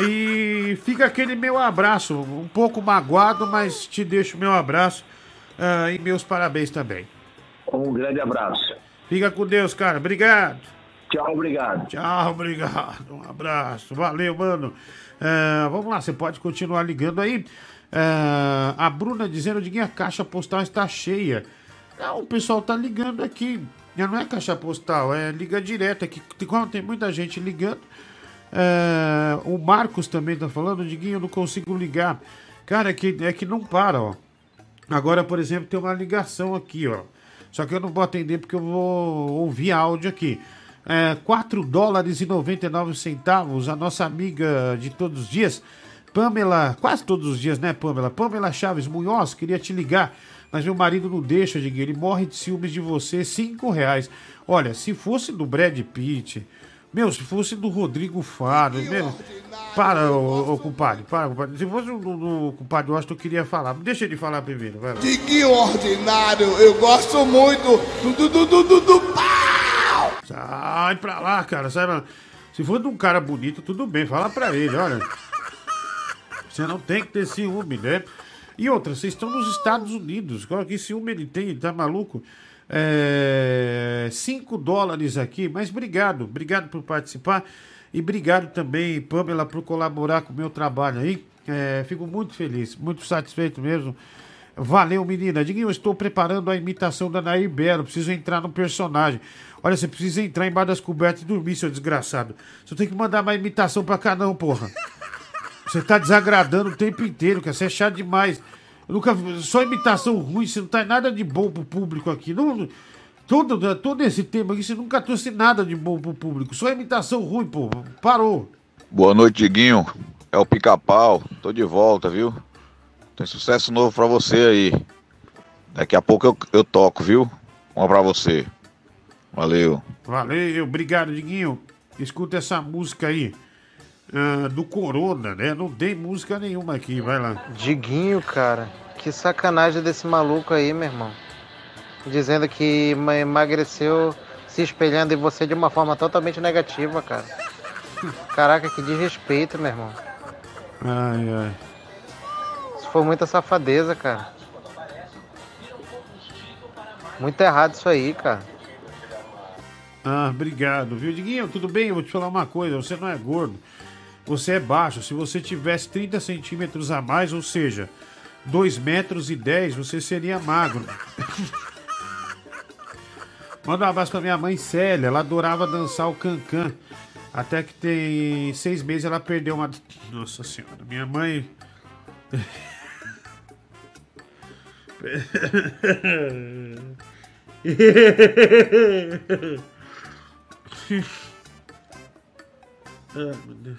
E fica aquele meu abraço, um pouco magoado, mas te deixo meu abraço ah, e meus parabéns também. Um grande abraço. Fica com Deus, cara. Obrigado. Tchau, obrigado. Tchau, obrigado. Um abraço. Valeu, mano. Ah, vamos lá, você pode continuar ligando aí. Ah, a Bruna dizendo que a caixa postal está cheia. Não, o pessoal tá ligando aqui. Não é caixa postal, é liga direta. Que quando tem muita gente ligando. É, o Marcos também tá falando, Diguinho, eu não consigo ligar. Cara, é que, é que não para, ó. Agora, por exemplo, tem uma ligação aqui, ó. Só que eu não vou atender porque eu vou ouvir áudio aqui. É, 4 dólares e 99 centavos. A nossa amiga de todos os dias, Pamela, quase todos os dias, né, Pamela? Pamela Chaves Munhoz, queria te ligar. Mas meu marido não deixa, Diguinho. Ele morre de ciúmes de você. 5 reais. Olha, se fosse do Brad Pitt, meu, se fosse do Rodrigo Faro, meu, para, ô, ô, compadre, para, compadre. Se fosse do, do compadre Washington, eu queria falar. Deixa ele falar primeiro, vai lá. Diguinho ordinário, eu gosto muito do, do, do, do, do pau! Sai pra lá, cara, sai pra. Se for de um cara bonito, tudo bem, fala pra ele, olha. Você não tem que ter ciúme, né? E outra, vocês estão nos Estados Unidos. Que ciúme ele tem? Tá maluco? 5 dólares aqui, mas obrigado, obrigado por participar e obrigado também, Pamela, por colaborar com o meu trabalho aí. É, fico muito feliz, muito satisfeito mesmo. Valeu, menina. Diguinho, eu estou preparando a imitação da Nair Belo. Preciso entrar no personagem. Olha, você precisa entrar embaixo das cobertas e dormir, seu desgraçado. Você tem que mandar uma imitação pra cá, não, porra. Você tá desagradando o tempo inteiro, cara. Você é chato demais. Eu nunca Só imitação ruim, você não tá nada de bom pro público aqui. Não, todo, todo esse tema aqui, você nunca trouxe nada de bom pro público. Só imitação ruim, pô. Parou. Boa noite, Diguinho. É o Pica-Pau. Tô de volta, viu? Tem sucesso novo pra você aí. Daqui a pouco eu, eu toco, viu? Uma pra você. Valeu. Valeu, obrigado, Diguinho. Escuta essa música aí. ah, do Corona, né? Não tem música nenhuma aqui, vai lá. Diguinho, cara, que sacanagem desse maluco aí, meu irmão. Dizendo que ema- emagreceu se espelhando em você de uma forma totalmente negativa, cara. Caraca, que desrespeito, meu irmão. Ai, ai. Foi muita safadeza, cara. Muito errado isso aí, cara. Ah, obrigado, viu? Diguinho, tudo bem? Eu vou te falar uma coisa, você não é gordo. Você é baixo. Se você tivesse 30 centímetros a mais, ou seja, 2 metros e 10, você seria magro. Manda um abraço pra minha mãe Célia. Ela adorava dançar o cancan. Até que tem seis meses ela perdeu uma. Nossa senhora, minha mãe. Ah, meu Deus.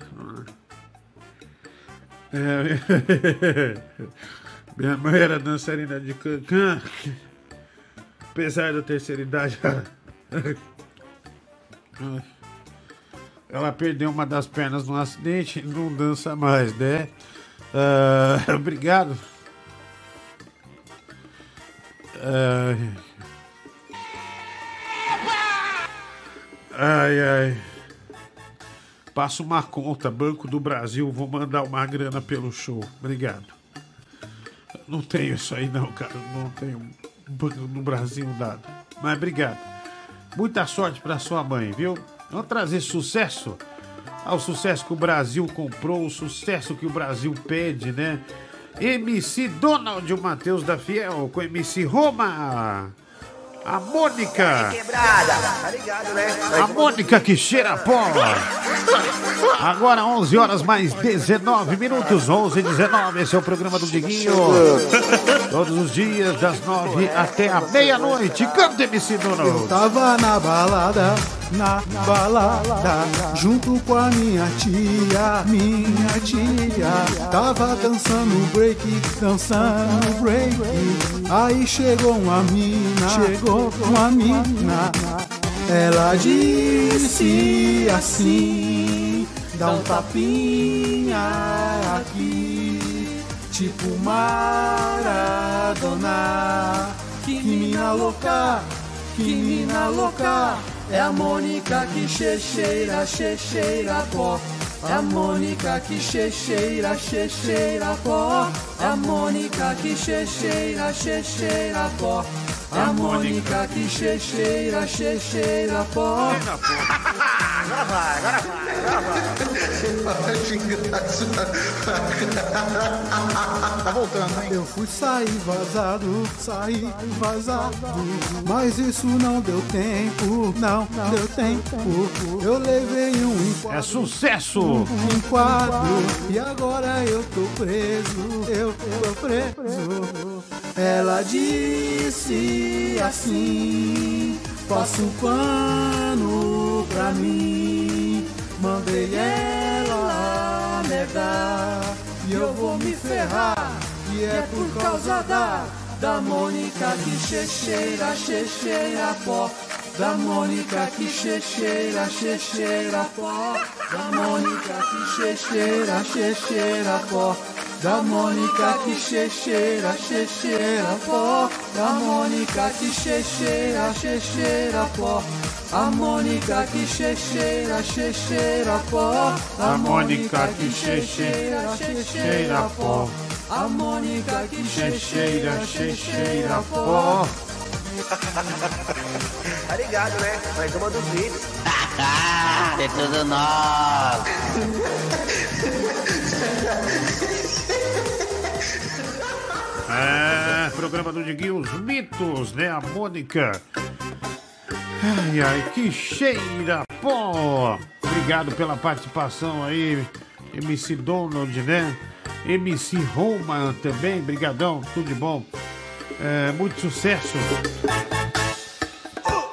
Minha mãe era dançarina de cancan. Apesar da terceira idade, ela- ela perdeu uma das pernas num acidente e não dança mais, né? Ah, obrigado. Ah, Ai, ai. Passa uma conta, Banco do Brasil, vou mandar uma grana pelo show. Obrigado. Não tenho isso aí não, cara. Não tenho Banco do Brasil nada. Mas obrigado. Muita sorte pra sua mãe, viu? Vamos trazer sucesso ao sucesso que o Brasil comprou, o sucesso que o Brasil pede, né? MC Donald o Matheus da Fiel com MC Roma. A Mônica. Quebrada, tá ligado, né? A Mônica que cheira a pó. Agora 11 horas mais 19 minutos, 11 e 19. Esse é o programa do Diguinho. Todos os dias, das 9 até a meia-noite. Canta, MC Dono. Eu tava na balada, na balada, junto com a minha tia, minha tia. Tava dançando break, dançando break. Aí chegou uma mina, chegou uma mina. Ela disse assim: dá um tapinha aqui, tipo Maradona. Que mina louca, que mina louca. É a Mônica que checheira, checheira pó. É a Mônica que checheira, checheira pó. É a Mônica que checheira, checheira pó. É a Mônica que checheira, checheira pó. Agora vai, agora vai, agora vai. Tá voltando, hein? Eu fui sair vazado, sair vazado. Mas isso não deu tempo, não, não deu tempo. Eu levei um enquadro. É sucesso! Um enquadro. E agora eu tô preso, eu tô preso. Ela disse assim: passa um pano pra mim. Mandei ela negar e eu vou me ferrar. E é por causa da da Mônica que checheira, checheira pó. Da Mônica que checheira, checheira pó. Da Mônica que checheira, checheira pó. Da Mônica que checheira, checheira pó. Da Mônica que checheira, checheira pó. A Mônica que checheira, checheira pó. A Mônica que checheira, checheira pó. A Mônica que checheira, checheira pó. Tá ligado, né? Mais uma dos vídeos. é tudo nosso. É, programa do Diguinho, os mitos, né? A Mônica. Ai, ai, que cheira, pó! Obrigado pela participação aí, MC Donald, né? MC Roma também, brigadão, tudo de bom. É, muito sucesso.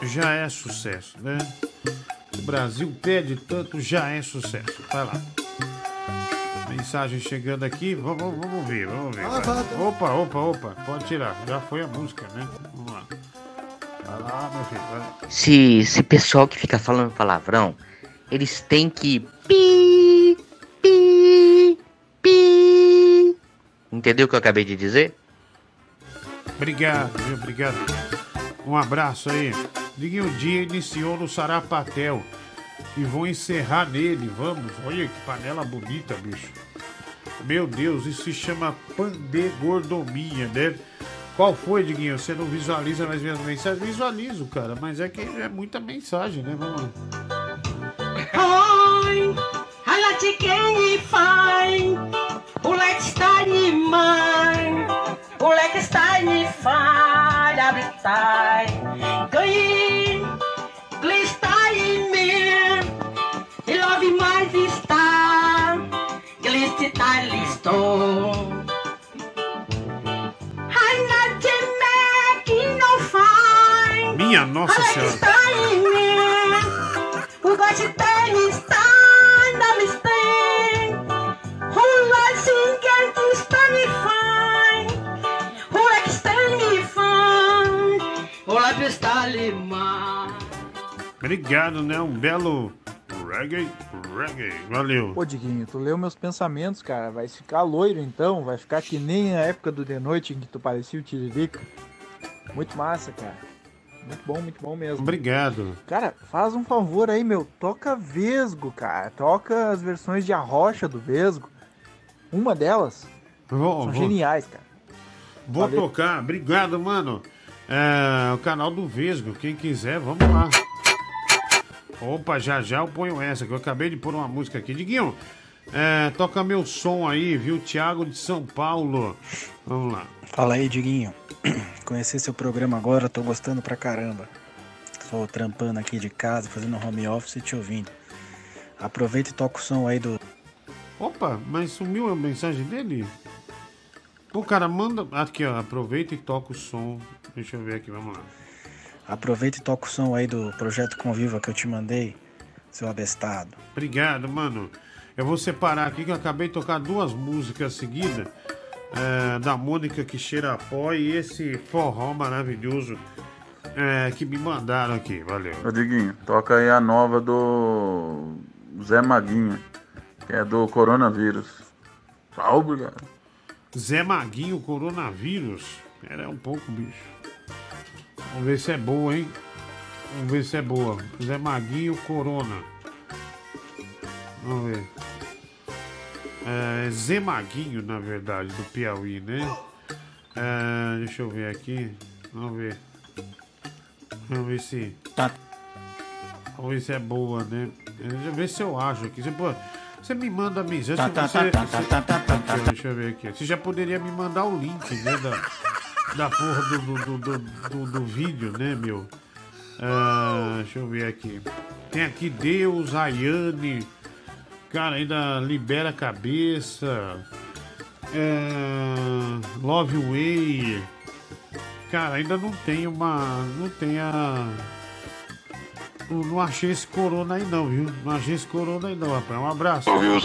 Já é sucesso, né? O Brasil pede tanto, já é sucesso. Vai lá. Mensagem chegando aqui, vamos, vamos ver, vamos ver. vai. Opa, opa, opa, pode tirar. Já foi a música, né? Vamos lá. Se esse pessoal que fica falando palavrão, eles têm que pi, pi, pi. Entendeu o que eu acabei de dizer? Obrigado, viu? Obrigado. Um abraço aí. Diguinho o dia iniciou no Sarapatel. E vão encerrar nele, vamos. Olha que panela bonita, bicho. Meu Deus, isso se chama pandegordomia, né? Qual foi, Diguinho? Você não visualiza mais minhas mensagens? Visualizo, cara, mas é que é muita mensagem, né? Vamos lá. Oi. O leque está. O leque está. Ganhei. Em mim. E love mais está. Está listo. Who likes stand Obrigado, né? Um belo reggae, reggae. Valeu. Pô, Diguinho, tu leu meus pensamentos, cara. Vai ficar loiro então, vai ficar que nem a época do de noite em que tu parecia o Tiririca. Muito massa, cara. Muito bom, muito bom mesmo. Obrigado. Cara, faz um favor aí, meu. Toca Vesgo, cara. Toca as versões de Arrocha do Vesgo. Uma delas Vou, são vou. geniais, cara. Vou Valeu. tocar, obrigado, mano. É, o canal do Vesgo, quem quiser, vamos lá. Opa, já já eu ponho essa, que eu acabei de pôr uma música aqui. Diguinho, é, toca meu som aí, viu? Thiago de São Paulo. Vamos lá. Fala aí, Diguinho. Conheci seu programa agora, tô gostando pra caramba. Tô trampando aqui de casa, fazendo home office e te ouvindo. Aproveita e toca o som aí do. Opa, mas sumiu a mensagem dele? O cara manda. Aqui, ó. Aproveita e toca o som. Deixa eu ver aqui, vamos lá. Aproveita e toca o som aí do projeto Conviva que eu te mandei, seu abestado. Obrigado, mano. Eu vou separar aqui que eu acabei de tocar duas músicas seguidas. é, da Mônica que cheira a pó e esse forró maravilhoso é, que me mandaram aqui. Valeu. Ô Diguinho, toca aí a nova do Zé Maguinho, que é do coronavírus. Tchau, obrigado. Zé Maguinho, coronavírus. Era um pouco, bicho. Vamos ver se é boa, hein? Vamos ver se é boa. Zé Maguinho, corona. Vamos ver. É, Zé Maguinho, na verdade, do Piauí, né? É, deixa eu ver aqui. Vamos ver. Vamos ver se. Vamos ver se é boa, né? Deixa eu ver se eu acho aqui. Você, pô, você me manda a mensagem. Tá, tá, você, tá, tá, você- tá, tá, tá, Deixa eu ver aqui. Você já poderia me mandar o link, né? Da, da porra do, do, do, do, do- do vídeo, né, meu? Ah, deixa eu ver aqui. Tem aqui Deus, Ayane. Cara, ainda libera a cabeça. É, Love Way. Cara, ainda não tem uma. Não tem a. Não, achei esse corona aí não, viu? Não achei esse corona aí não, rapaz. Um abraço. Eu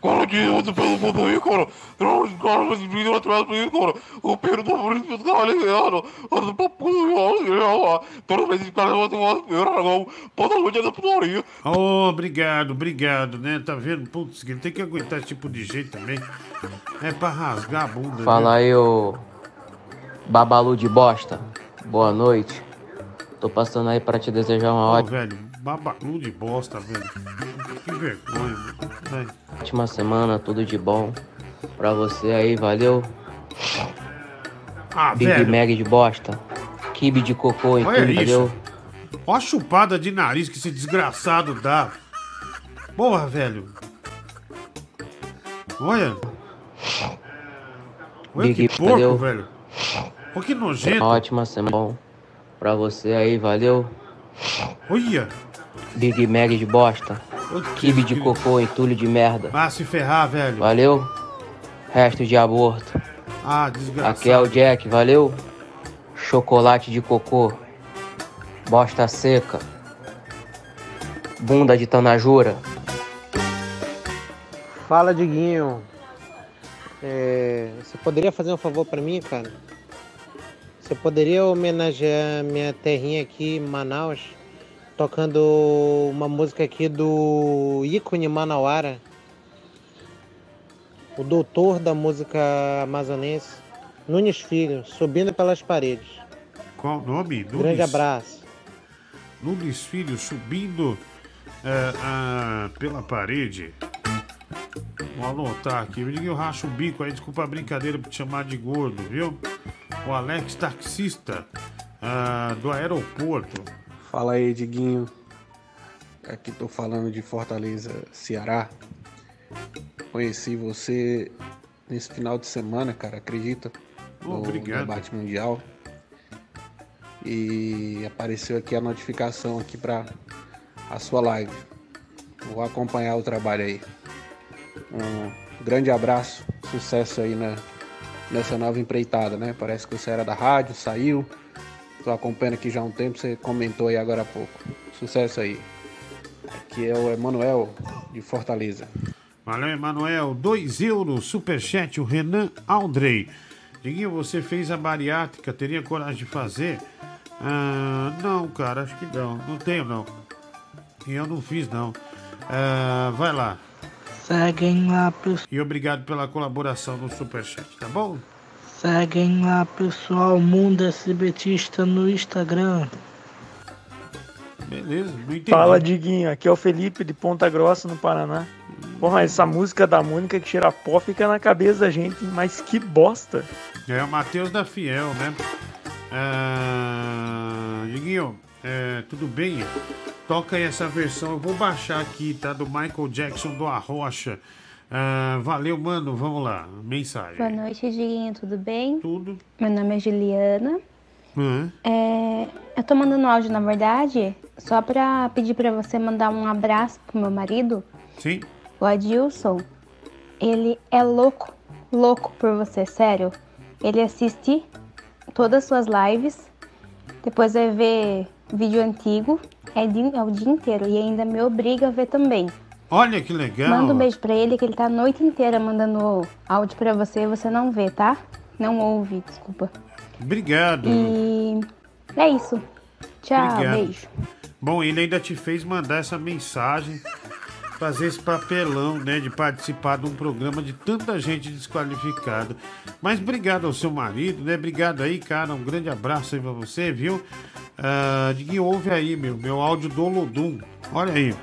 cara de outro pelo mundo aí, cara. Cara, mas vídeo atrás do aí, cara. O Pedro tá por isso que tá ligado. Eu tô puto, Toda vez que o cara vai ter uma feira, não. Toda noite é da putaria. Oh, obrigado, obrigado, né? Tá vendo? Putz, ele tem que aguentar esse tipo de jeito também. É pra rasgar a bunda. Fala né? aí, ô Babalu de bosta. Boa noite. Tô passando aí pra te desejar uma ótima, velho, babalu de bosta, velho. Que vergonha. Vai. ótima semana, tudo de bom. Pra você aí, valeu. Ah, Big velho. Mac de bosta. Kibe de cocô e Olha isso. a chupada de nariz que esse desgraçado dá. Porra, velho. Olha. Olha Big, que porco, valeu. velho. Olha que nojento. Uma ótima semana pra você aí, valeu. Olha. Big Mac de bosta. Kibe de cocô, entulho de merda. Ah, se ferrar, velho. Valeu. Resto de aborto. Ah, desgraçado. Aqui é o Jack, valeu. Chocolate de cocô. Bosta seca. Bunda de tanajura. Fala, Diguinho. É, você poderia fazer um favor pra mim, cara? Você poderia homenagear minha terrinha aqui em Manaus, tocando uma música aqui do ícone Manauara, o doutor da música amazonense, Nunes Filho, subindo pelas paredes. Qual o nome? Grande abraço. Nunes Filho subindo é, ah, pela parede. Vou anotar aqui. Eu digo eu racho o bico aí, desculpa a brincadeira por te chamar de gordo, viu? O Alex taxista ah, do aeroporto. Fala aí, Diguinho. Aqui tô falando de Fortaleza, Ceará. Conheci você nesse final de semana, cara, acredita? No obrigado. debate mundial. E apareceu aqui a notificação aqui para a sua live. Vou acompanhar o trabalho aí. Um grande abraço, sucesso aí na, nessa nova empreitada, né? Parece que você era da rádio, saiu. Tô acompanhando aqui já há um tempo, você comentou aí agora há pouco. Sucesso aí. Aqui é o Emanuel de Fortaleza. Valeu, Emanuel. 2 euros, superchat, o Renan Aldrey. Diguinho, você fez a bariátrica, teria coragem de fazer? Ah, não, cara, acho que não. Não tenho, não. E eu não fiz, não. Ah, vai lá. Seguem lá, pessoal. E obrigado pela colaboração no superchat, tá bom? Seguem lá, pessoal. Mundo SBTista no Instagram. Beleza, não entendi. Fala, Diguinho. Aqui é o Felipe de Ponta Grossa, no Paraná. Porra, essa música da Mônica que cheira pó fica na cabeça da gente, mas que bosta. É o Matheus da Fiel, né? Ah, Diguinho, é, tudo bem? Toca aí essa versão, eu vou baixar aqui, tá? Do Michael Jackson do Arrocha. Ah, valeu, mano, vamos lá. Mensagem. Boa noite, Diguinho, tudo bem? Tudo. Meu nome é Juliana. Hã? É, eu tô mandando áudio, na verdade, só pra pedir pra você mandar um abraço pro meu marido, Sim. o Adilson. Ele é louco, louco por você, sério. Ele assiste todas as suas lives, depois vai ver vídeo antigo, é, di- é o dia inteiro, e ainda me obriga a ver também. Olha que legal. Manda um beijo pra ele, que ele tá a noite inteira mandando áudio pra você e você não vê, tá? Não ouve, desculpa. Obrigado. E é isso. Tchau, Obrigado. beijo. Bom, ele ainda te fez mandar essa mensagem, fazer esse papelão, né, de participar de um programa de tanta gente desqualificada. Mas obrigado ao seu marido, né? Obrigado aí, cara. Um grande abraço aí pra você, viu? Ah, Diguinho, ouve aí, meu, meu áudio do Lodum. Olha aí.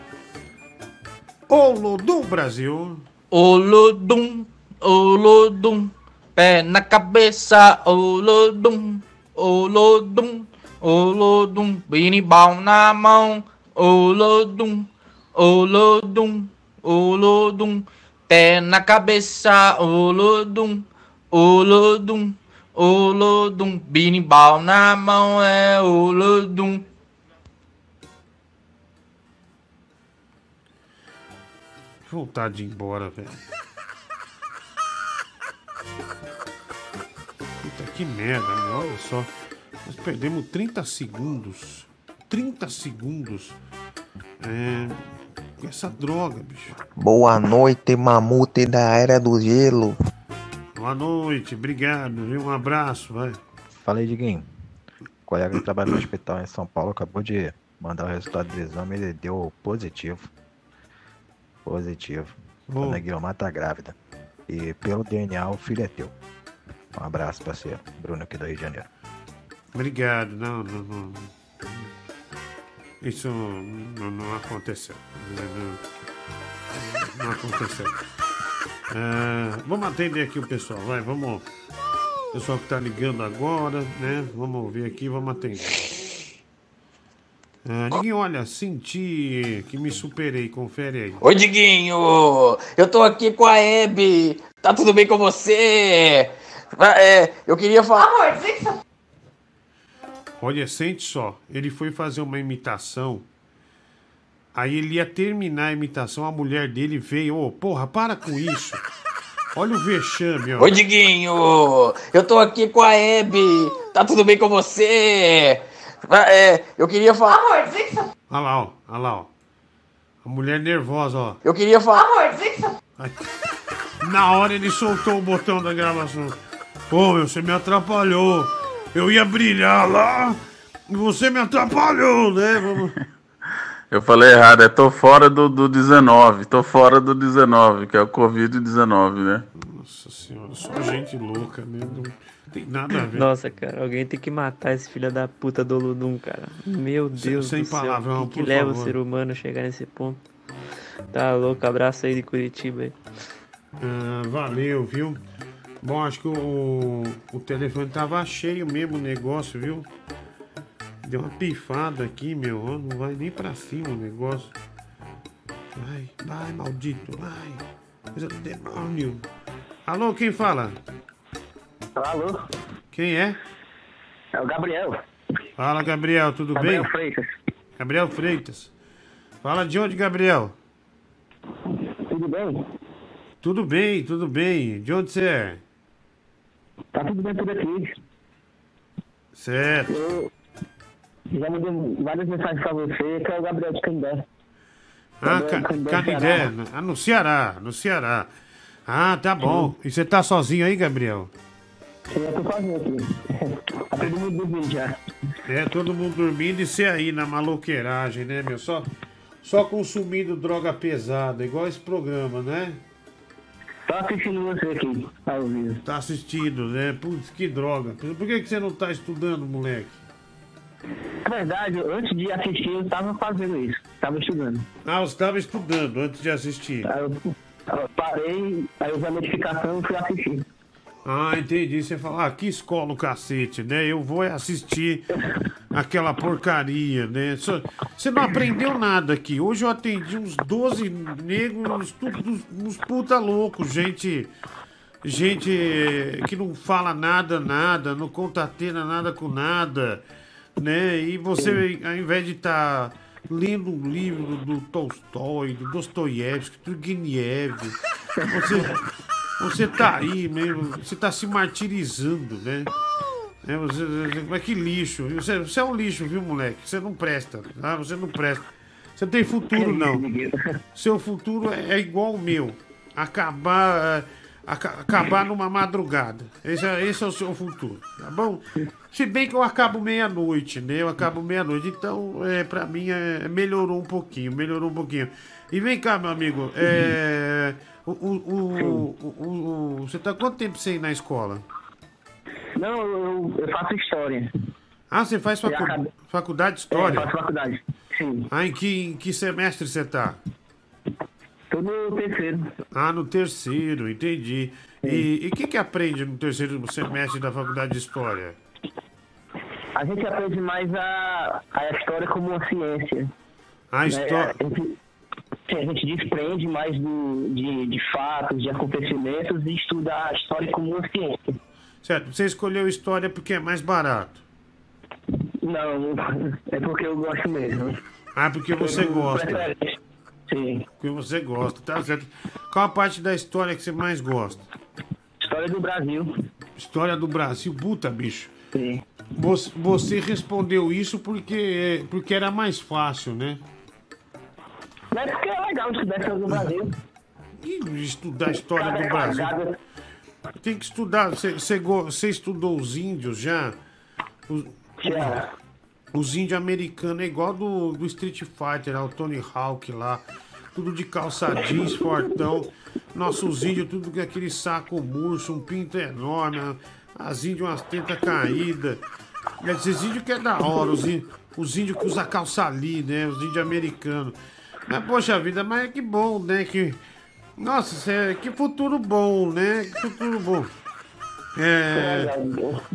Ô, Lodum Brasil. Olodum, Olodum, pé na cabeça, Olodum, Olodum, Olodum, binibal na mão, Olodum, Olodum, Olodum, pé na cabeça, Olodum, Olodum, Olodum, binibal na mão é Olodum. Vontade de ir embora, velho. Puta que merda, meu. Olha só. Nós perdemos 30 segundos. 30 segundos. É. Com essa droga, bicho. Boa noite, mamute da Era do Gelo. Boa noite, obrigado, viu? Um abraço, vai. Fala aí, Diguinho. O colega que trabalha no hospital em São Paulo acabou de mandar o resultado do exame e ele deu positivo. Positivo. Dona Guilherme tá grávida. E pelo DNA o filho é teu. Um abraço pra você, Bruno aqui do Rio de Janeiro. Obrigado, não, não, não. Isso não, não aconteceu. Não, não aconteceu. Ah, vamos atender aqui o pessoal, vai, vamos. O pessoal que tá ligando agora, né? Vamos ouvir aqui, vamos atender. Ah, Diguinho, olha, senti que me superei, confere aí. Oi, Diguinho! Eu tô aqui com a Hebe! Tá tudo bem com você? É, eu queria falar. Olha, sente só. Ele foi fazer uma imitação. Aí ele ia terminar a imitação, a mulher dele veio. Ô, porra, para com isso. Olha o vexame, ó. Oi, Diguinho! Eu tô aqui com a Hebe! Tá tudo bem com você? É, eu queria falar. Olha lá, ó. Olha lá, ó. A mulher nervosa, ó. Eu queria falar. Ai, Na hora ele soltou o botão da gravação. Pô, meu, você me atrapalhou. Eu ia brilhar lá e você me atrapalhou, né? Vamos... Eu falei errado, é tô fora do, do 19, tô fora do 19, que é o Covid-19, né? Nossa senhora, só gente louca, né? Não tem nada a ver. Nossa, cara, alguém tem que matar esse filho da puta do Ludum, cara. Meu Sem- Deus sem do céu. palavrão, o que, leva favor. o ser humano a chegar nesse ponto? Tá louco, abraço aí de Curitiba aí. Ah, valeu, viu? Bom, acho que o, o telefone tava cheio mesmo o negócio, viu? Deu uma pifada aqui, meu. ó, Não vai nem pra cima o negócio. Vai, vai, maldito, vai. Coisa do demônio. Alô, quem fala? Alô? Quem é? É o Gabriel. Fala, Gabriel, tudo Gabriel bem? Freitas. Gabriel Freitas. Fala de onde, Gabriel? Tudo bem? Tudo bem, tudo bem. De onde você é? Tá tudo bem por aqui. Certo. Eu já mandei várias mensagens pra você, que é o Gabriel de Candé. Ah, Canindé, Ca- Canindé, Canindé. Ceará. Ah, no Ceará, no Ceará. Ah, tá bom. E você tá sozinho aí, Gabriel? Eu tô sozinho aqui. Tá todo mundo dormindo já. É, todo mundo dormindo e você aí na maloqueiragem, né, meu? Só, só consumindo droga pesada, igual esse programa, né? Tô assistindo você aqui, ao vivo. Tá assistindo, né? Putz, que droga. Por que, que você não tá estudando, moleque? Na verdade, antes de assistir, eu tava fazendo isso. Tava estudando. Ah, você estava estudando antes de assistir. Aí eu, eu parei, aí eu vi a notificação e fui assistir. Ah, entendi. Você fala, ah, que escola o cacete, né? Eu vou assistir aquela porcaria, né? Você não aprendeu nada aqui. Hoje eu atendi uns 12 negros, uns, uns, puta loucos, gente. Gente que não fala nada, nada, não contateia nada com nada, né? E você, ao invés de estar lendo um livro do Tolstói, do Dostoiévski, do. Você, você tá aí mesmo, você tá se martirizando, né? É, você, mas que lixo. viu? Você, você é um lixo, viu, moleque? Você não presta. Ah, você não presta. Você não tem futuro, não. Seu futuro é, é igual o meu. Acabar. é, aca- acabar numa madrugada. Esse é, esse é o seu futuro, tá bom? Se bem que eu acabo meia-noite, né? Eu acabo meia-noite. Então, é, pra mim, é, melhorou um pouquinho. Melhorou um pouquinho. E vem cá, meu amigo. É, o, o, o- o- o- você tá quanto tempo sem ir na escola? Não, eu, eu faço história. Ah, você faz facu- acabei. faculdade de É, história? faço faculdade. Sim. Ah, em que, em que semestre você tá? Tô no terceiro. Ah, no terceiro, entendi. E o que, que aprende no terceiro semestre da faculdade de história? A gente aprende mais a, a história como uma ciência. A né? história. Sim, a gente desprende mais do, de, de fatos, de acontecimentos e estuda a história como uma ciência. Certo, você escolheu história porque é mais barato. Não, é porque eu gosto mesmo. Ah, porque você gosta. Sim. Porque você gosta, tá certo. Qual a parte da história que você mais gosta? História do Brasil. História do Brasil, puta, bicho. Sim. Você, você respondeu isso porque, porque era mais fácil, né? Não é porque é legal estudar história do Brasil. E estudar a história do Brasil. Tem que estudar. Você, estudou os índios já? Os, Já. os índios americanos é igual do, do Street Fighter, o Tony Hawk lá. Tudo de calça jeans, fortão. Nossos índios, tudo com aquele saco murcho, um pinto enorme. As índios, umas tentas caídas. Esses índios que é da hora, os índios, os índios que usam calça ali, né? Os índios americanos. Mas, poxa vida, mas que bom, né? Que, nossa, cê- que futuro bom, né? Que futuro bom. É.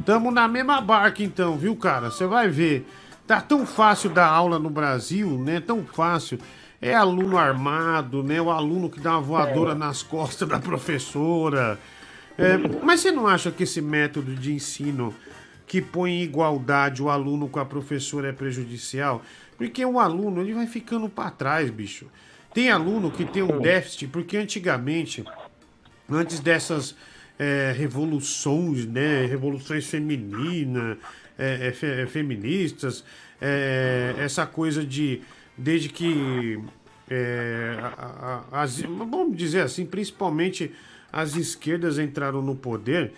Tamo na mesma barca então, viu, cara? Você vai ver. Tá tão fácil dar aula no Brasil, né? Tão fácil. É aluno armado, né? O aluno que dá uma voadora nas costas da professora. É, mas você não acha que esse método de ensino que põe em igualdade o aluno com a professora é prejudicial? Porque o aluno ele vai ficando para trás, bicho. Tem aluno que tem um déficit, porque antigamente, antes dessas é, revoluções, né, revoluções femininas, é, é, é, feministas, é, essa coisa de desde que é, a- a- vamos dizer assim, principalmente as esquerdas entraram no poder.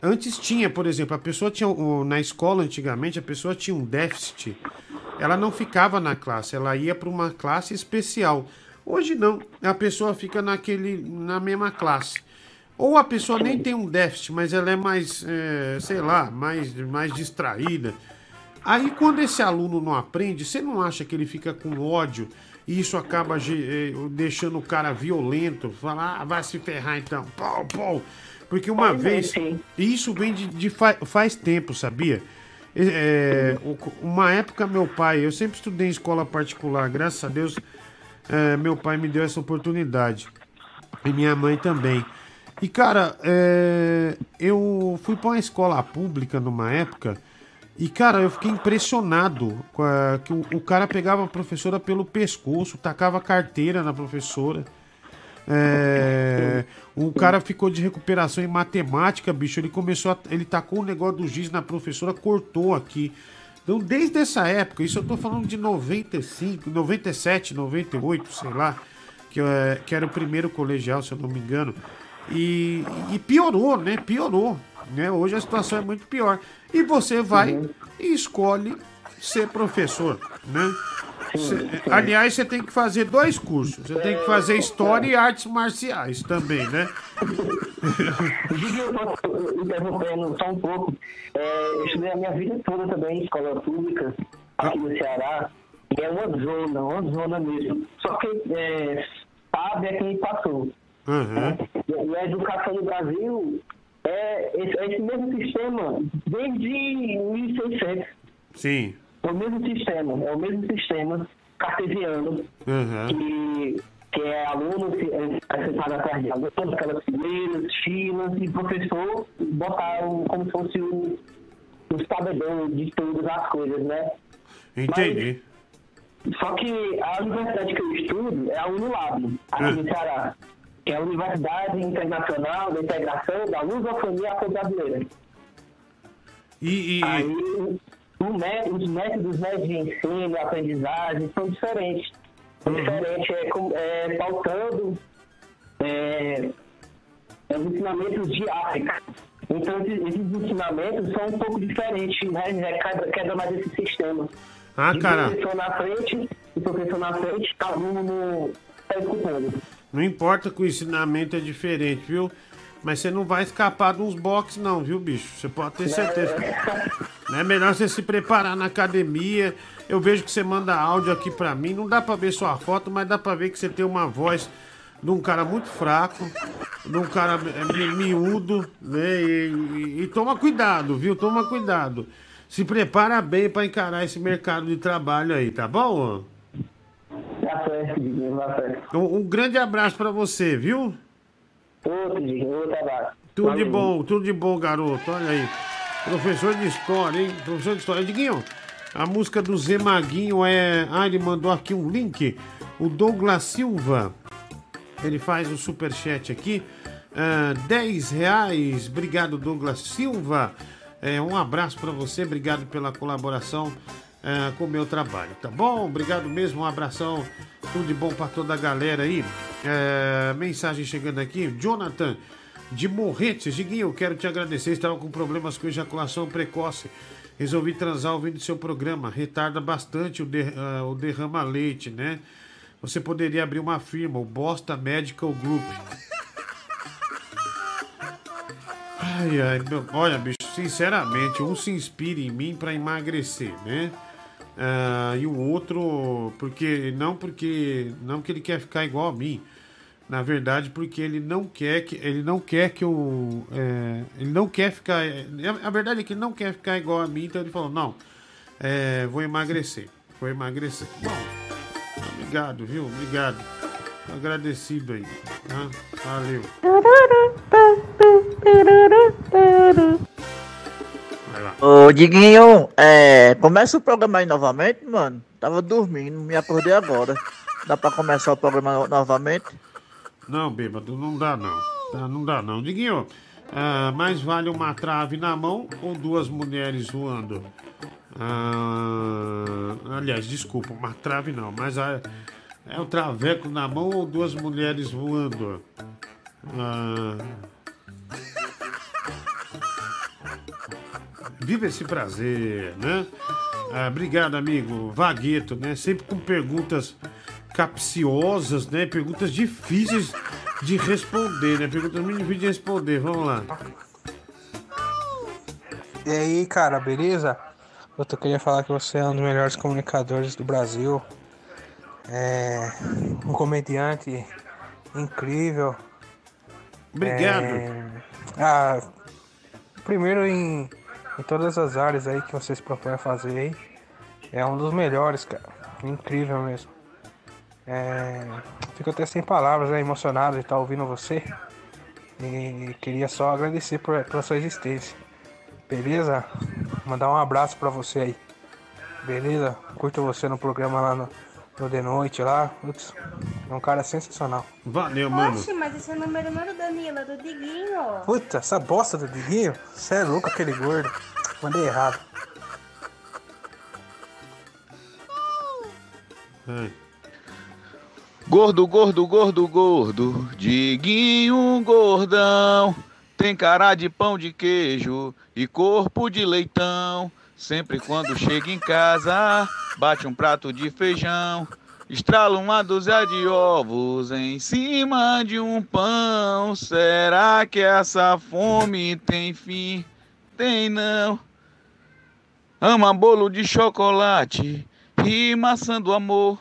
Antes tinha, por exemplo, a pessoa tinha na escola antigamente a pessoa tinha um déficit, ela não ficava na classe, ela ia para uma classe especial. Hoje não, a pessoa fica naquele na mesma classe. Ou a pessoa nem tem um déficit, mas ela é mais, é, sei lá, mais, mais distraída. Aí quando esse aluno não aprende, você não acha que ele fica com ódio e isso acaba eh, deixando o cara violento? Falar, ah, vai se ferrar então, pau, pau. Porque uma vez, e isso vem de, de fa- faz tempo, sabia? É, uma época meu pai, eu sempre estudei em escola particular, graças a Deus, é, meu pai me deu essa oportunidade. E minha mãe também. E, cara, é, eu fui para uma escola pública numa época e, cara, eu fiquei impressionado com a- que o, o cara pegava a professora pelo pescoço, tacava carteira na professora. É, o cara ficou de recuperação em matemática, bicho. Ele começou a, Ele tacou o negócio do giz na professora, cortou aqui. Então, desde essa época, isso eu tô falando de 95, 97, 98, sei lá, que, é, que era o primeiro colegial, se eu não me engano. E, e piorou, né? Piorou. Né? Hoje a situação é muito pior. E você vai e escolhe ser professor, né? Cê- aliás, você tem que fazer dois cursos. Você tem que fazer História e Artes Marciais também, né? Interrompendo só um pouco. É, eu estudei a minha vida toda também em escola pública, aqui no Ceará. E é uma zona, uma zona mesmo. Só que é, sabe é quem passou. Uhum. E e a educação no Brasil é esse, é esse mesmo sistema desde 1600. Sim. É o mesmo sistema, é o mesmo sistema cartesiano Uhum. que, que é aluno é sentado atrás de aluno, aquelas fileiras, filas, e professor botar o, como se fosse o, o de todas as coisas, né? Entendi. Só que a universidade que eu estudo é a Unilab, aqui no Ceará. Que é a Universidade Internacional da Integração da Lusofonia Afro-Brasileira. E, e- Aí os métodos né, de ensino aprendizagem são diferentes. São diferentes, é, é, pautando é, os ensinamentos de África. Então esses, esses ensinamentos são um pouco diferentes, né? É, quebra, quebra mais esse sistema. Ah, de cara. professor na frente, o professor na frente, tá aluno no, tá escutando. Não importa que o ensinamento é diferente, viu? Mas você não vai escapar de uns boxes, não, viu, bicho? Você pode ter certeza. É melhor você se preparar na academia. Eu vejo que você manda áudio aqui pra mim. Não dá pra ver sua foto, mas dá pra ver que você tem uma voz de um cara muito fraco, de um cara mi- miúdo, né? E, e- e toma cuidado, viu? Toma cuidado. Se prepara bem pra encarar esse mercado de trabalho aí, tá bom? Tá certo, tá certo. Um, um grande abraço pra você, viu? Outro, Diguinho, outro abraço. Tudo de bom, tudo de bom, garoto. Olha aí. Professor de história, hein? Professor de história. Diguinho, a música do Zé Maguinho é. Ah, ele mandou aqui um link. O Douglas Silva. Ele faz o superchat aqui. Ah, 10 reais. Obrigado, Douglas Silva. É, um abraço pra você. Obrigado pela colaboração ah, com o meu trabalho, tá bom? Obrigado mesmo. Um abração. Tudo de bom pra toda a galera aí. É, mensagem chegando aqui. Jonathan de Morretes. Diguinho, eu quero te agradecer. Estava com problemas com ejaculação precoce. Resolvi transar ouvindo seu programa. Retarda bastante o, der- ah, o derrama leite, né? Você poderia abrir uma firma, o Bosta Medical Group. Ai, ai, meu, olha, bicho, sinceramente, um se inspira em mim pra emagrecer, né? Ah, e o outro, porque não porque não que ele quer ficar igual a mim, na verdade, porque ele não quer que ele não quer que eu é, ele não quer ficar. é, A verdade é que ele não quer ficar igual a mim, então ele falou não, é, vou emagrecer, vou emagrecer. Bom, obrigado, viu? Obrigado, agradecido aí, tá? Valeu. Vai lá. Ô, Diguinho, é, começa o programa aí novamente, mano. Tava dormindo, me acordei agora. Dá pra começar o programa no- novamente? Não, bêbado, não dá não. Tá, não dá não. Diguinho, ah, mais vale uma trave na mão ou duas mulheres voando? Ah, aliás, desculpa, uma trave não, mas a- é o traveco na mão ou duas mulheres voando? Ah, viva esse prazer, né? Ah, obrigado, amigo. Vagueto, né? Sempre com perguntas capciosas, né? Perguntas difíceis de responder, né? Perguntas muito difíceis de responder. Vamos lá. E aí, cara, beleza? Eu tô queria falar que você é um dos melhores comunicadores do Brasil. É um comediante incrível. Obrigado. É, ah, primeiro em, em todas as áreas aí que vocês propõem a fazer aí. É um dos melhores, cara. Incrível mesmo. É, fico até sem palavras, né? Emocionado de estar ouvindo você. E queria só agradecer por, pela sua existência. Beleza? Mandar um abraço pra você aí. Beleza? Curto você no programa lá no, no The Noite lá. Putz, é um cara sensacional. Valeu, mano. Oxe, mas esse número não é do Danilo, é do Diguinho. Puta, essa bosta do Diguinho. Você é louco aquele gordo. Mandei errado. Ai. Gordo, gordo, gordo, gordo, Diguinho gordão, tem cara de pão de queijo e corpo de leitão. Sempre quando chega em casa, bate um prato de feijão, estrala uma dúzia de ovos em cima de um pão. Será que essa fome tem fim? Tem não. Ama bolo de chocolate e maçã do amor.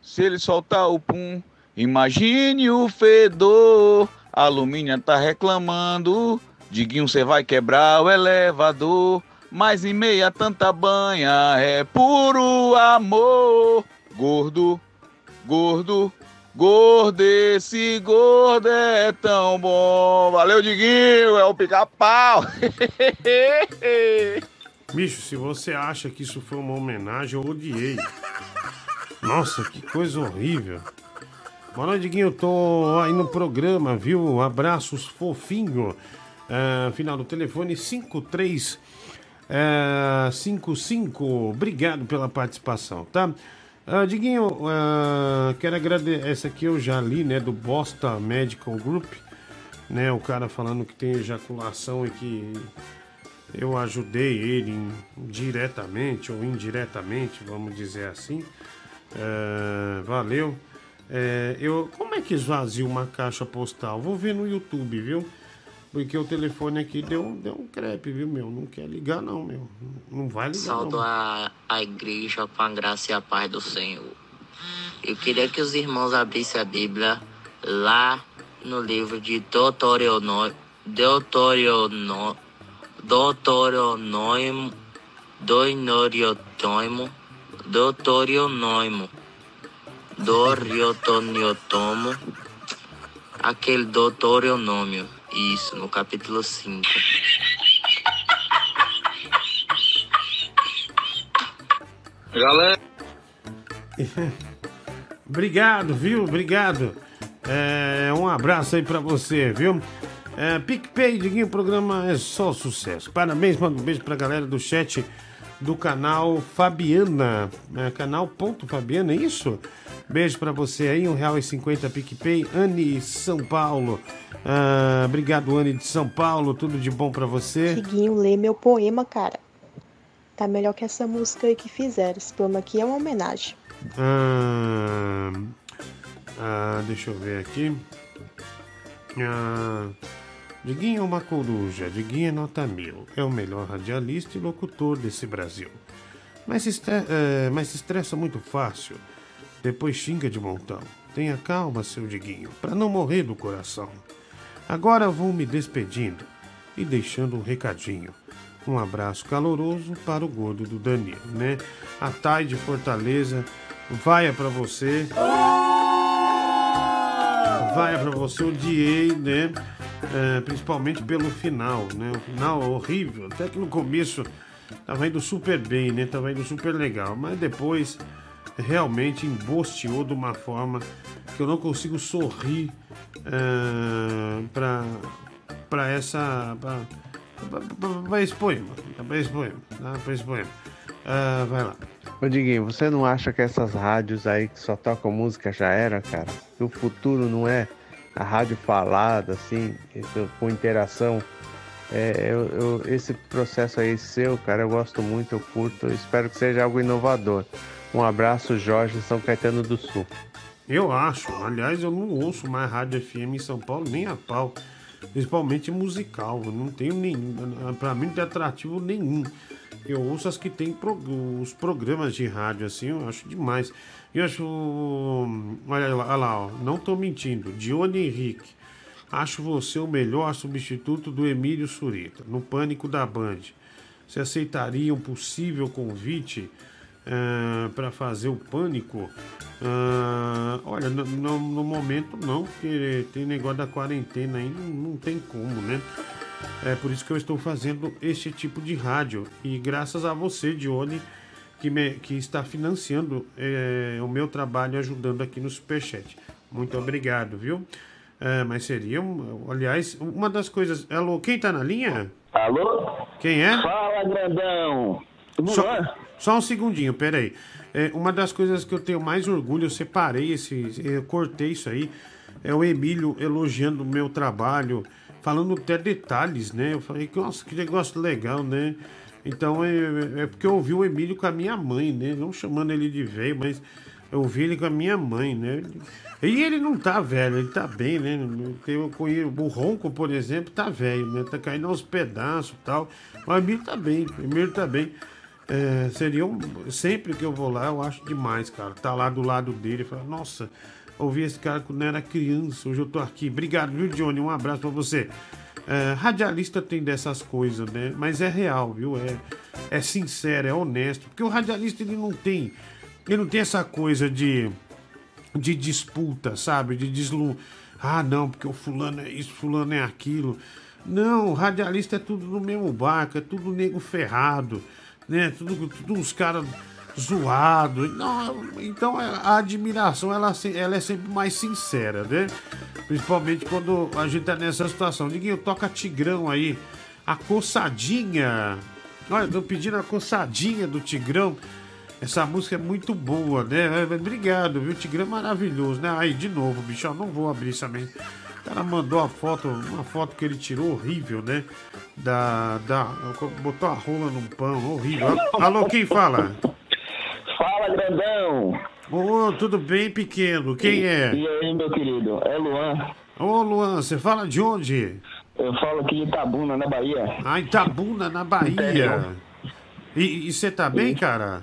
Se ele soltar o pum, imagine o fedor. A alumínio tá reclamando. Diguinho, você vai quebrar o elevador. Mas em meia tanta banha é puro amor. Gordo, gordo, gordo, esse gordo é tão bom. Valeu, Diguinho, é o pica-pau. Bicho, se você acha que isso foi uma homenagem, eu odiei. Nossa, que coisa horrível. Boa noite, Diguinho. Tô aí no programa, viu? Abraços fofinho. Ah, final do telefone 53 é, 55. Obrigado pela participação, tá? Ah, Diguinho, ah, quero agradecer. Essa aqui eu já li, né? Do Boston Medical Group. Né, o cara falando que tem ejaculação e que eu ajudei ele diretamente ou indiretamente, vamos dizer assim. É, valeu. É, eu, como é que esvazia uma caixa postal? Vou ver no YouTube, viu? Porque o telefone aqui deu, deu um crepe, viu, meu? Não quer ligar, não, meu. Não vai ligar, Saldo não. a, a igreja com a graça e a paz do Senhor. Eu queria que os irmãos abrissem a Bíblia lá no livro de Deuteronômio, Deuteronômio, Deuteronômio, Deuteronômio, Deuteronômio, Doriotoniotomo, aquele Deuteronômio, isso, no capítulo 5. Galera. Obrigado, viu? Obrigado. É, um abraço aí pra você, viu? É, PicPay, Diguinho, o programa é só sucesso. Parabéns, manda um beijo pra galera do chat do canal Fabiana. É, canal ponto Fabiana, é isso? Beijo pra você aí, R$1,50 PicPay. Anne São Paulo. Ah, obrigado, Anne de São Paulo. Tudo de bom pra você. Diguinho, lê meu poema, cara. Tá melhor que essa música aí que fizeram. Esse poema aqui é uma homenagem. Ah, ah, deixa eu ver aqui. Ah, Diguinho é uma coruja, Diguinho é nota mil. É o melhor radialista e locutor desse Brasil. Mas se, estre- eh, mas se estressa muito fácil. Depois xinga de montão. Tenha calma, seu Diguinho, para não morrer do coração. Agora vou me despedindo e deixando um recadinho. Um abraço caloroso para o gordo do Danilo, né? A Thay de Fortaleza, vai para você. Vai para você, odiei, né? É, principalmente pelo final, né? O final horrível. Até que no começo tava indo super bem, né? Tava indo super legal. Mas depois realmente embosteou de uma forma que eu não consigo sorrir é, para para essa pra esse poema, para esse poema, tá? Pra esse poema. Ah, vai lá. Ô Diguinho, você não acha que essas rádios aí que só tocam música já era, cara? Que o futuro não é a rádio falada, assim, com interação? É, eu, eu- esse processo aí seu, cara, eu gosto muito, eu curto, eu espero que seja algo inovador. Um abraço, Jorge, São Caetano do Sul. Eu acho. Aliás, eu não ouço mais rádio FM em São Paulo nem a pau. Principalmente musical. Eu não tenho nenhum. Pra mim não tem atrativo nenhum. Eu ouço as que tem pro- os programas de rádio, assim, eu acho demais. Eu acho. Olha lá, olha lá ó. Não tô mentindo. Dione Henrique. Acho você o melhor substituto do Emílio Surita, no Pânico da Band. Você aceitaria um possível convite para fazer o Pânico? Ah, olha, no, no- no momento não, porque tem negócio da quarentena aí, não, não tem como, né? É por isso que eu estou fazendo este tipo de rádio. E graças a você, Dione, que, me- que está financiando é, o meu trabalho ajudando aqui no Superchat. Muito obrigado, viu? É, mas seria, um, aliás, uma das coisas. Alô, quem tá na linha? Alô? Quem é? Fala, grandão. Tudo Só, bom? só um segundinho, peraí. É, uma das coisas que eu tenho mais orgulho, eu separei esse. Eu cortei isso aí. É o Emílio elogiando o meu trabalho, falando até detalhes, né? Eu falei, nossa, que negócio legal, né? Então é, é porque eu ouvi o Emílio com a minha mãe, né? Não chamando ele de velho, mas eu ouvi ele com a minha mãe, né? E ele não tá velho, ele tá bem, né? Eu conheço, o Ronco, por exemplo, tá velho, né? Tá caindo aos pedaços e tal. Mas o Emílio tá bem, o Emílio tá bem. É, seria um, sempre que eu vou lá, eu acho demais, cara. Tá lá do lado dele, fala, nossa, ouvi esse cara quando era criança, hoje eu tô aqui. Obrigado, viu, Johnny? Um abraço pra você. É, radialista tem dessas coisas, né? Mas é real, viu? É, é sincero, é honesto. Porque o radialista ele não tem. Ele não tem essa coisa de. de disputa, sabe? De deslum. Ah, não, porque o fulano é isso, fulano é aquilo. Não, o radialista é tudo no mesmo barco, é tudo nego ferrado, né? Tudo, tudo uns caras zoado. Então a admiração ela, ela é sempre mais sincera, né? Principalmente quando a gente tá nessa situação. Diguinho, toca Tigrão aí. A coçadinha. Olha, tô pedindo a coçadinha do Tigrão. Essa música é muito boa, né? Obrigado, viu? Tigrão é maravilhoso, né? Aí, de novo, bicho, não vou abrir essa mente. O cara mandou a foto, uma foto que ele tirou horrível, né? Da. da botou a rola num pão, horrível. Alô, quem fala? Fala, grandão! Ô, tudo bem, pequeno? Quem é? E aí, meu querido? É Luan. Ô, Luan, você fala de onde? Eu falo aqui de Itabuna, na Bahia. Ah, Itabuna, na Bahia. E você tá bem, cara?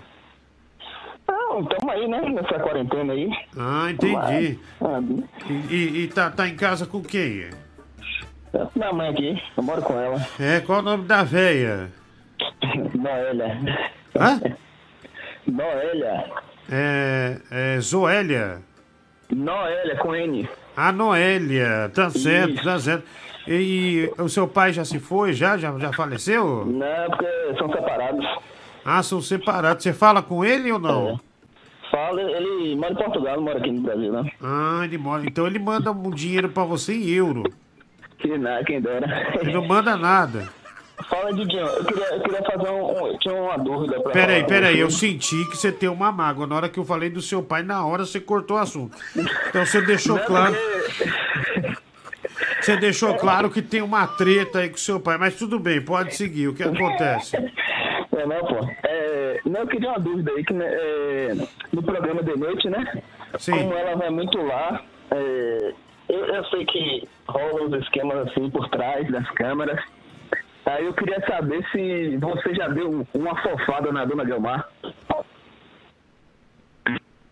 Não, tamo aí, né? Nessa quarentena aí. Ah, entendi. Ah, E, e- e tá, tá em casa com quem? Minha mãe aqui, eu moro com ela. É, qual o nome da véia? Noélia. Hã? Noélia. É, é Zoélia. Noélia, com N. A Noélia, tá certo, Isso. tá certo. E, o seu pai já se foi, já? Já, já faleceu? Não, porque são separados. Ah, são separados. Você fala com ele ou não? Fala, ele mora em Portugal, não mora aqui no Brasil, né? Ah, ele mora. Então ele manda um dinheiro pra você em euro. Que nada, quem dera. Ele não manda nada. Fala, Didinho, eu queria, eu queria fazer um, um- tinha uma dúvida pra Peraí, falar peraí, eu senti que você tem uma mágoa. Na hora que eu falei do seu pai, na hora você cortou o assunto. Então você deixou Não, claro. Você deixou claro que tem uma treta aí com seu pai, mas tudo bem, pode seguir. O que acontece? É, não, pô. É, não, eu queria uma dúvida aí, que né, é, no programa de noite, né? Sim. Como ela vai muito lá, é, eu, eu sei que rolam os esquemas assim por trás das câmeras. Aí eu queria saber se você já deu uma fofada na dona Guilmar.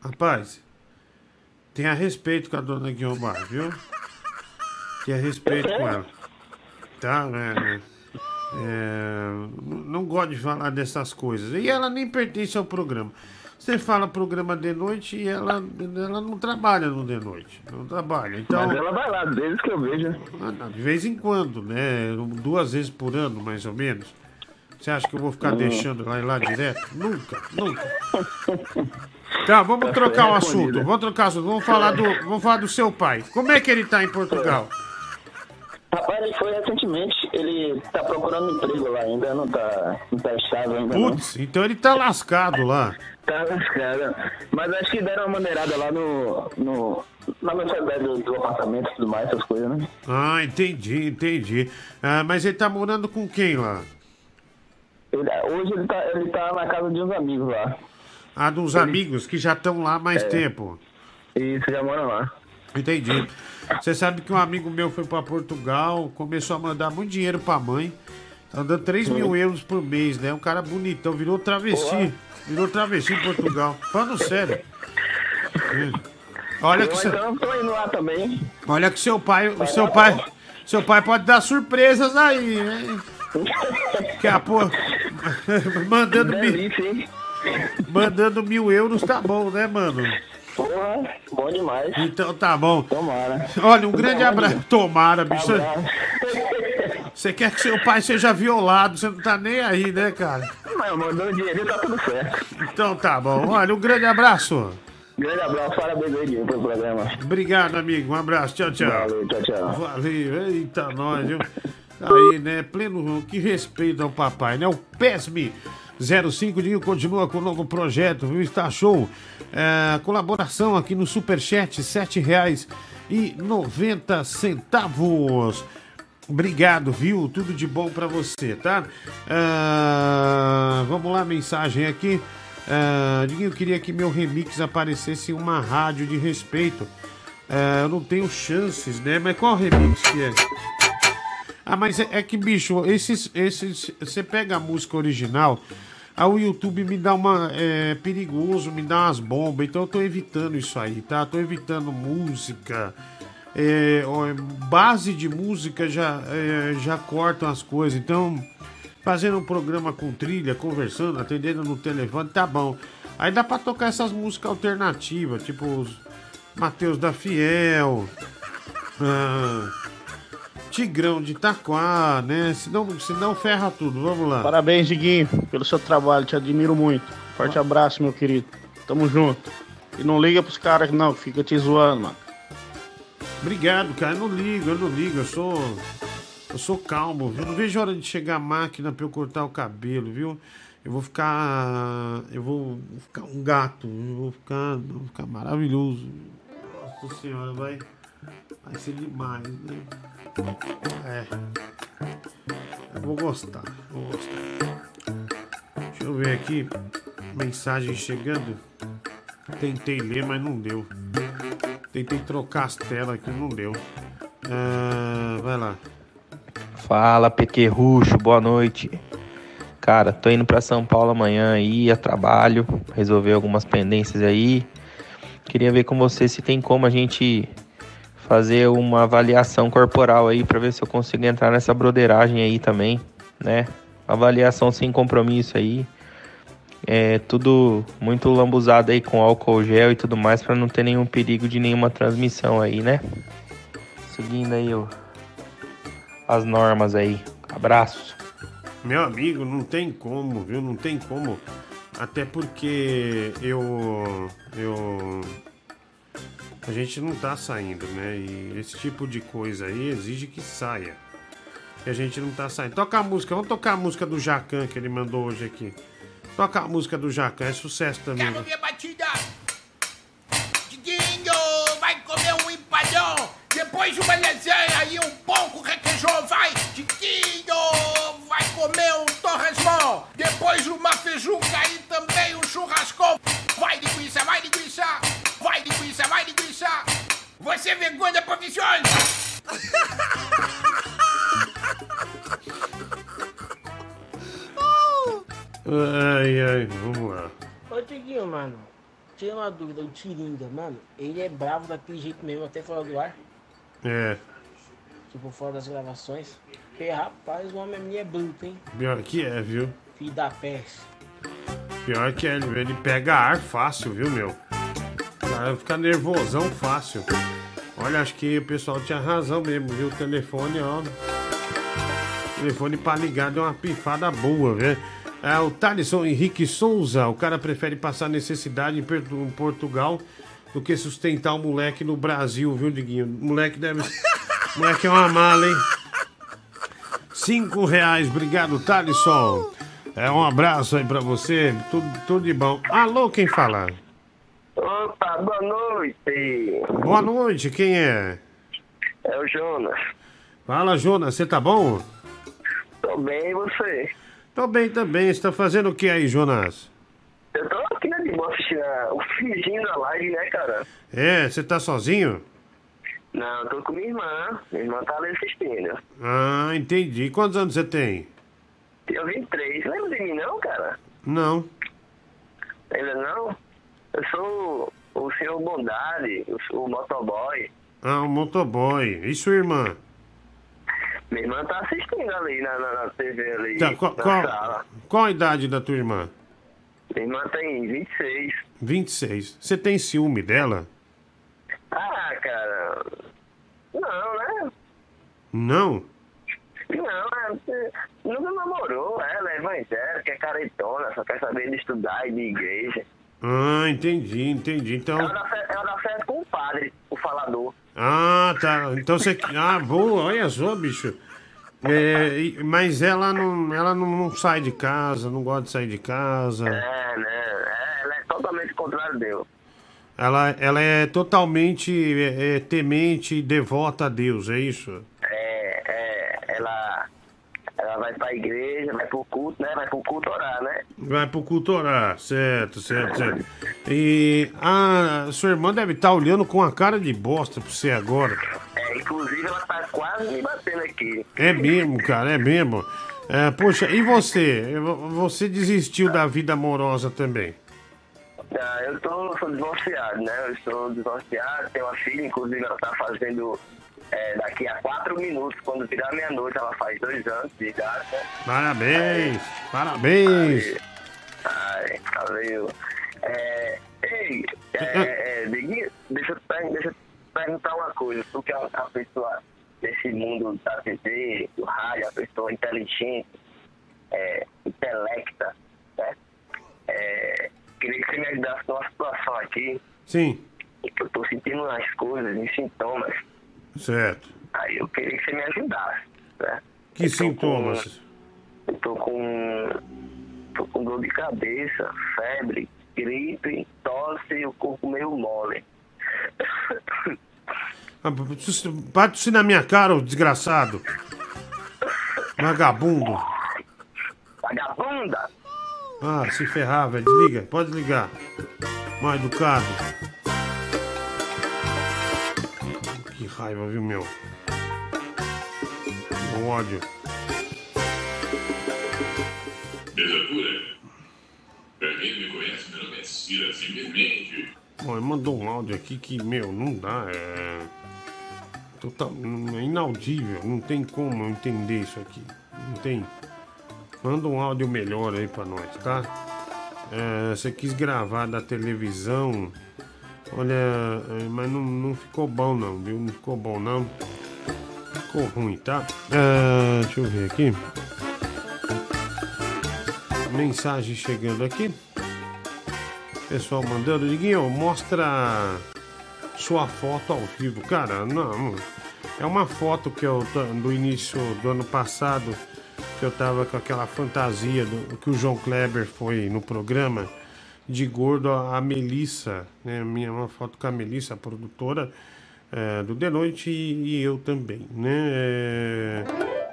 Rapaz, tenha respeito com a dona Guiomar, viu? Tenha respeito com ela. Tá? É, é, não gosto de falar dessas coisas. E ela nem pertence ao programa. Você fala programa de noite e ela, ela não trabalha no de noite. Não trabalha. Então, Mas ela vai lá, desde que eu vejo. Ah, não, de vez em quando, né? Duas vezes por ano, mais ou menos. Você acha que eu vou ficar Hum. deixando lá e lá direto? Nunca, nunca. Tá, vamos trocar o assunto. Vamos trocar o assunto. Vamos falar do, vamos falar do seu pai. Como é que ele tá em Portugal? Rapaz, ele foi recentemente, ele tá procurando emprego lá ainda, não tá, não tá estável ainda. Putz, então ele tá lascado lá. Tá lascado. Mas acho que deram uma maneirada lá no. no na mensalidade do, do apartamento e tudo mais, essas coisas, né? Ah, entendi, entendi. Ah, mas ele tá morando com quem lá? Ele- hoje ele tá, ele tá na casa de uns amigos lá. Ah, dos amigos que já estão lá há mais É. tempo. Isso, já moram lá. Entendi. Você sabe que um amigo meu foi pra Portugal, começou a mandar muito dinheiro pra mãe. Tá dando 3 mil euros por mês, né? Um cara bonitão, virou travesti. Virou travesti em Portugal. Falando sério. É. Olha que, eu, seu, olha que seu pai, o seu pai, seu pai pode dar surpresas aí, né? Que a porra, mandando mil, mandando mil euros tá bom, né, mano? Porra, bom demais. Então tá bom. Tomara. Olha, um grande abraço. Tomara, bicho. Abraço. Você quer que seu pai seja violado, você não tá nem aí, né, cara? Mas mandando dinheiro tá tudo certo. Então tá bom. Olha, um grande abraço. Grande abraço, parabéns aí, pelo programa. Obrigado, amigo. Um abraço. Tchau, tchau. Valeu, tchau, tchau. Valeu. Eita, nós, viu? Aí, né? Pleno, que respeito ao papai, né? O PESME 05 Dinho continua com o novo projeto, viu? Está show. É, colaboração aqui no Superchat, R$ 7,90. Obrigado, viu? Tudo de bom pra você, tá? Ah, vamos lá, mensagem aqui. Ah, Diguinho, eu queria que meu remix aparecesse em uma rádio de respeito. Ah, eu não tenho chances, né? Mas qual remix que é? Ah, mas é, é que, bicho, esses, esses. Você pega a música original, aí o YouTube me dá uma. É perigoso, me dá umas bombas, então eu tô evitando isso aí, tá? Tô evitando música. é, base de música já, é, já cortam as coisas, então. Fazendo um programa com trilha, conversando, atendendo no telefone, tá bom. Aí dá pra tocar essas músicas alternativas, tipo os Mateus da Fiel. ah, Tigrão de Itaquá, né? Senão, senão ferra tudo. Vamos lá. Parabéns, Diguinho, pelo seu trabalho, te admiro muito. Forte abraço, meu querido. Tamo junto. E não liga pros caras não, que fica te zoando, mano. Obrigado, cara. Eu não ligo, eu não ligo. Eu sou. Eu sou calmo, viu? Não vejo a hora de chegar a máquina pra eu cortar o cabelo, viu? Eu vou ficar. Eu vou ficar um gato. Eu vou ficar. eu vou ficar maravilhoso. Nossa senhora, vai. Vai ser demais, né? É. Eu vou gostar. Vou gostar. Deixa eu ver aqui. Mensagem chegando. Tentei ler, mas não deu. Tentei trocar as telas aqui, não deu. Ah, vai lá. Fala, Pequerrucho, boa noite. Cara, tô indo pra São Paulo amanhã aí, a trabalho, resolver algumas pendências aí. Queria ver com você se tem como a gente fazer uma avaliação corporal aí pra ver se eu consigo entrar nessa broderagem aí também, né? Avaliação sem compromisso aí. É tudo muito lambuzado aí com álcool gel e tudo mais pra não ter nenhum perigo de nenhuma transmissão aí, né? Seguindo aí o as normas aí. Abraços. Meu amigo, não tem como, viu? Não tem como. Até porque eu. Eu. A gente não tá saindo, né? E esse tipo de coisa aí exige que saia. E a gente não tá saindo. Toca a música, vamos tocar a música do Jacan que ele mandou hoje aqui. Toca a música do Jacan, é sucesso também. Quero ver batida. Diguinho vai comer um empadão. Depois uma lasanha e um pão com requeijão. Vai, Diguinho vai comer um torresmão. Depois uma feijuca e também um churrascão. Vai, linguiça, vai, linguiça. Vai, linguiça, vai, linguiça. Você é vergonha profissional. Ai, ai, vamos lá. Ô Tiguinho, mano, tira uma dúvida, o Tiringa, mano, ele é bravo daquele jeito mesmo, até fora do ar, É, tipo fora das gravações. Porque, rapaz, o homem minha é bruto, hein? pior que é, viu? Filho da peste. Pior que é, ele pega ar fácil, viu, meu? O cara fica nervosão fácil. Olha, acho que o pessoal tinha razão mesmo, viu? O telefone, ó. O telefone pra ligar deu uma pifada boa, velho. É, o Thalisson Henrique Souza, o cara prefere passar necessidade em Portugal do que sustentar o moleque no Brasil, viu, Diguinho? O moleque deve. Moleque é uma mala, hein? Cinco reais, obrigado, Thalisson. É um abraço aí pra você, tudo, tudo de bom. Alô, quem fala? Opa, boa noite. Boa noite, quem é? É o Jonas. Fala, Jonas, você tá bom? Tô bem, e você? Tô bem também, você tá fazendo o que aí, Jonas? Eu tô aqui na de boa assistindo a- o finzinho da live, né, cara? É, você tá sozinho? Não, tô com minha irmã. Minha irmã tá ali assistindo. Ah, entendi. Quantos anos você tem? Eu 23. Lembra de mim, não, cara? Não. Ainda não? Eu sou o senhor Bondade, eu sou o motoboy. Ah, o motoboy. E sua irmã? Minha irmã tá assistindo ali na, na, na TV ali, Tá, qual, qual, qual a idade da tua irmã? Minha irmã tem 26. 26. Você tem ciúme dela? Ah, cara... Não, né? Não? Não, é, nunca namorou, ela é evangélica, é caretona, só quer saber de estudar e de igreja. Ah, entendi, entendi. Então. Ela dá fé- ela dá fé com o padre, o falador. Ah, tá. Então você. Ah, boa, olha só, bicho. É, mas ela não, ela não, não sai de casa, não gosta de sair de casa. É, né? É, ela é totalmente contrário de Deus. Ela, ela é totalmente é, é, temente e devota a Deus, é isso? É, é, ela, ela vai pra igreja, vai pro culto, né? Vai pro culto orar, né? Vai pro culto orar, certo, certo, certo. E a sua irmã deve estar olhando com a cara de bosta pra você agora. É, inclusive ela tá quase me batendo aqui. É mesmo, cara, é mesmo. É, poxa, e você? Você desistiu da vida amorosa também? Ah, eu tô, sou divorciado, né? Eu sou divorciado, tenho uma filha, inclusive ela tá fazendo é, daqui a quatro minutos, quando virar meia-noite, ela faz dois anos de idade, né? Parabéns, parabéns. Ai, valeu. É, ei, é, é, Diguinho, deixa eu, te per- deixa eu perguntar uma coisa. Tu que é uma pessoa desse mundo da TV, do rádio, uma pessoa inteligente, é, intelecta, né? É, queria que você me ajudasse numa situação aqui. Sim, que Eu tô sentindo umas coisas, uns sintomas. Certo. Aí eu queria que você me ajudasse, né? Que sintomas? Eu tô com. tô com dor de cabeça, febre, gripe, tosse e o corpo meio mole. Ah, Bate isso na minha cara, ô desgraçado. Vagabundo. Vagabunda! Ah, se ferrar, velho. Desliga, pode ligar. Mal educado. Raiva, viu, meu? Que ódio. Beleza? Pra quem me conhece, meu nome é Cira ele mandou um áudio aqui que, meu, não dá. É. Total, é inaudível. Não tem como eu entender isso aqui. Não tem. Manda um áudio melhor aí pra nós, tá? É, você quis gravar da televisão. Olha, é, mas não, não ficou bom não, viu? Não ficou bom não. Ficou ruim, tá? É, deixa eu ver aqui. Mensagem chegando aqui. Pessoal mandando, Diguinho, mostra sua foto ao vivo. Cara, não. É uma foto que eu do início do ano passado que eu tava com aquela fantasia do, que o João Kleber foi no programa de gordo a Melissa, né? Minha uma foto com a Melissa, a produtora é, do The Noite e, e eu também, né? É,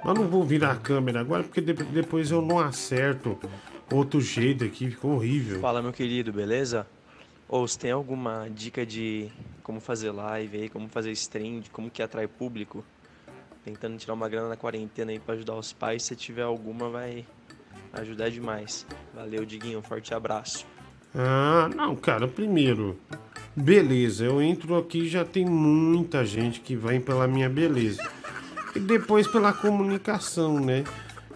mas não vou virar a câmera agora porque de- depois eu não acerto outro jeito aqui, ficou horrível. Fala, meu querido, beleza? Ou você tem alguma dica de como fazer live aí, como fazer stream, de como que atrai público? Tentando tirar uma grana na quarentena aí pra ajudar os pais. Se tiver alguma, vai ajudar demais. Valeu, Diguinho. Forte abraço. Ah, não, cara, primeiro, beleza, eu entro aqui já tem muita gente que vem pela minha beleza. E depois pela comunicação, né?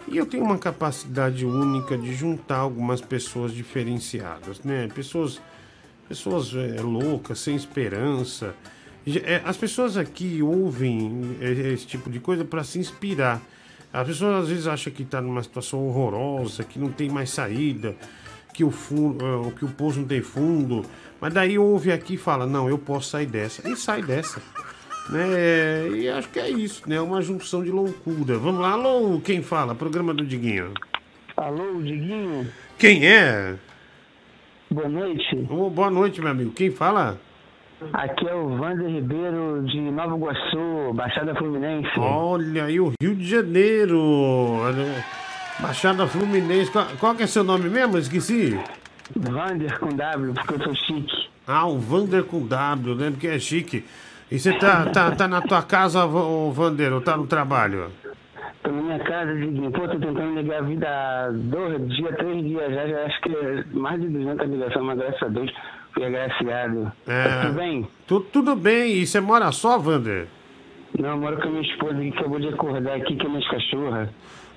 E eu tenho uma capacidade única de juntar algumas pessoas diferenciadas, né? Pessoas, pessoas é, loucas, sem esperança. É, As pessoas aqui ouvem é, esse tipo de coisa para se inspirar. As pessoas às vezes acham que está numa situação horrorosa, que não tem mais saída, que o, fundo, eh, que o poço não tem fundo. Mas daí ouve aqui e fala, não, eu posso sair dessa. E sai dessa. Né? E acho que é isso, né? Uma junção de loucura. Vamos lá, alô, quem fala? Programa do Diguinho. Alô, Diguinho? Quem é? Boa noite. boa noite, meu amigo. Quem fala? Aqui é o Wander Ribeiro de Nova Iguaçu, Baixada Fluminense. Olha aí o Rio de Janeiro. Olha, Baixada Fluminense. Qual, qual que é seu nome mesmo? Esqueci. Vander com W, porque eu sou chique. Ah, o Vander com W, né? Porque é chique. E você tá, tá, tá na tua casa, ô Vander, ou tá no trabalho? Tô na minha casa, Diguinho. Pô, tô tentando ligar a vida há dois dias, três dias já. Já acho que é mais de 200 ligações, mas graças a Deus fui agraciado. É. Tudo bem? Tu- tudo bem. E você mora só, Vander? Não, eu moro com a minha esposa que acabou de acordar aqui, que é minhas cachorras.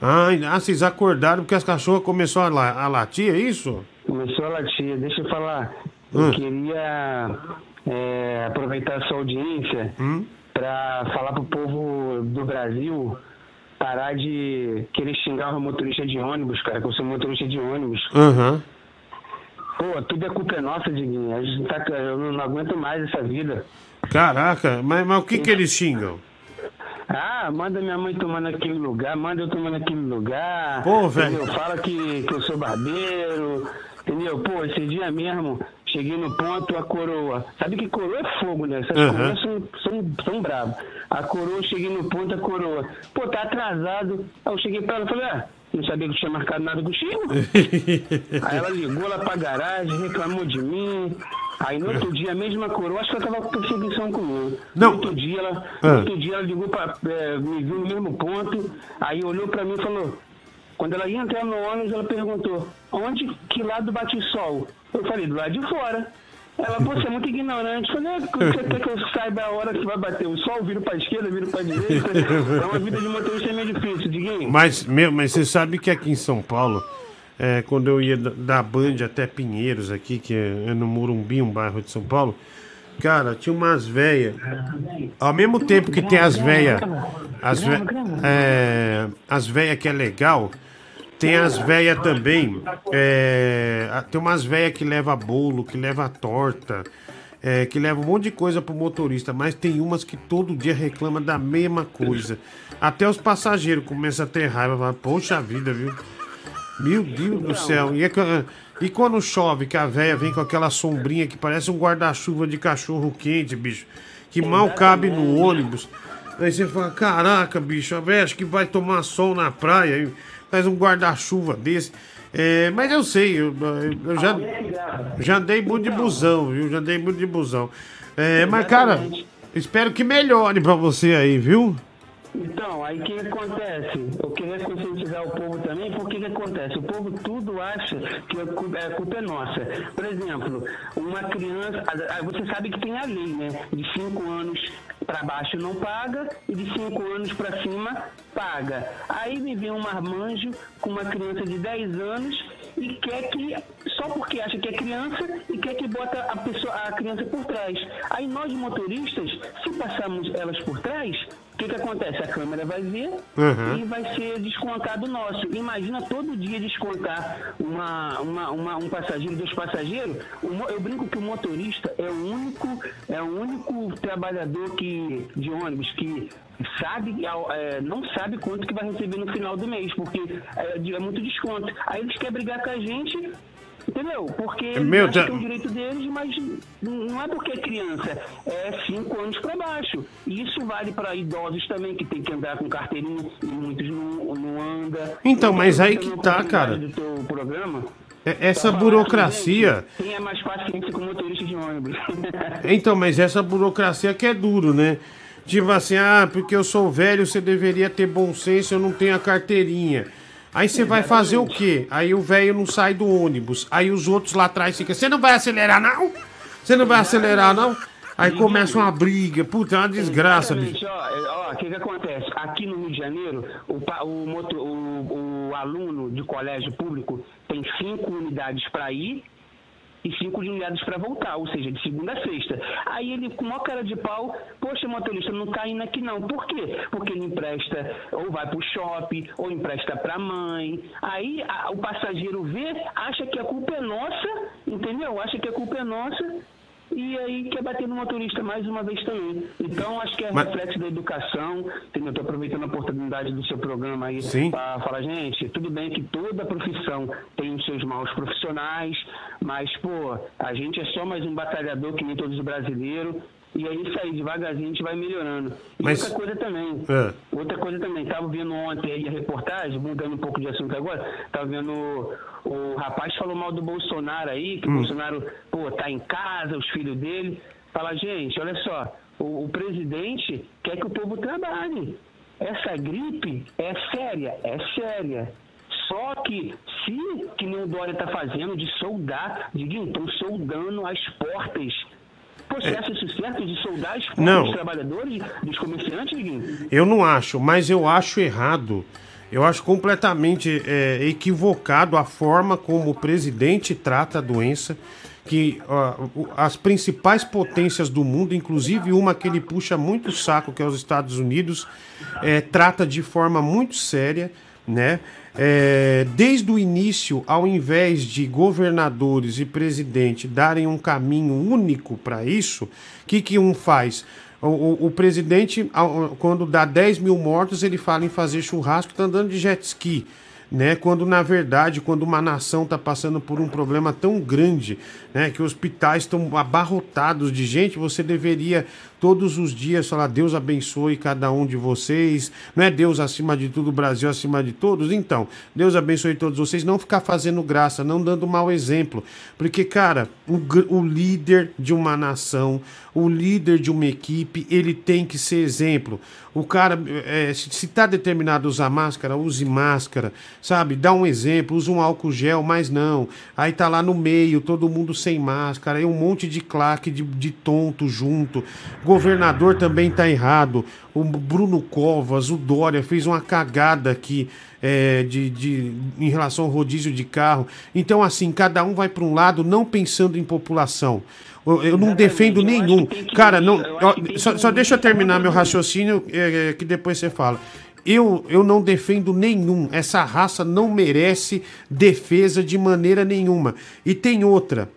Ah, e- ah, vocês acordaram porque as cachorras começaram a, la- a latir, é isso? Começou a latir. Deixa eu falar. Eu Hum. queria é, aproveitar a sua audiência Hum? para falar pro povo do Brasil parar de querer xingar o motorista de ônibus, cara, que eu sou motorista de ônibus. Aham. Pô, tudo é culpa nossa, Diguinho. A gente tá, eu não, não aguento mais essa vida. Caraca, mas, mas o que que eles xingam? Ah, manda minha mãe tomar naquele lugar, manda eu tomar naquele lugar. Pô, velho. Fala que, que eu sou barbeiro. Entendeu? Pô, esse dia mesmo, cheguei no ponto, a coroa. Sabe que coroa é fogo, né? Essas Aham. coroas são, são, são bravas. A coroa, cheguei no ponto, a coroa. Pô, tá atrasado. Aí eu cheguei pra ela e falei, ah, não sabia que tinha marcado nada contigo? Aí ela ligou lá pra garagem, reclamou de mim. Aí no outro dia, a mesma coroa, acho que ela tava com perseguição comigo. Não. No outro dia, ela, Ah. no outro dia ela ligou pra. é, me viu no mesmo ponto, aí olhou pra mim e falou. Quando ela ia entrar no ônibus, ela perguntou: onde, que lado bate o sol? Eu falei: do lado de fora. Ela, você é muito ignorante. Eu falei: é, você quer que eu saiba a hora que vai bater o sol? Viro pra esquerda, viro pra direita. É uma vida de motorista é meio difícil, Diguinho. Mas, meu, mas você sabe que aqui em São Paulo, é, quando eu ia da- Band até Pinheiros aqui, que é, é no Morumbi, um bairro de São Paulo, cara, tinha umas velhas. Ao mesmo tempo que tem as velhas, as é, que é legal, Tem as velhas também. é, tem umas velhas que leva bolo, que leva torta, é, que leva um monte de coisa pro motorista, mas tem umas que todo dia reclama da mesma coisa. Até os passageiros começam a ter raiva, falam, poxa vida, viu? Meu Deus do céu. E, é e quando chove, que a véia vem com aquela sombrinha que parece um guarda-chuva de cachorro quente, bicho, que mal cabe no ônibus. Aí você fala, caraca, bicho, a véia acho que vai tomar sol na praia, faz um guarda-chuva desse. É, mas eu sei, eu, eu já, já andei muito de busão, viu? Já andei muito de busão. É, mas, cara, espero que melhore pra você aí, viu? Então, aí o que acontece? Eu queria conscientizar o povo também, porque o que acontece? O povo tudo acha que a cu- a culpa é nossa. Por exemplo, uma criança. Você sabe que tem a lei, né? De 5 anos para baixo não paga e de 5 anos para cima paga. Aí me vem um marmanjo com uma criança de 10 anos e quer que. Só porque acha que é criança e quer que bota a, pessoa, a criança por trás. Aí nós motoristas, se passarmos elas por trás, o que, que acontece? A câmera vai ver Uhum. e vai ser descontado nosso. Imagina todo dia descontar uma, uma, uma- um passageiro, dois passageiros. Eu brinco que o motorista é o único, é o único trabalhador que, de ônibus que sabe, é, não sabe quanto que vai receber no final do mês, porque é, é muito desconto. Aí eles querem brigar com a gente. Entendeu? Porque eles Meu, que é o direito deles, mas não é porque é criança, é 5 anos para baixo. E isso vale para idosos também, que tem que andar com carteirinha e muitos não, não andam. Então, mas aí eu que tá, cara. Do teu programa, É- Essa pra falar burocracia. que, gente, Tenha mais paciência com motorista de ônibus. Então, mas essa burocracia que é duro, né? Tipo assim, ah, porque eu sou velho, você deveria ter bom senso, eu não tenho a carteirinha. Aí você vai fazer o quê? Aí o velho não sai do ônibus. Aí os outros lá atrás ficam, você não vai acelerar não? Você não vai acelerar não? Aí começa uma briga. Puta, é uma desgraça, bicho. Exatamente, ó, é, ó, o que que acontece? Aqui no Rio de Janeiro, o, o, o- o aluno de colégio público tem cinco unidades para ir e cinco unidades para voltar, ou seja, de segunda a sexta. Aí ele, com uma cara de pau, poxa, motorista, não tá indo aqui não. Por quê? Porque ele empresta, ou vai pro shopping, ou empresta pra mãe. Aí a- o passageiro vê, acha que a culpa é nossa, entendeu? Acha que a culpa é nossa e aí quer bater no motorista mais uma vez também. Então acho que é Mas- reflexo da educação, entendeu? Tô aproveitando a oportunidade do seu programa aí para falar, gente, tudo bem que toda profissão tem os seus maus profissionais, mas, pô, a gente é só mais um batalhador que nem todos os brasileiros. E é isso aí, devagarzinho a gente vai melhorando. E Mas- outra coisa também, É. Outra coisa também, tava vendo ontem aí a reportagem, mudando um pouco de assunto agora, tava vendo o, o rapaz falou mal do Bolsonaro aí, que o Bolsonaro, pô, tá em casa, os filhos dele. Fala, gente, olha só, o, o presidente quer que o povo trabalhe. Essa gripe é séria, é séria. Só que se, que nem o Dória tá fazendo, de soldar, Diguinho, estão soldando as portas. Pô, você acha isso certo de soldar as Não. dos trabalhadores, dos comerciantes? Eu não acho, mas eu acho errado. Eu acho completamente é, equivocado a forma como o presidente trata a doença. Que as principais potências do mundo, inclusive uma que ele puxa muito saco, que é os Estados Unidos, é, trata de forma muito séria, né? É, desde o início, ao invés de governadores e presidente darem um caminho único para isso, o que, que um faz? O, o- o presidente, quando dá 10 mil mortos, ele fala em fazer churrasco, tá andando de jet ski. Né? Quando na verdade, quando uma nação está passando por um problema tão grande, né, que hospitais estão abarrotados de gente, você deveria todos os dias falar Deus abençoe cada um de vocês, não é Deus acima de tudo, Brasil acima de todos. Então, Deus abençoe todos vocês, não ficar fazendo graça, não dando mau exemplo, porque cara, o, o líder de uma nação, o líder de uma equipe, ele tem que ser exemplo. O cara, é, se, se tá determinado a usar máscara, use máscara, sabe? Dá um exemplo, usa um álcool gel, mas não. Aí tá lá no meio, todo mundo sem máscara, aí um monte de claque de, de tonto junto. Governador também tá errado. O Bruno Covas, o Dória fez uma cagada aqui é, de, de, em relação ao rodízio de carro. Então, assim, cada um vai para um lado, não pensando em população. Eu, eu não defendo nenhum. Cara, não. só, só deixa eu terminar meu raciocínio, é, é, que depois você fala. eu, eu não defendo nenhum. Essa raça não merece defesa de maneira nenhuma. E tem outra.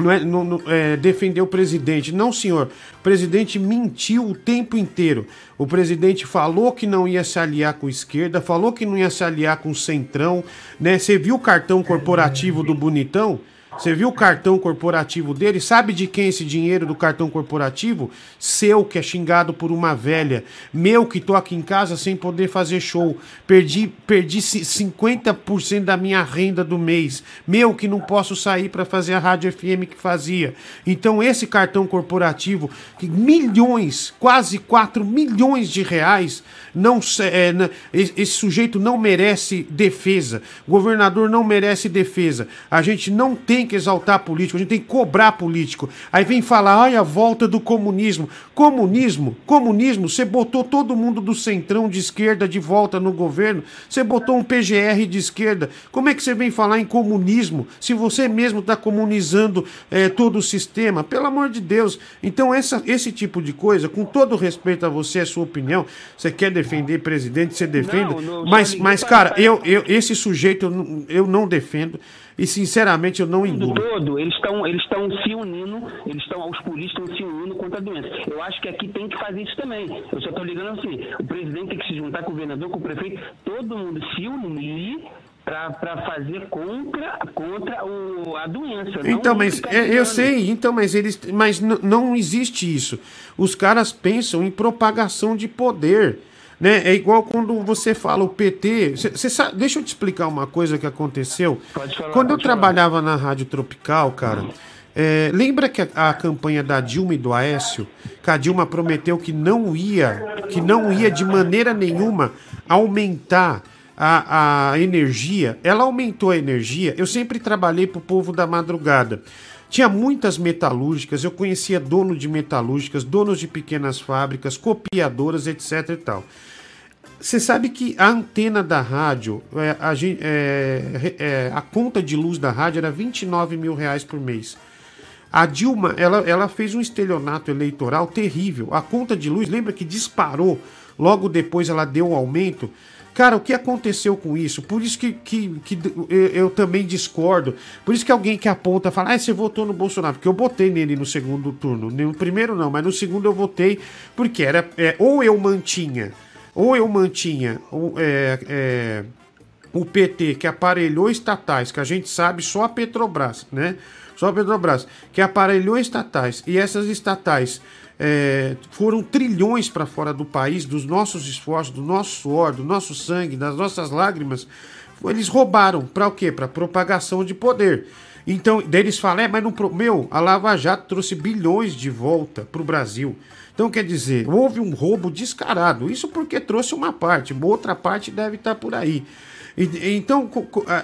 Não é, não, não- é, defender o presidente. Não, senhor. O presidente mentiu o tempo inteiro. O presidente falou que não ia se aliar com a esquerda, falou que não ia se aliar com o centrão. Né? Você viu o cartão corporativo do Bonitão? Você viu o cartão corporativo dele? Sabe de quem é esse dinheiro do cartão corporativo? Seu, que é xingado por uma velha. Meu, que tô aqui em casa sem poder fazer show. Perdi, perdi ci- 50% da minha renda do mês. Meu, que não posso sair para fazer a rádio FM que fazia. Então, esse cartão corporativo, que milhões, quase 4 milhões de reais, não é, esse sujeito não merece defesa. O governador não merece defesa. A gente não tem que exaltar político, a gente tem que cobrar político. Aí vem falar, ai, a volta do comunismo. Comunismo, comunismo, você botou todo mundo do centrão de esquerda de volta no governo, você botou um PGR de esquerda. Como é que você vem falar em comunismo se você mesmo está comunizando eh, todo o sistema? Pelo amor de Deus. Então, essa, esse tipo de coisa, com todo respeito a você, a sua opinião, você quer defender presidente, você defende. Não, não, mas, mas cara, eu, eu, esse sujeito eu não defendo e, sinceramente, eu não engulo. todo, eles estão eles estão se unindo, eles estão, os políticos estão se unindo contra a doença. Eu acho que aqui tem que fazer isso também. Eu só estou ligando assim, o presidente tem que se juntar com o governador, com o prefeito, todo mundo se unir para fazer contra, contra o, a doença. Então, mas é, eu sei, então, mas eles, mas não existe isso. Os caras pensam em propagação de poder, né? É igual quando você fala o PT. Cê, cê sabe, deixa eu te explicar uma coisa que aconteceu. Falar, quando eu pode falar. trabalhava na Rádio Tropical, cara. é, lembra que a, a campanha da Dilma e do Aécio, que a Dilma prometeu que não ia, que não ia de maneira nenhuma aumentar a, a energia, ela aumentou a energia. Eu sempre trabalhei para o povo da madrugada. Tinha muitas metalúrgicas, eu conhecia dono de metalúrgicas, donos de pequenas fábricas, copiadoras, etc e tal. Você sabe que a antena da rádio, é, a, é, é, a conta de luz da rádio era 29 mil reais por mês. A Dilma, ela, ela fez um estelionato eleitoral terrível. A conta de luz, lembra que disparou? Logo depois ela deu um aumento. Cara, o que aconteceu com isso? Por isso que, que, que eu, eu também discordo. Por isso que alguém que aponta fala, ah, você votou no Bolsonaro. Porque eu votei nele no segundo turno. No primeiro não, mas no segundo eu votei porque era é, ou eu mantinha, ou eu mantinha ou, é, é, o PT que aparelhou estatais, que a gente sabe só a Petrobras, né? Só a Petrobras, que aparelhou estatais e essas estatais é, foram trilhões para fora do país, dos nossos esforços, do nosso suor, do nosso sangue, das nossas lágrimas. Eles roubaram para o quê? Para propagação de poder. Então, daí eles falam, é, mas não. Meu, a Lava Jato trouxe bilhões de volta para o Brasil. Então, quer dizer, houve um roubo descarado. Isso porque trouxe uma parte, outra parte deve estar por aí. E- Então,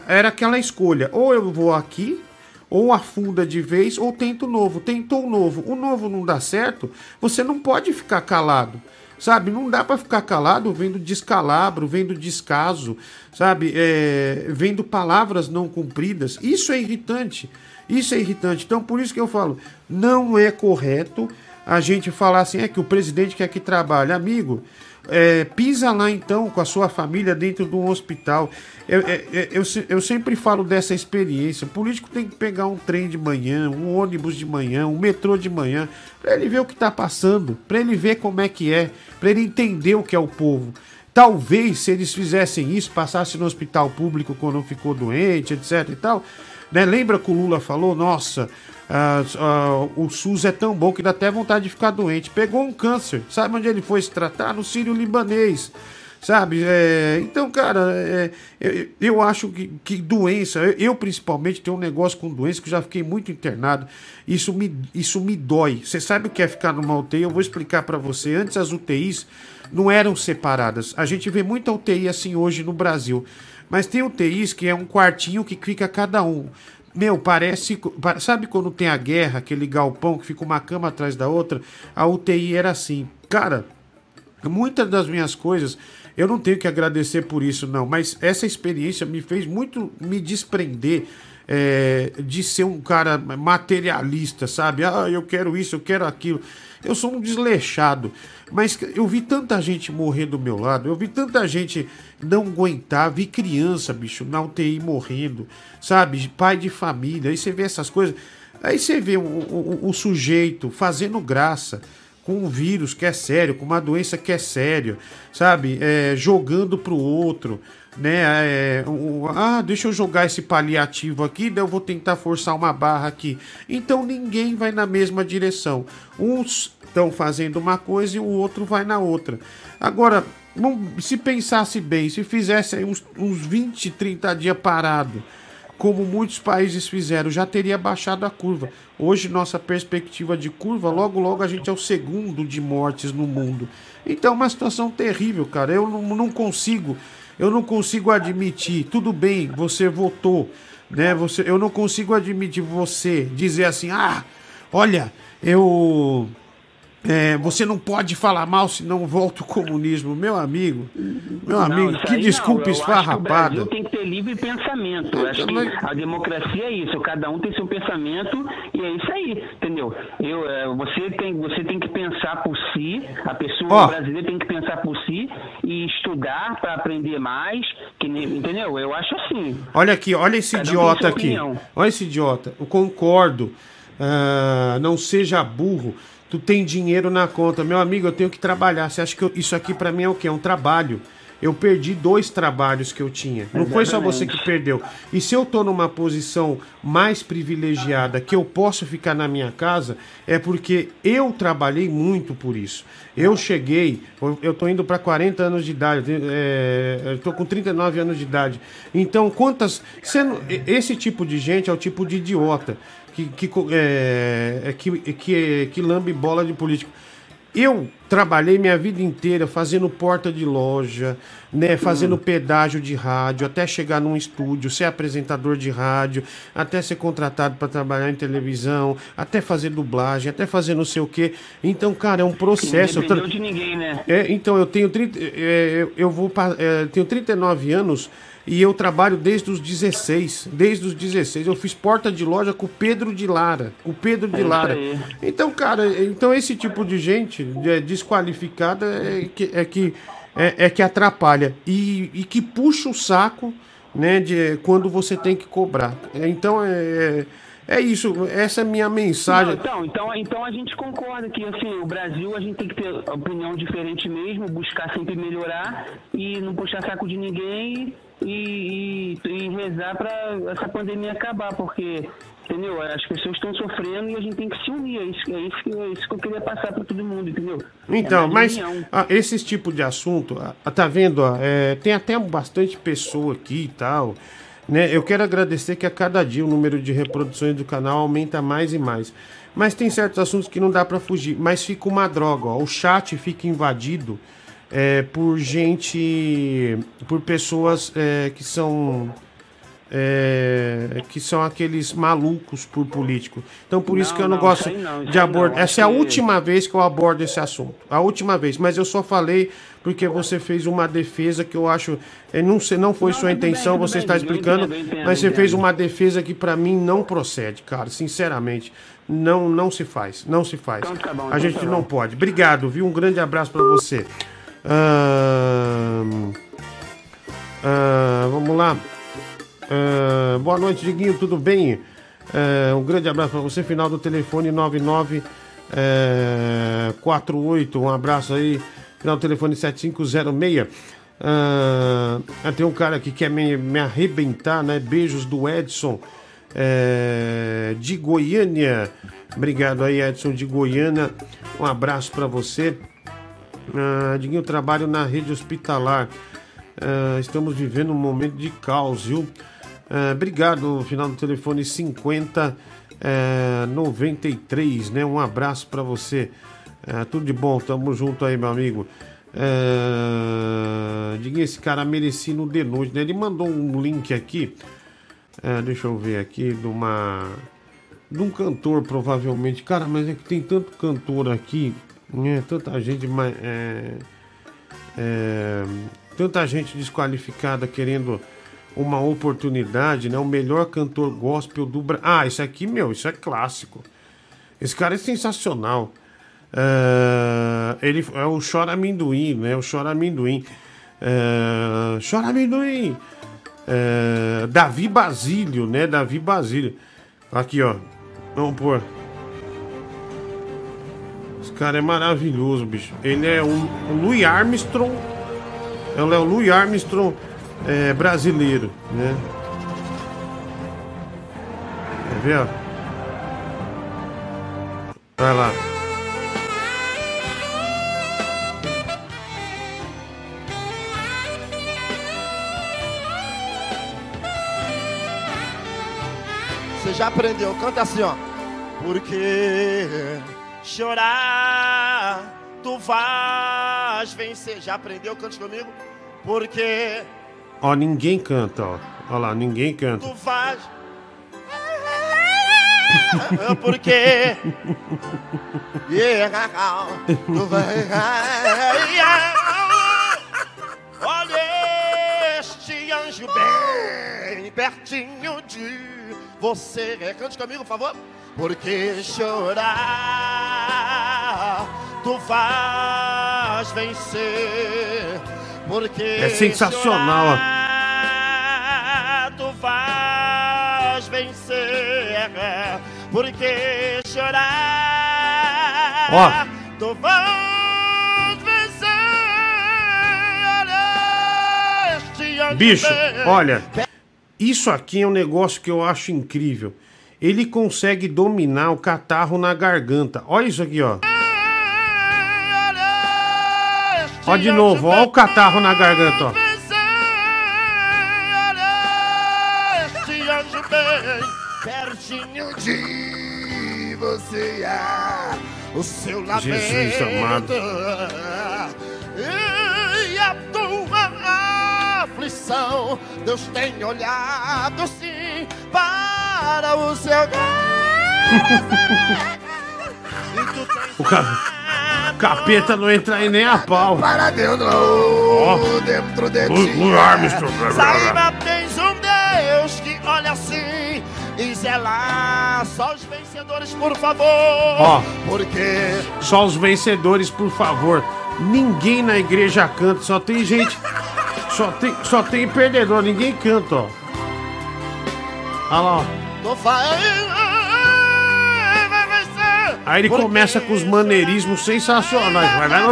era aquela escolha: ou eu vou aqui, ou afunda de vez, ou tento o novo. Tentou o novo. O novo não dá certo, você não pode ficar calado. Sabe, não dá pra ficar calado vendo descalabro, vendo descaso, sabe, é, vendo palavras não cumpridas. Isso é irritante. Isso é irritante. Então, por isso que eu falo, não é correto a gente falar assim, é que o presidente quer que trabalhe. Amigo, é, pisa lá então com a sua família dentro de um hospital. Eu, é, é, eu, se- eu sempre falo dessa experiência. O político tem que pegar um trem de manhã, um ônibus de manhã, um metrô de manhã, para ele ver o que está passando, para ele ver como é que é, para ele entender o que é o povo. Talvez se eles fizessem isso, passassem no hospital público quando ficou doente, etc e tal. Né? Lembra que o Lula falou? Nossa, ah, ah, o SUS é tão bom que dá até vontade de ficar doente. Pegou um câncer. Sabe onde ele foi se tratar? No Sírio Libanês. Sabe? É, então, cara, é, eu, eu acho que, que doença, eu, eu principalmente tenho um negócio com doença que já fiquei muito internado. Isso me, isso me dói. Você sabe o que é ficar numa UTI? Eu vou explicar pra você. Antes as UTIs não eram separadas. A gente vê muita UTI assim hoje no Brasil. Mas tem UTIs que é um quartinho que fica cada um. Meu, parece. pa- Sabe quando tem a guerra, aquele galpão que fica uma cama atrás da outra? A UTI era assim. Cara, muitas das minhas coisas eu não tenho que agradecer por isso, não. Mas essa experiência me fez muito me desprender é, de ser um cara materialista, sabe? Ah, eu quero isso, eu quero aquilo. Eu sou um desleixado. Mas eu vi tanta gente morrer do meu lado, eu vi tanta gente não aguentar, vi criança, bicho, na UTI morrendo, sabe? Pai de família, aí você vê essas coisas. Aí você vê o, sujeito fazendo graça com um vírus que é sério, com uma doença que é sério, sabe? É, jogando pro outro, né? É, o- ah, deixa eu jogar esse paliativo aqui, daí eu vou tentar forçar uma barra aqui. Então ninguém vai na mesma direção. Uns estão fazendo uma coisa e o outro vai na outra. Agora, se pensasse bem, se fizesse uns, uns 20, 30 dias parado, como muitos países fizeram, já teria baixado a curva. Hoje, nossa perspectiva de curva, logo, logo a gente é o segundo de mortes no mundo. Então, é uma situação terrível, cara. Eu não, não consigo, eu não consigo admitir. Tudo bem, você votou, né? Você, eu não consigo admitir você dizer assim, ah, olha, eu é, você não pode falar mal senão volta o comunismo. Meu amigo, meu amigo, que desculpa não. Que o esfarrapada. Tem que ter livre pensamento. Eu acho que a democracia é isso. Cada um tem seu pensamento e é isso aí, entendeu? Eu, é, você, tem, você tem que pensar por si, a pessoa Ó. brasileira tem que pensar por si e estudar para aprender mais, que, entendeu? Eu acho assim. Olha aqui, olha esse Cada um idiota sua aqui. Olha esse idiota. Eu concordo. Ah, não seja burro. Tu tem dinheiro na conta. Meu amigo, eu tenho que trabalhar. Você acha que eu- isso aqui pra mim é o quê? É um trabalho. Eu perdi dois trabalhos que eu tinha. Não foi só você que perdeu. E se eu tô numa posição mais privilegiada, que eu posso ficar na minha casa, é porque eu trabalhei muito por isso. Eu cheguei, eu- tô indo para 40 anos de idade, é, eu tô com 39 anos de idade. Então, quantas. não- esse tipo de gente é o tipo de idiota que, que, é, é, que, que, que lambe bola de político. Eu trabalhei minha vida inteira fazendo porta de loja, né, fazendo pedágio de rádio, até chegar num estúdio, ser apresentador de rádio, até ser contratado para trabalhar em televisão, até fazer dublagem, até fazer não sei o quê. Então, cara, é um processo. Não tra- de ninguém, né? é, então, eu tenho 30, é, eu- vou é, tenho 39 anos e eu trabalho desde os 16. Desde os 16. Eu fiz porta de loja com o Pedro de Lara. Com o Pedro de É Lara. Então, cara, então esse tipo de gente desqualificada é que, é que, é, é que atrapalha e, e que puxa o saco né, de, quando você tem que cobrar. Então, é, é isso. Essa é a minha mensagem. Não, então, então, então a gente concorda que assim, o Brasil a gente tem que ter opinião diferente mesmo, buscar sempre melhorar e não puxar saco de ninguém e, e, e rezar para essa pandemia acabar, porque entendeu? As pessoas estão sofrendo e a gente tem que se unir. É isso, é isso, que, é isso que eu queria passar para todo mundo, entendeu? Então, É mas ah, esses tipo de assunto, ah, tá vendo? ó, é, tem até bastante pessoa aqui e tal. Né? Eu quero agradecer que a cada dia o número de reproduções do canal aumenta mais e mais. Mas tem certos assuntos que não dá pra fugir. Mas fica uma droga. Ó. O chat fica invadido é, por gente. por pessoas é, que são. é, que são aqueles malucos por político. Então por isso Não, que eu não, não, gosto não, de abordar. Essa é a última vez que eu abordo esse assunto. A última vez. Mas eu só falei porque você fez uma defesa que eu acho. é, não, sei, não foi sua intenção, tudo você bem, está explicando. mas você fez uma defesa que pra mim não procede, cara. Sinceramente. Não, não se faz. Não se faz. Então tá bom, a então gente tá não pode. Obrigado, viu? Um grande abraço pra você. Ahn, ah, vamos lá. Ah, boa noite, Diguinho, tudo bem? Um grande abraço para você, final do telefone 9948. Um abraço aí, final do telefone 7506. Ah, tem um cara que quer me, me arrebentar, né? Beijos do Edson é, de Goiânia. Obrigado aí, Edson de Goiânia. Um abraço para você. Ah, eu trabalho na rede hospitalar. Ah, estamos vivendo um momento de caos, viu? Ah, obrigado, final do telefone 50 eh, 93, né? Um abraço para você. Ah, tudo de bom, tamo junto aí, meu amigo. Ah, Diguinho, esse cara merecia no de noite, né? Ele mandou um link aqui. Ah, deixa eu ver aqui, de uma. De um cantor, provavelmente. Cara, mas é que tem tanto cantor aqui, né? Tanta gente. É, é, tanta gente desqualificada querendo uma oportunidade, né? O melhor cantor gospel do Brasil. Ah, isso aqui, meu, isso é clássico. Esse cara é sensacional. É, ele é o Chora Amendoim, né? O Chora Amendoim. É, Chora Amendoim. É, Davi Basílio, né? Davi Basílio. Aqui, ó. Vamos pôr. Cara é maravilhoso, bicho. Ele é um Louis Armstrong. Ele é o Louis Armstrong é, brasileiro, né? Quer ver, ó? Vai lá. Você já aprendeu, canta assim, ó. Porque chorar tu vais vencer. Já aprendeu? Cante comigo. Porque Ó, ninguém canta, ó. Olha lá, ninguém canta. tu vais. Porque yeah, tu vai. Olha este anjo bem pertinho de você. Cante comigo, por favor. Porque chorar tu vais vencer. Porque É sensacional, chorar, tu vais vencer. Porque chorar, Ó. tu vais vencer. Bicho, olha, isso aqui é um negócio que eu acho incrível. Ele consegue dominar o catarro na garganta. Olha isso aqui, ó. Ó de novo, ó o catarro na garganta, ó. este anjo bem pertinho de você. o seu lamento Jesus amado. e a aflição. Deus tem olhado sim para o seu O ca- capeta não entra aí nem a pau. Para Deus não Ó. dentro de ti. Louis Armstrong. Saiba, tens um Deus que olha assim e zela só os vencedores, por favor. Ó. Porque Só os vencedores, por favor. Ninguém na igreja canta, só tem gente. Só tem, só tem perdedor, ninguém canta, ó. Olha lá, ó. tô falando, vai. Aí ele começa com os maneirismos sensacionais. Vai, vai.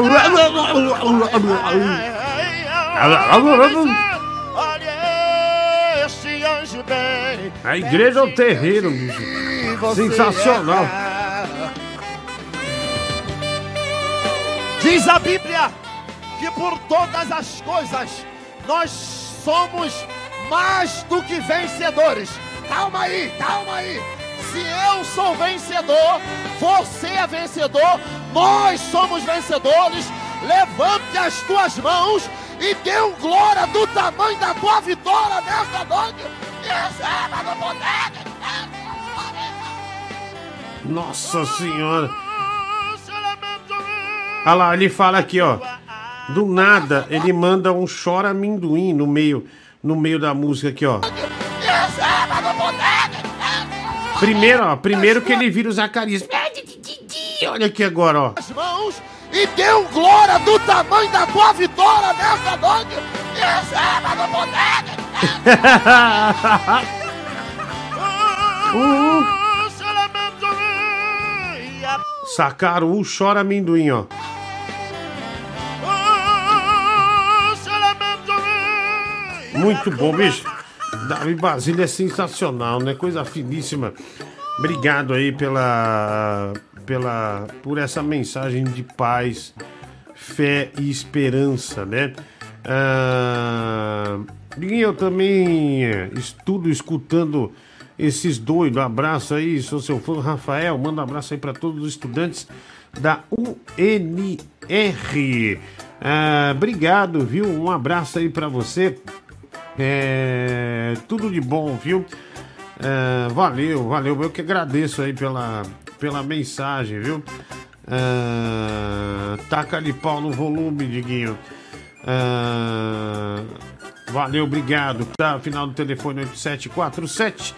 Bem. A igreja é o terreiro, bicho. Sensacional. Diz a Bíblia que por todas as coisas nós somos mais do que vencedores. Calma aí, calma aí. Se eu sou vencedor, você é vencedor, nós somos vencedores. Levante as tuas mãos e dê um glória do tamanho da tua vitória nessa noite. E receba no poder de Nossa senhora. Olha lá, ele fala aqui, ó. Do nada, ele manda um chora amendoim no meio, no meio da música aqui, ó. Primeiro, ó, primeiro que ele vira o Zacarias. Olha aqui agora, ó. as mãos e dê um glória do tamanho da tua vitória nessa noite. Receba no poder de Sacaram um chora amendoim, ó. Muito bom, bicho. Davi Basílio é sensacional, né? Coisa finíssima. Obrigado aí pela, pela, por essa mensagem de paz, fé e esperança, né? Ah, e eu também estudo escutando esses doidos. Abraço aí, sou seu fã, Rafael. Manda um abraço aí para todos os estudantes da UNR. Ah, obrigado, viu? Um abraço aí para você. É, tudo de bom, viu? É, valeu, valeu. Eu que agradeço aí pela, pela mensagem, viu? É, taca ali pau no volume, Diguinho. É, Valeu, obrigado. Tá, final do telefone 8747.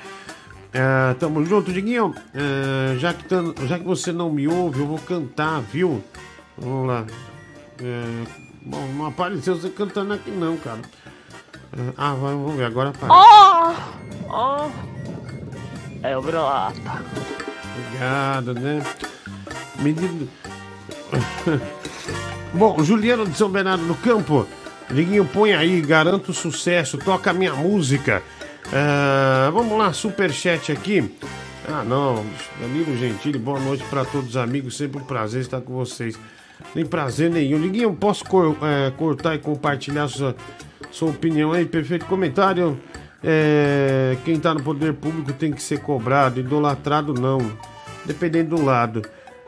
É, tamo junto, Diguinho. É, já, que já que você não me ouve, eu vou cantar, viu? Vamos lá. É, bom, não apareceu você cantando aqui não, cara. É, ah, vai, vamos ver, agora aparece. Oh! Oh! É o brota. Obrigado, né? Menino. Bom, Juliano de São Bernardo do Campo. Liguinho, põe aí, garanto sucesso, toca a minha música. Ah, vamos lá, superchat aqui. Ah, não, Danilo Gentili, boa noite para todos os amigos, sempre um prazer estar com vocês. Nem prazer nenhum. Liguinho, posso cor- é, cortar e compartilhar sua, sua opinião aí? Perfeito comentário. É, quem tá no poder público tem que ser cobrado, idolatrado não, dependendo do lado.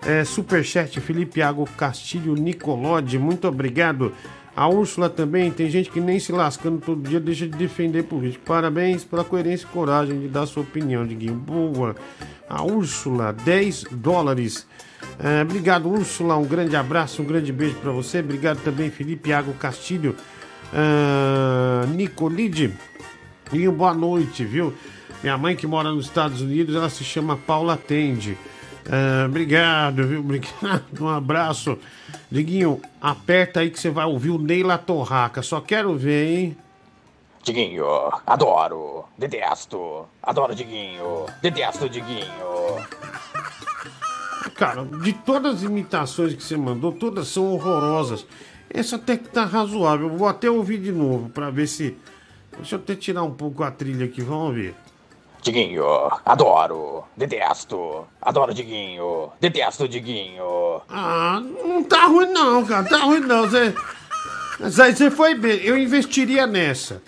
É, Superchat, Felipe Iago Castilho Nicolodi, muito obrigado. A Úrsula também, tem gente que nem se lascando todo dia deixa de defender político. Parabéns pela coerência e coragem de dar sua opinião, Diguinho. Boa. A Úrsula, 10 dólares. É, obrigado, Úrsula. Um grande abraço, um grande beijo pra você. Obrigado também, Felipe Iago Castilho. Ah, Nicolide. E boa noite, viu? Minha mãe que mora nos Estados Unidos, ela se chama Paula Tende. Ah, obrigado, viu? Obrigado, um abraço. Diguinho, aperta aí que você vai ouvir o Neila Torraca. Só quero ver, hein? Diguinho, adoro, detesto, adoro Diguinho, detesto Diguinho. Cara, de todas as imitações que você mandou, todas são horrorosas. Essa até que tá razoável. Vou até ouvir de novo pra ver se. Deixa eu até tirar um pouco a trilha aqui, vamos ver. Diguinho, adoro, detesto, adoro Diguinho, detesto Diguinho. Ah, não tá ruim não, cara. Tá ruim não. Você, Mas aí você foi bem. Eu investiria nessa.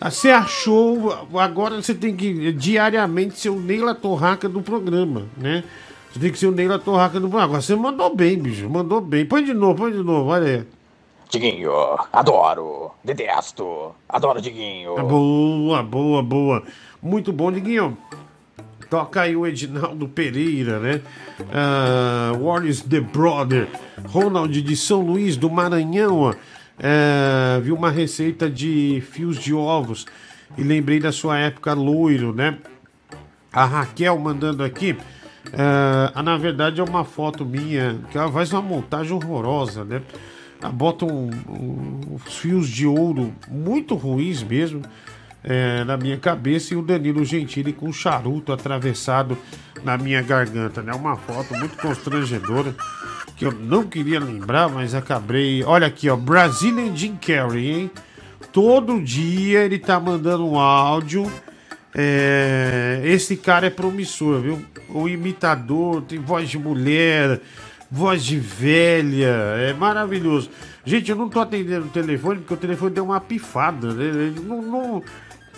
Ah, Você achou. Agora você tem que diariamente ser o Neila Torraca do programa, né? Você tem que ser o Neila Torraca do programa. Agora você mandou bem, bicho. Mandou bem. Põe de novo, põe de novo. Olha aí. Diguinho, adoro, detesto, adoro Diguinho. Ah, Boa, boa, boa. Muito bom, Liguinho. Toca aí o Edinaldo Pereira, né? Ah, Wallace The Brother. Ronald de São Luís do Maranhão. ó. Ah, viu uma receita de fios de ovos. E lembrei da sua época loiro, né? A Raquel mandando aqui. ah, na verdade é uma foto minha que ela faz uma montagem horrorosa, né? Ela bota um- um- uns fios de ouro muito ruins mesmo é, na minha cabeça e o Danilo Gentili com um charuto atravessado na minha garganta, né? Uma foto muito constrangedora que eu não queria lembrar, mas acabei. Olha aqui, ó, Brazilian Jim Carrey, hein? Todo dia ele tá mandando um áudio. É, esse cara é promissor, viu? O imitador tem voz de mulher, voz de velha, é maravilhoso. Gente, eu não tô atendendo o telefone porque o telefone deu uma pifada, né? Ele não, não,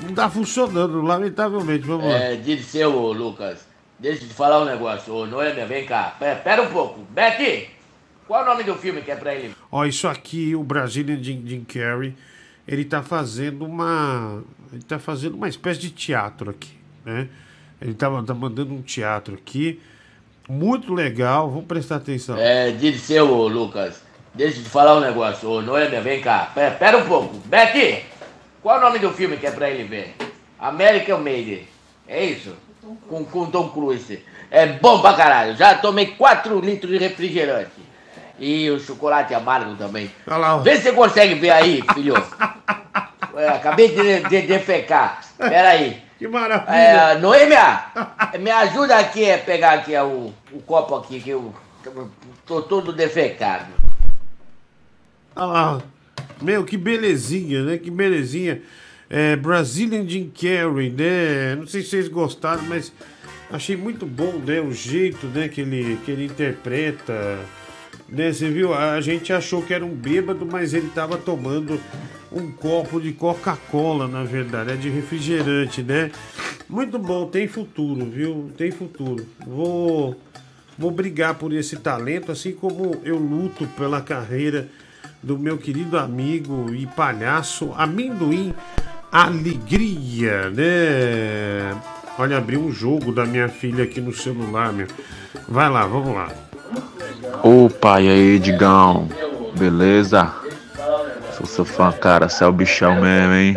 não tá funcionando, lamentavelmente. Vamos lá. É, Dirceu, ô, Lucas, deixa eu te falar um negócio. Ô, Noêmia, vem cá. Pera, pera um pouco. Betty, qual é o nome do filme que é pra ele? Ó, isso aqui, o Brazilian Jim, Jim Carrey, ele tá fazendo uma. Ele tá fazendo uma espécie de teatro aqui, né? Ele tá, tá mandando um teatro aqui. Muito legal, vamos prestar atenção. É, Dirceu, ô, Lucas, deixa eu te falar um negócio. Ô, Noêmia, vem cá. Pera, pera um pouco. Betty, qual é o nome do filme que é pra ele ver? American Made. É isso? Com, com Tom Cruise. É bom pra caralho. Já tomei 4 litros de refrigerante. E o chocolate amargo também. Olha lá, ó. Vê se você consegue ver aí, filho. É, acabei de, de defecar. Pera aí. Que maravilha. É, Noêmia, me ajuda aqui a pegar aqui o, o copo aqui, que eu tô todo defecado. Lá. Meu, que belezinha, né? Que belezinha. É, Brazilian Jim Carrey, né? Não sei se vocês gostaram, mas achei muito bom, né? O jeito, né? Que ele, que ele interpreta. Né? Você viu? A gente achou que era um bêbado, mas ele tava tomando um copo de Coca-Cola, na verdade. É de refrigerante, né? Muito bom, tem futuro, viu? Tem futuro. Vou, vou brigar por esse talento, assim como eu luto pela carreira do meu querido amigo e palhaço Amendoim Alegria, né? Olha, abri um jogo da minha filha aqui no celular, meu. Vai lá, vamos lá. Opa, e aí, Digão? Beleza? Sou seu fã, cara. Você é o bichão mesmo, hein?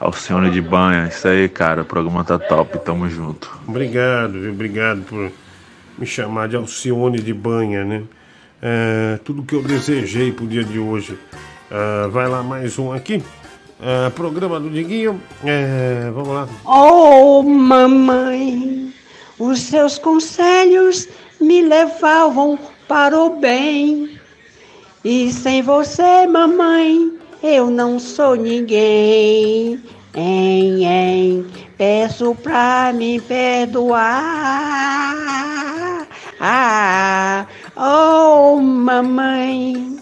Alcione de Banha, isso aí, cara. O programa tá top, tamo junto. Obrigado, viu? Obrigado por me chamar de Alcione de Banha, né? É, tudo que eu desejei pro dia de hoje. Ah, vai lá mais um aqui. Ah, programa do Diguinho. É, vamos lá. Oh, mamãe, os seus conselhos me levavam para o bem. E sem você, mamãe, eu não sou ninguém. Em, em, peço pra me perdoar. Ah, oh, mamãe.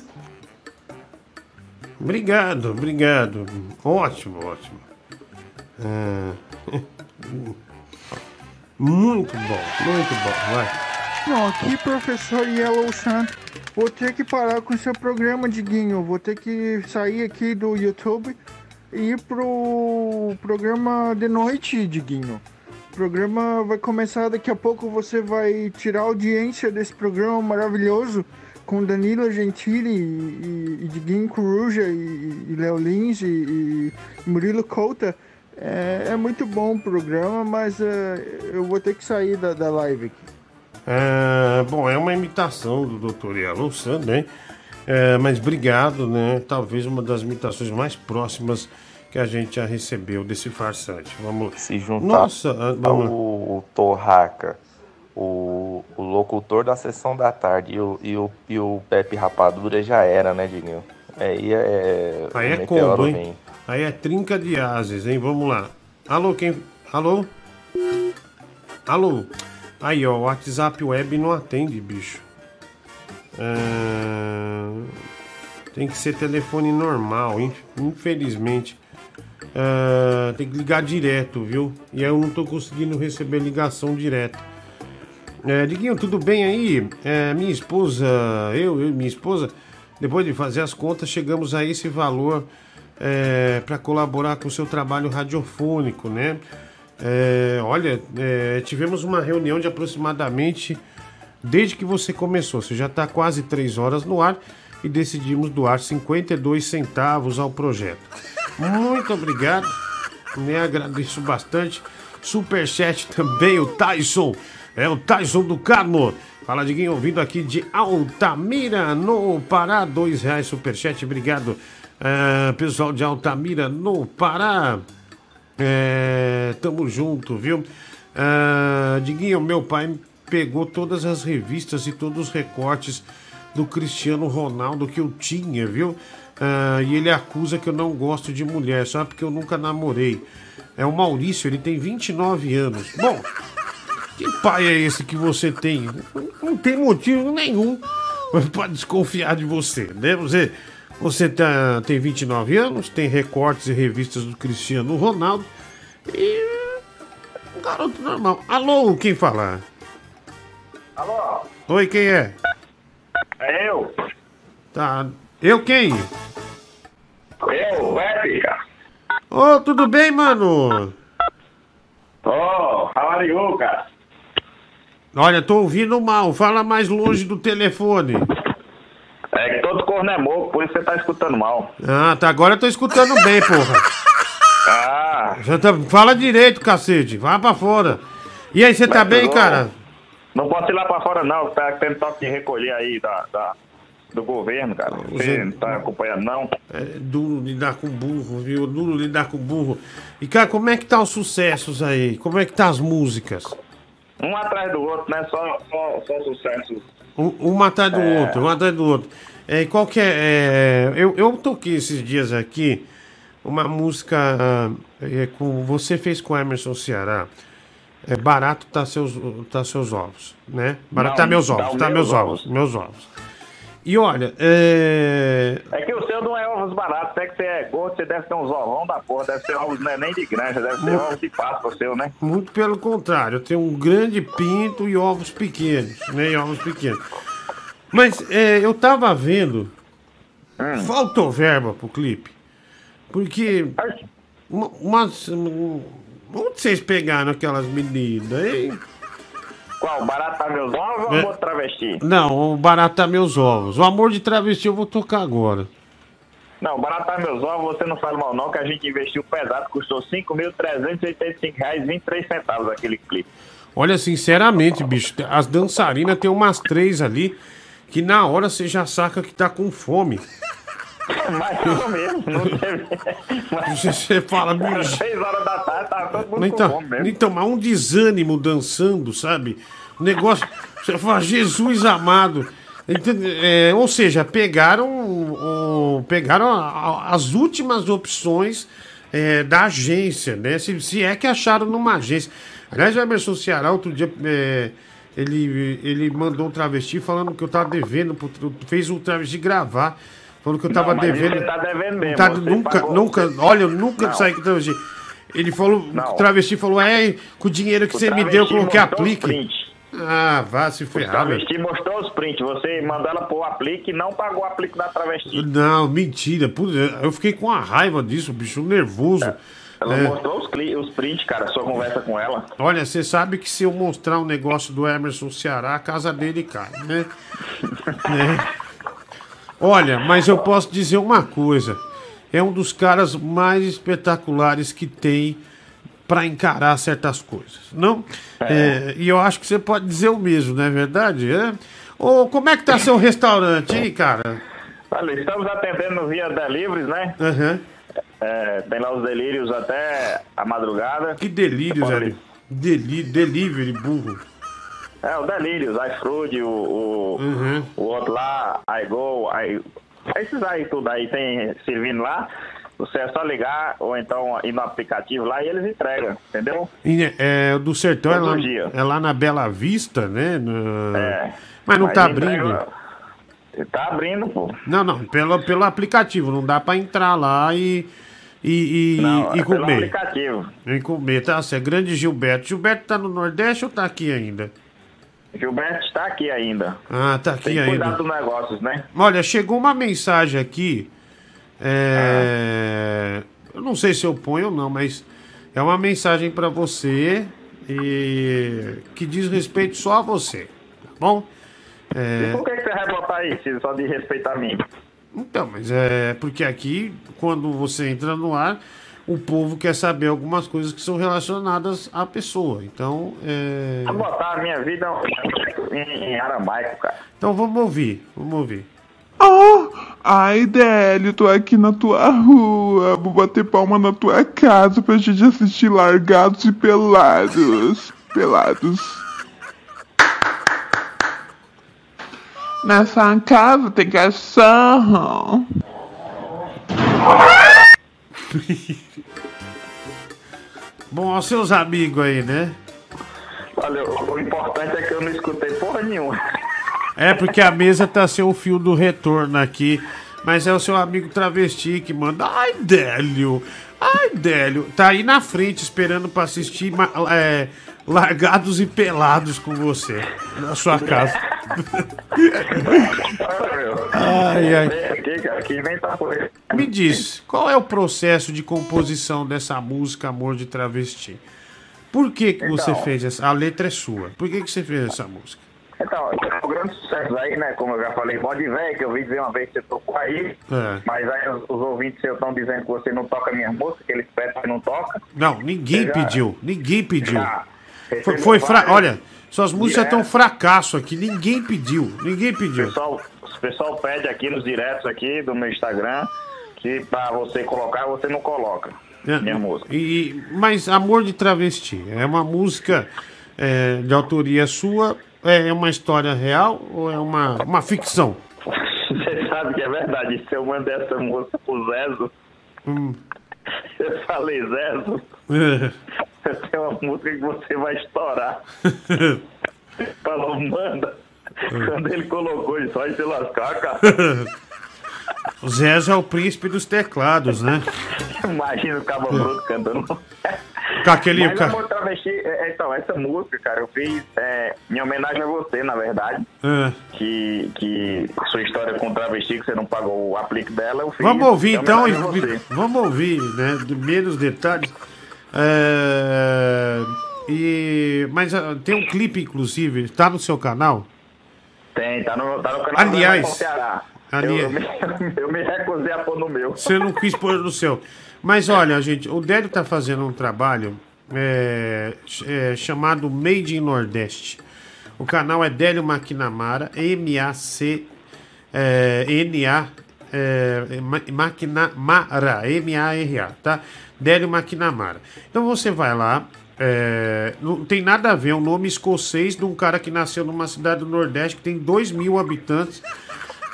Obrigado, obrigado. Ótimo, ótimo. Ah, muito bom, muito bom. Vai. Bom, aqui professor Yellow Sun. Vou ter que parar com seu programa, Diguinho. Vou ter que sair aqui do YouTube e ir pro programa de noite, Diguinho. O programa vai começar daqui a pouco. Você vai tirar a audiência desse programa maravilhoso com Danilo Gentili e, e, e Diguinho Coruja e, e Léo Lins e, e Murilo Couta. É, é muito bom o programa, mas é, eu vou ter que sair da, da live aqui. É, bom, é uma imitação do Dr. Yellow Sun, né? É, mas obrigado, né? Talvez uma das imitações mais próximas que a gente já recebeu desse farsante. Vamos Se juntar Nossa, ah, vamos o, Torraca, o, o locutor da sessão da tarde e o, e o, e o Pepe Rapadura já era, né, Diguinho? Aí é. Aí é o meteoro combo, hein? vem. Aí é trinca de ases, hein? Vamos lá. Alô, quem. Alô? Alô? Aí, ó, o WhatsApp web não atende, bicho. Ah, Tem que ser telefone normal, in- infelizmente. Ah, tem que ligar direto, viu? E aí eu não tô conseguindo receber ligação direta. É, Diguinho, tudo bem aí? É, minha esposa, eu, eu e minha esposa, depois de fazer as contas, chegamos a esse valor para colaborar com o seu trabalho radiofônico, né? É, olha, é, tivemos uma reunião de aproximadamente desde que você começou. Você já está quase três horas no ar e decidimos doar 52 centavos ao projeto. Muito obrigado, né? Agradeço bastante. Superchat também, o Tyson. É o Tyson do Carmo. Fala, Diguinho, ouvindo aqui de Altamira, no Pará. Dois reais superchat, obrigado. ah, pessoal de Altamira, no Pará. É, tamo junto, viu? Ah, Diguinho, meu pai pegou todas as revistas e todos os recortes do Cristiano Ronaldo que eu tinha, viu? Ah, e ele acusa que eu não gosto de mulher, só porque eu nunca namorei. É o Maurício, ele tem 29 anos. Bom, que pai é esse que você tem? Não tem motivo nenhum para desconfiar de você, né? Você, você tá, tem 29 anos, tem recortes e revistas do Cristiano Ronaldo e um garoto normal. Alô, quem fala? Alô? Oi, quem é? É eu? Tá. Eu quem? Eu, Épica. Ô, tudo bem, mano? Ô, how are you, cara? Olha, tô ouvindo mal. Fala mais longe do telefone. É que todo corno é moco, por isso você tá escutando mal. Ah, tá. Agora eu tô escutando bem, porra. Ah, Já tá- Fala direito, cacete. Vai pra fora. E aí, você tá bem, cara? não posso ir lá pra fora não, tá tendo toque de recolher aí da, da- do governo, cara. Você não tá acompanhando não? É duro lidar com burro, viu? Duro lidar com burro. E, cara, como é que tá os sucessos aí? Como é que tá as músicas? Um atrás do outro, né? Só, só, só sucessos. Um, um atrás do É. outro, um atrás do outro. É, qual que é, é, eu, eu toquei esses dias aqui uma música é, com você fez com Emerson Ceará. É barato tá seus, tá seus ovos, né? Barato Não, tá meus ovos, os tá meus meus ovos, meus ovos. E olha, é, É que o seu não é ovos baratos, até que você é gordo, você deve ter uns ovão da porra, deve ser ovos não é nem de granja, deve ser ovos de Páscoa o seu, né? Muito pelo contrário, eu tenho um grande pinto e ovos pequenos, né? E ovos pequenos. Mas é, eu tava vendo. Faltou verba pro clipe. Porque. Uma, umas- um, onde vocês pegaram aquelas meninas, hein? Qual? Barato tá meus ovos ou É. amor travesti? Não, o barato tá meus ovos. O amor de travesti eu vou tocar agora. Não, baratar meus ovos, você não fala mal não, que a gente investiu pesado, custou 5.385 reais e 23 centavos aquele clipe. Olha, sinceramente, bicho, as dançarinas tem umas três ali que na hora você já saca que tá com fome. Mais ou menos, não teve. Você, você fala, bicho. seis horas da tarde, tava todo mundo com Então, fome mesmo. então, mas um desânimo dançando, sabe? O negócio. Você fala, Jesus amado. É, ou seja, pegaram, pegaram a- a- as últimas opções é, da agência, né? Se, se é que acharam numa agência. Aliás, o Emerson Ceará, outro dia, é, ele, ele mandou um travesti falando que eu tava devendo, fez um travesti gravar, falando que eu tava Não, devendo. você tá devendo mesmo, Tá- você nunca, pagou- nunca, olha, eu nunca Não. saí com travesti. Ele falou, Não. o travesti falou, é, com o dinheiro que O você me deu, eu coloquei aplique. Ah, vá se O ferrar, velho. travesti mostrou os prints. Você mandou ela pôr o aplique e não pagou o aplique da travesti. Não, mentira. Eu fiquei com a raiva disso, bicho, nervoso. Ela É. mostrou os, os prints, cara, sua conversa com ela. Olha, você sabe que se eu mostrar um negócio do Emerson Ceará, a casa dele cai, né? Né? Olha, mas eu posso dizer uma coisa. É um dos caras mais espetaculares que tem para encarar certas coisas, não? É, e eu acho que você pode dizer o mesmo, não é verdade? É? Ô, como é que tá seu restaurante, hein, cara? Olha, estamos atendendo via deliveries, né? Aham. É, tem lá os delírios até a madrugada. Que delírio, Você pode- velho. Deli delivery, burro. É, o Delírios, iFruit, o, o, Uhum. o outro lá, iGo, I, esses aí tudo aí tem servindo lá. Você é só ligar ou então ir no aplicativo lá e eles entregam, entendeu? E, é, o do sertão é lá, é lá na Bela Vista, né? Na- É. Mas não Mas tá entrega- abrindo. Tá abrindo, pô. Não, não, pelo, pelo aplicativo. Não dá pra entrar lá e, e, e, Não, e é pelo comer. aplicativo. E comer, tá? Você é grande Gilberto. Gilberto tá no Nordeste ou tá aqui ainda? Gilberto está aqui ainda. Ah, tá aqui Tem ainda. dos negócios, né? Olha, chegou uma mensagem aqui. é, Eu não sei se eu ponho ou não, mas é uma mensagem pra você e que diz respeito só a você, tá bom? É, E por que, que você vai botar isso só de respeito a mim? Então, mas é porque aqui, quando você entra no ar, o povo quer saber algumas coisas que são relacionadas à pessoa. Então, é... Vou botar a minha vida em, em aramaico, cara. então vamos ouvir, vamos ouvir. Oh, ai, Délio, tô aqui na tua rua. Vou bater palma na tua casa pra gente assistir largados e pelados. Pelados. Nessa casa tem cachorro. Bom, aos seus amigos aí, né? Olha, o importante é que eu não escutei porra nenhuma. É porque a mesa tá sem o fio do retorno aqui. Mas é o seu amigo travesti que manda. Ai, Délio! Ai, Délio! Tá aí na frente esperando pra assistir é, Largados e Pelados com você. Na sua casa. Ai, ai. Me diz, qual é o processo de composição dessa música Amor de Travesti? Por que, que você Então. fez essa? A letra é sua. Por que, que você fez essa música? Então, o grande sucesso aí, né? Como eu já falei, pode ver que eu vi dizer uma vez que você tocou aí. É. Mas aí os, os ouvintes seus estão dizendo que você não toca minha música, que eles pedem que você não toca. Não, ninguém Já- pediu. Ninguém pediu. Já. Foi, foi fra... Olha, suas músicas estão fracasso aqui. Ninguém pediu. Ninguém O pediu. pessoal, o pessoal pede aqui nos diretos aqui do meu Instagram que pra você colocar, você não coloca. É, Minha música. E, mas Amor de Travesti é uma música é, de autoria sua? É uma história real ou é uma, uma ficção? Você sabe que é verdade. Se eu mandei essa música pro Zezo, Hum. eu falei, Zezo, eu tenho uma música que você vai estourar. Falou, manda. Quando ele colocou, ele só vai se lascar, cara. o Zé é o príncipe dos teclados, né? Imagina o Cabo Bruto cantando. Com aquele. Mas, ca- amor, travesti, é, então, essa música, cara, eu fiz é, em homenagem a você, na verdade. É. Que, que sua história com travesti, que você não pagou o aplique dela, eu fiz. Vamos ouvir então, você. e- vamos ouvir, né? Menos detalhes. É, e, mas ah, tem um clipe, inclusive, tá no seu canal? Tem, tá no, tá no canal Aliás, do Ceará. Ali eu, é- me, eu me recusei a pôr no meu. Você não quis pôr no seu. Mas olha, gente, o Délio tá fazendo um trabalho é, é, chamado Made in Nordeste. O canal é Délio Maquinamara, M-A-C é, é, Ma- Maquinamara, M-A-R-A, tá? Délio Maquinamara. Então você vai lá, é, não tem nada a ver, é um nome escocês de um cara que nasceu numa cidade do Nordeste que tem 2 mil habitantes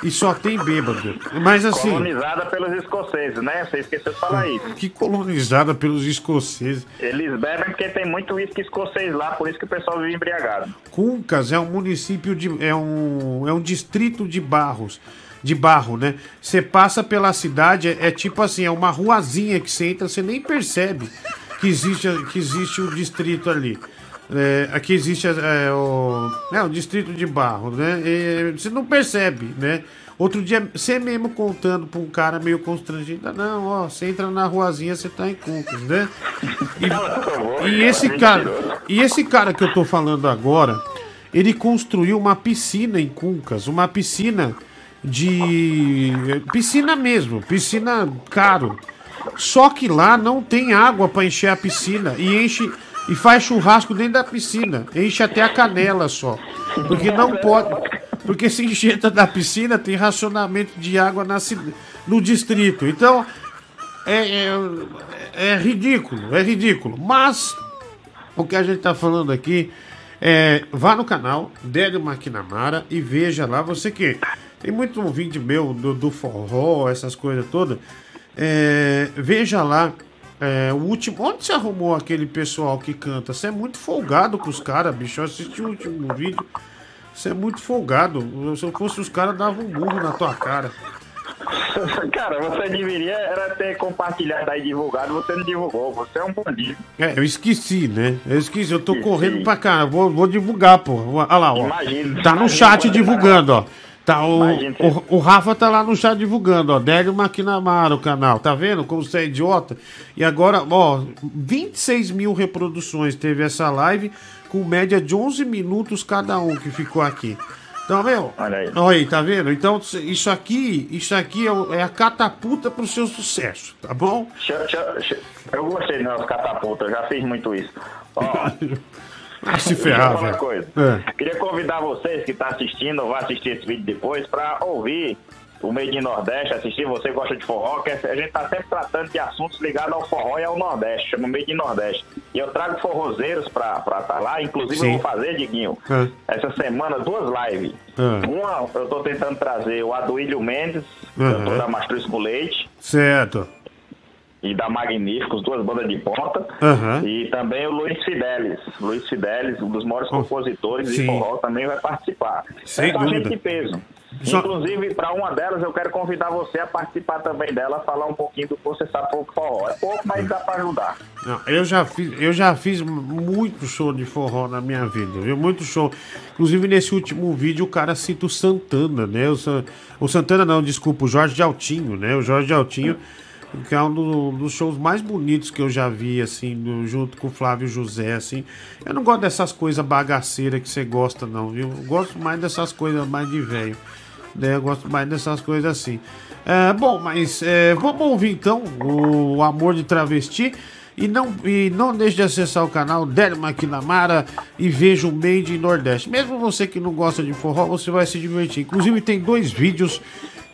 e só tem bêbado. Mas assim. Colonizada pelos escoceses, né? Você esqueceu de falar isso. Que colonizada pelos escoceses. Eles bebem porque tem muito uísque escocês lá, por isso que o pessoal vive embriagado. Cuncas é um município de. é um, é um distrito de barros. De barro, né? Você passa pela cidade, é, é tipo assim, é uma ruazinha que você entra, você nem percebe que existe, que existe o distrito ali. É, aqui existe é, o, é, o distrito de barro, né? E você não percebe, né? Outro dia, você mesmo contando pra um cara meio constrangido, "Ah, não, ó, você entra na ruazinha, você tá em Cuncas, né? E, e esse cara, e esse cara que eu tô falando agora, ele construiu uma piscina em Cuncas, uma piscina de piscina mesmo, piscina caro. Só que lá não tem água para encher a piscina e enche e faz churrasco dentro da piscina, enche até a canela só. Porque não pode, porque se encheta da piscina tem racionamento de água na, no distrito. Então é, é, é ridículo, é ridículo. Mas o que a gente tá falando aqui é. Vá no canal Délio Maquinamara e veja lá. Você que tem muito vídeo meu do, do forró, essas coisas todas. É, veja lá. é, o último. Onde você arrumou aquele pessoal que canta? Você é muito folgado com os caras, bicho. Eu assisti o último vídeo. Você é muito folgado. Se eu fosse os caras, dava um burro na tua cara. Cara, você deveria era ter compartilhado aí, divulgado, você não divulgou, você é um bandido. É, eu esqueci, né? Eu esqueci, eu tô correndo pra cá. Vou, vou divulgar, pô. Olha lá, ó. Imagino, tá no chat divulgando, ó. Tá o, o, o Rafa tá lá no chat divulgando, ó. Délio Maquinamara, o canal. Tá vendo como você é idiota? E agora, ó, 26 mil reproduções teve essa live, com média de 11 minutos cada um que ficou aqui. Então, meu, Olha aí. olha aí, tá vendo? Então, isso aqui, isso aqui é, é a catapulta pro seu sucesso, tá bom? Deixa- deixa- Eu gostei de nós catapulta, eu já fiz muito isso. Ó, Ah, se ferrar, velho. coisa. É. Queria convidar vocês que estão assistindo, ou vai assistir esse vídeo depois, para ouvir o Made in Nordeste, assistir, você gosta de forró, que a gente tá sempre tratando de assuntos ligados ao forró e ao Nordeste, chama Made in Nordeste. E eu trago forrozeiros pra estar tá lá, inclusive Sim. eu vou fazer, Diguinho, É. essa semana duas lives. É. Uma, eu tô tentando trazer o Aduílio Mendes, Uhum. cantor da Mastruz com Leite, Certo. E da Magníficos, duas bandas de ponta. Aham. E também o Luiz Fidelis. Luiz Fidelis, um dos maiores compositores sim. de forró, também vai participar. Sem gente dúvida. de peso. Só- Inclusive, para uma delas, eu quero convidar você a participar também dela, falar um pouquinho do que você sabe pouco forró. É pouco, mas dá para ajudar. Não, eu já fiz, eu já fiz muito show de forró na minha vida, viu? Muito show. Inclusive nesse último vídeo o cara cita o Santana, né? O, San- o Santana não, desculpa, o Jorge de Altinho, né? O Jorge de Altinho, que é um do- dos shows mais bonitos que eu já vi, assim, do- junto com o Flávio José, assim. Eu não gosto dessas coisas bagaceiras que você gosta, não, viu? Eu gosto mais dessas coisas mais de velho. Né? Eu gosto mais dessas coisas assim. É, bom, mas é, vamos ouvir então o Amor de Travesti. E não, e não deixe de acessar o canal Délio Maquinamara e veja o Made in Nordeste. Mesmo você que não gosta de forró, você vai se divertir. Inclusive tem dois vídeos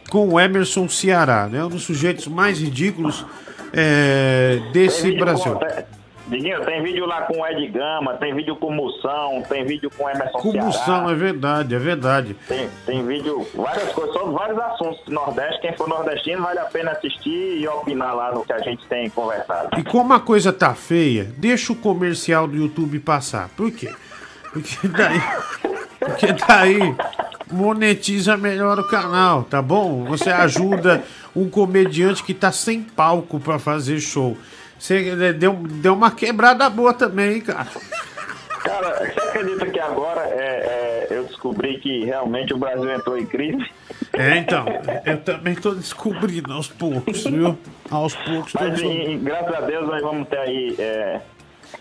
com o Emerson Ceará, né? Um dos sujeitos mais ridículos é, desse Brasil. com- tem- Diguinho, tem vídeo lá com o Ed Gama, tem vídeo com Moção, tem vídeo com Emerson Comoção, Ceará. é verdade, é verdade. Tem, tem vídeo, várias coisas, sobre vários assuntos do Nordeste. Quem for nordestino vale a pena assistir e opinar lá no que a gente tem conversado. E como a coisa tá feia, deixa o comercial do YouTube passar. Por quê? Porque daí, porque daí monetiza melhor o canal, tá bom? Você ajuda um comediante que tá sem palco pra fazer show. Você né, deu, deu uma quebrada boa também, hein, cara. Cara, você acredita que agora é, é, eu descobri que realmente o Brasil entrou em crise? É, então, eu também tô descobrindo aos poucos, viu? Aos poucos Mas em- graças a Deus nós vamos ter aí é,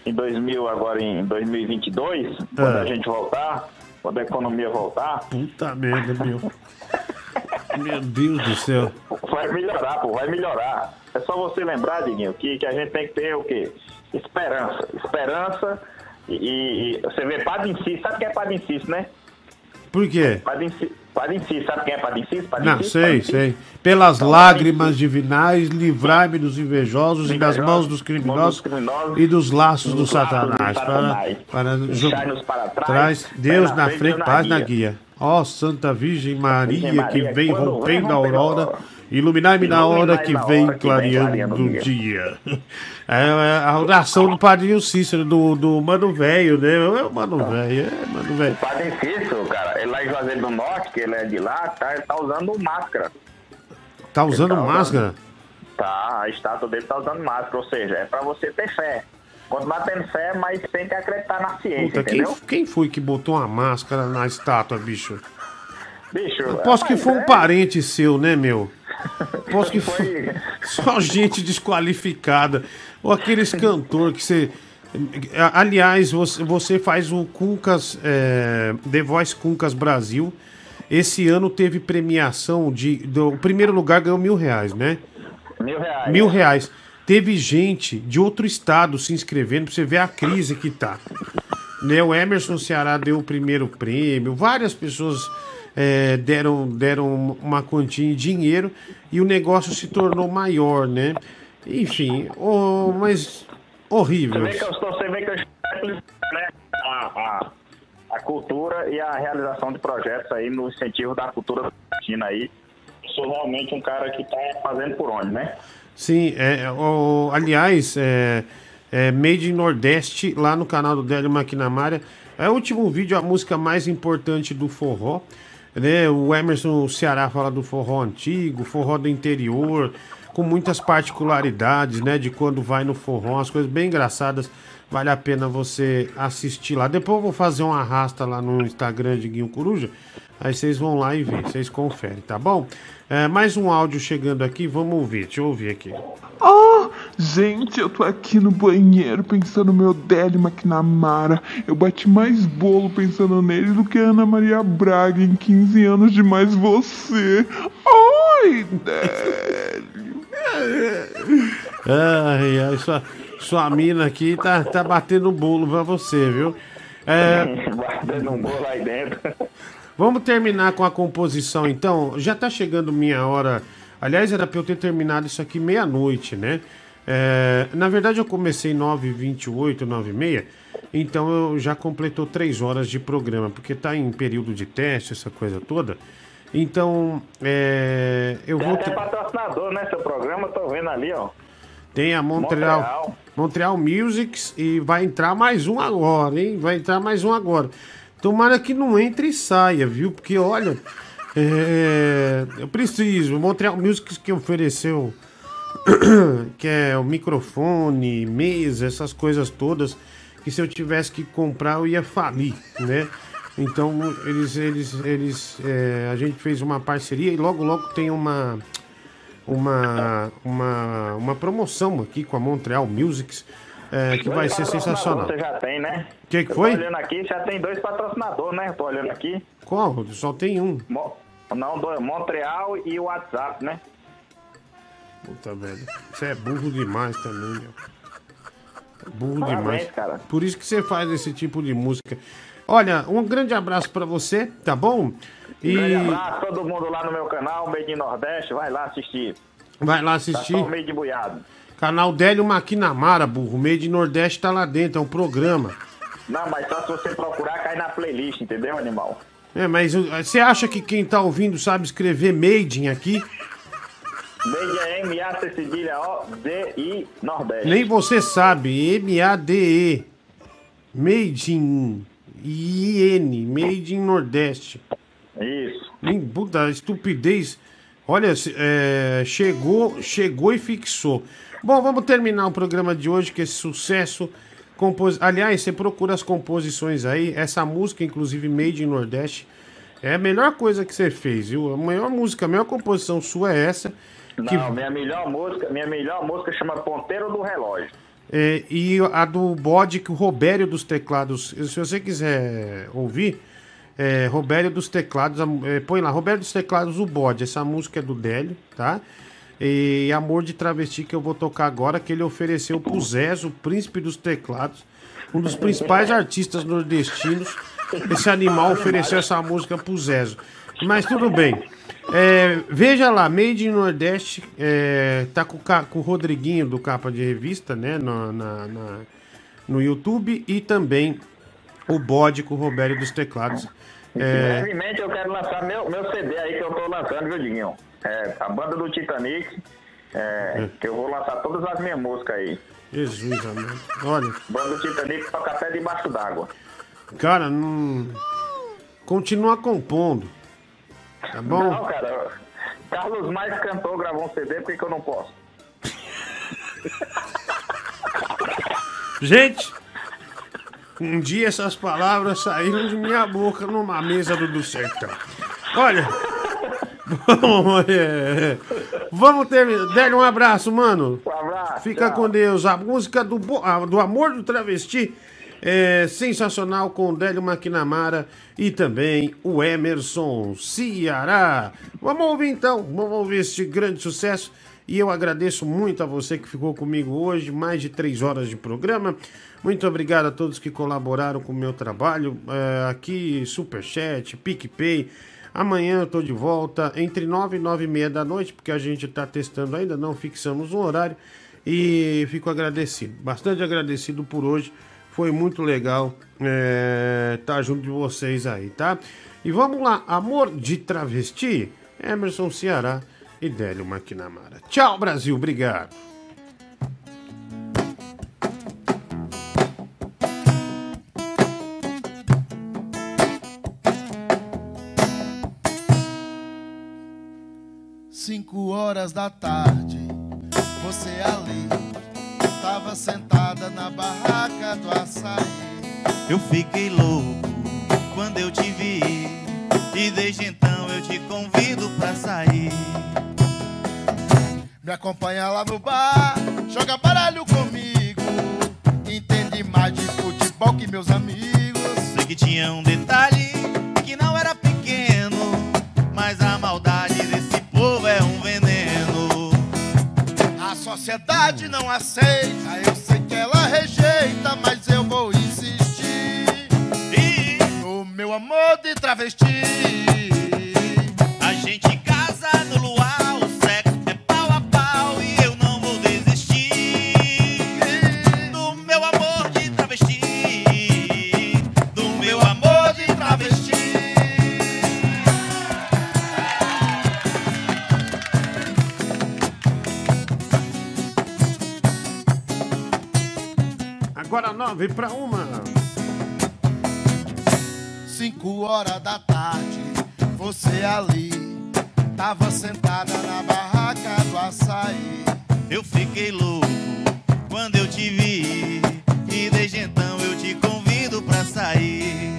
em 2000, agora em 2022, quando É. a gente voltar, quando a economia voltar, Puta merda, meu. Meu Deus do céu. Vai melhorar, pô, vai melhorar. É só você lembrar, Diguinho, que, que a gente tem que ter o quê? Esperança. Esperança e, e- você vê Padre Inciso, sabe quem é Padre Inciso, né? Por quê? Padre Inciso, Padre Inciso, sabe quem é Padre Inciso? Padre Não, sei, Padre Inciso. sei. Pelas lágrimas divinais, livrai-me dos invejosos e das mãos dos criminosos e dos laços do Satanás. Para, para Deixai-nos para trás, Deus na frente, paz na guia. Ó Santa Virgem Maria, Maria, que vem rompendo a aurora, aurora. iluminai-me na hora que vem clareando o dia. É a oração do Padrinho Cícero, do, do Mano Velho, né? É o Mano Velho, é Mano Velho. Padre Inciso, cara, em Juazeiro do Norte, que ele é de lá, tá, ele tá usando máscara. Tá usando Então, máscara? Tá, a estátua dele tá usando máscara, ou seja, é pra você ter fé. Continuar tendo fé, mas tem que acreditar na ciência, Puta, quem, entendeu? quem foi que botou uma máscara na estátua, bicho? Bicho, Eu posso que rapaz, foi um é- parente seu, né, meu? Posso que foi só gente desqualificada. Ou aqueles cantor que você. Aliás, você, você faz o Cuncas, é, The Voice Cuncas Brasil. Esse ano teve premiação de. Do, o primeiro lugar ganhou mil reais, né? Mil reais. Mil reais. Teve gente de outro estado se inscrevendo pra você ver a crise que tá. Né, o Emerson Ceará deu o primeiro prêmio, várias pessoas é, deram, deram uma quantia em dinheiro e o negócio se tornou maior, né? Enfim, oh, mas horrível. Você vê que eu estou, você vê que eu estou, né, a, a, a cultura e a realização de projetos aí no incentivo da cultura latina aí. Eu sou realmente um cara que tá fazendo por onde, né? Sim, é, o, aliás, é, é Made in Nordeste, lá no canal do Délio Maquinamária. É o último vídeo, a música mais importante do forró. Né? O Emerson Ceará fala do forró antigo, forró do interior, com muitas particularidades, né? De quando vai no forró, as coisas bem engraçadas. Vale a pena você assistir lá. Depois eu vou fazer um arrasta lá no Instagram de Guinho Coruja. Aí vocês vão lá e vê, vocês conferem, tá bom? É, mais um áudio chegando aqui, vamos ouvir, deixa eu ouvir aqui. Ah, gente, eu tô aqui no banheiro pensando no meu Délio McNamara. Eu bati mais bolo pensando nele do que Ana Maria Braga em 15 anos de mais você. Ai, Délio. Ai, ai, sua, sua mina aqui tá, tá batendo bolo pra você, viu? É, Guardando um bolo aí dentro. Vamos terminar com a composição então. Já tá chegando minha hora. Aliás, era pra eu ter terminado isso aqui meia-noite, né? É, na verdade, eu comecei 9h28, 9h30. Então eu já completou 3 horas de programa, porque tá em período de teste, essa coisa toda. Então, é, eu Tem vou. até ter- patrocinador, né? Seu programa, tô vendo ali, ó. Tem a Montreal, Montreal. Montreal Musics e vai entrar mais um agora, hein? Vai entrar mais um agora. Tomara que não entre e saia, viu? Porque olha, é, eu preciso. Montreal Musics que ofereceu, que é o microfone, mesa, essas coisas todas, que se eu tivesse que comprar eu ia falir, né? Então eles, eles, eles, é, a gente fez uma parceria e logo, logo tem uma uma, uma, uma promoção aqui com a Montreal Musics é, que vai ser sensacional. Você já tem, né? Que que Eu foi? Tô olhando aqui, já tem dois patrocinadores, né? Tô olhando aqui. Qual? Só tem um. Mo- Não, dois, Montreal e o WhatsApp, né? Puta, velho. Você é burro demais também, meu. Burro Parabéns, demais. cara. Por isso que você faz esse tipo de música. Olha, um grande abraço pra você, tá bom? E Grande abraço, todo mundo lá no meu canal, Made in Nordeste, vai lá assistir. vai lá Tá assistir. só o meio de buiado. Canal Délio Maquinamara, burro. Meio de Nordeste tá lá dentro, é um programa. Não, mas só se você procurar, cai na playlist, entendeu, animal? É, mas você acha que quem tá ouvindo sabe escrever Made in aqui? Made é M-A-C cedilha O-D-I Nordeste. Nem você sabe. M-A-D-E. Made in. I-N. Made in Nordeste. Isso. Puta estupidez. Olha, é, chegou, chegou e fixou. Bom, vamos terminar o programa de hoje, que esse sucesso. Compos... Aliás, você procura as composições aí. Essa música, inclusive, Made in Nordeste, é a melhor coisa que você fez, viu? A maior música, a melhor composição sua é essa. que- Não, minha melhor música, minha melhor música chama Ponteiro do Relógio. É, e a do bode que o Robério dos teclados, se você quiser ouvir, É, Robério dos Teclados, é, põe lá, Robério dos Teclados, o bode. Essa música é do Délio, tá? E Amor de Travesti que eu vou tocar agora, que ele ofereceu pro Zez, o príncipe dos teclados, um dos principais artistas nordestinos. Esse animal ofereceu essa música pro Zezo. Mas tudo bem. É, veja lá, Made in Nordeste, é, tá com, com o Rodriguinho do Capa de Revista, né, na, na- na- no YouTube, e também o bode com o Robério dos Teclados. É, Brevemente eu quero lançar meu, meu CD aí que eu tô lançando, viu, Diguinho? É, a banda do Titanic, é, que eu vou lançar todas as minhas músicas aí. Jesus, amado. Olha, Banda do Titanic toca até debaixo d'água. cara, não. Continua compondo. Tá bom? Não, cara, Carlos Mais cantou, gravou um CD, por que, que eu não posso? Gente, um dia essas palavras saíram de minha boca numa mesa do, do sertão. Olha, vamos, é, vamos terminar. Délio, um abraço, mano. Um abraço. Fica com Deus. A música do, do Amor do Travesti é sensacional com o Délio Maquinamara e também o Emerson Ceará. Vamos ouvir então, vamos ouvir este grande sucesso. E eu agradeço muito a você que ficou comigo hoje, mais de três horas de programa. Muito obrigado a todos que colaboraram com o meu trabalho. é, aqui, Superchat, PicPay. Amanhã eu tô de volta entre nove e nove e meia da noite, porque a gente tá testando ainda, não fixamos um horário. E fico agradecido, bastante agradecido por hoje. Foi muito legal estar junto de vocês aí, tá? E vamos lá, Amor de Travesti, Emerson Ceará e Délio Maquinamara. Tchau, Brasil, obrigado. Cinco horas da tarde, você ali tava na barraca do açaí. Eu fiquei louco quando eu te vi E desde então eu te convido pra sair Me acompanha lá no bar, joga baralho comigo. Entende mais de futebol que meus amigos. Sei que tinha um detalhe que não era pequeno Mas a maldade desse povo é um veneno A sociedade não aceita, eu ela rejeita, mas eu vou insistir. No meu amor de travesti. Nove para uma. Cinco horas da tarde, você ali tava sentada na barraca do açaí. Eu fiquei louco quando eu te vi E desde então eu te convido pra sair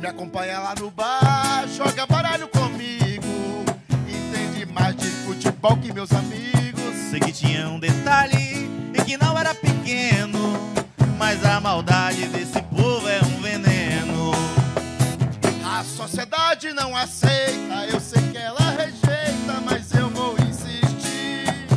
Me acompanha lá no bar, joga baralho comigo. Entende mais de futebol que meus amigos. Sei que tinha um detalhe que não era pequeno, mas a maldade desse povo é um veneno. A sociedade não aceita, eu sei que ela rejeita, mas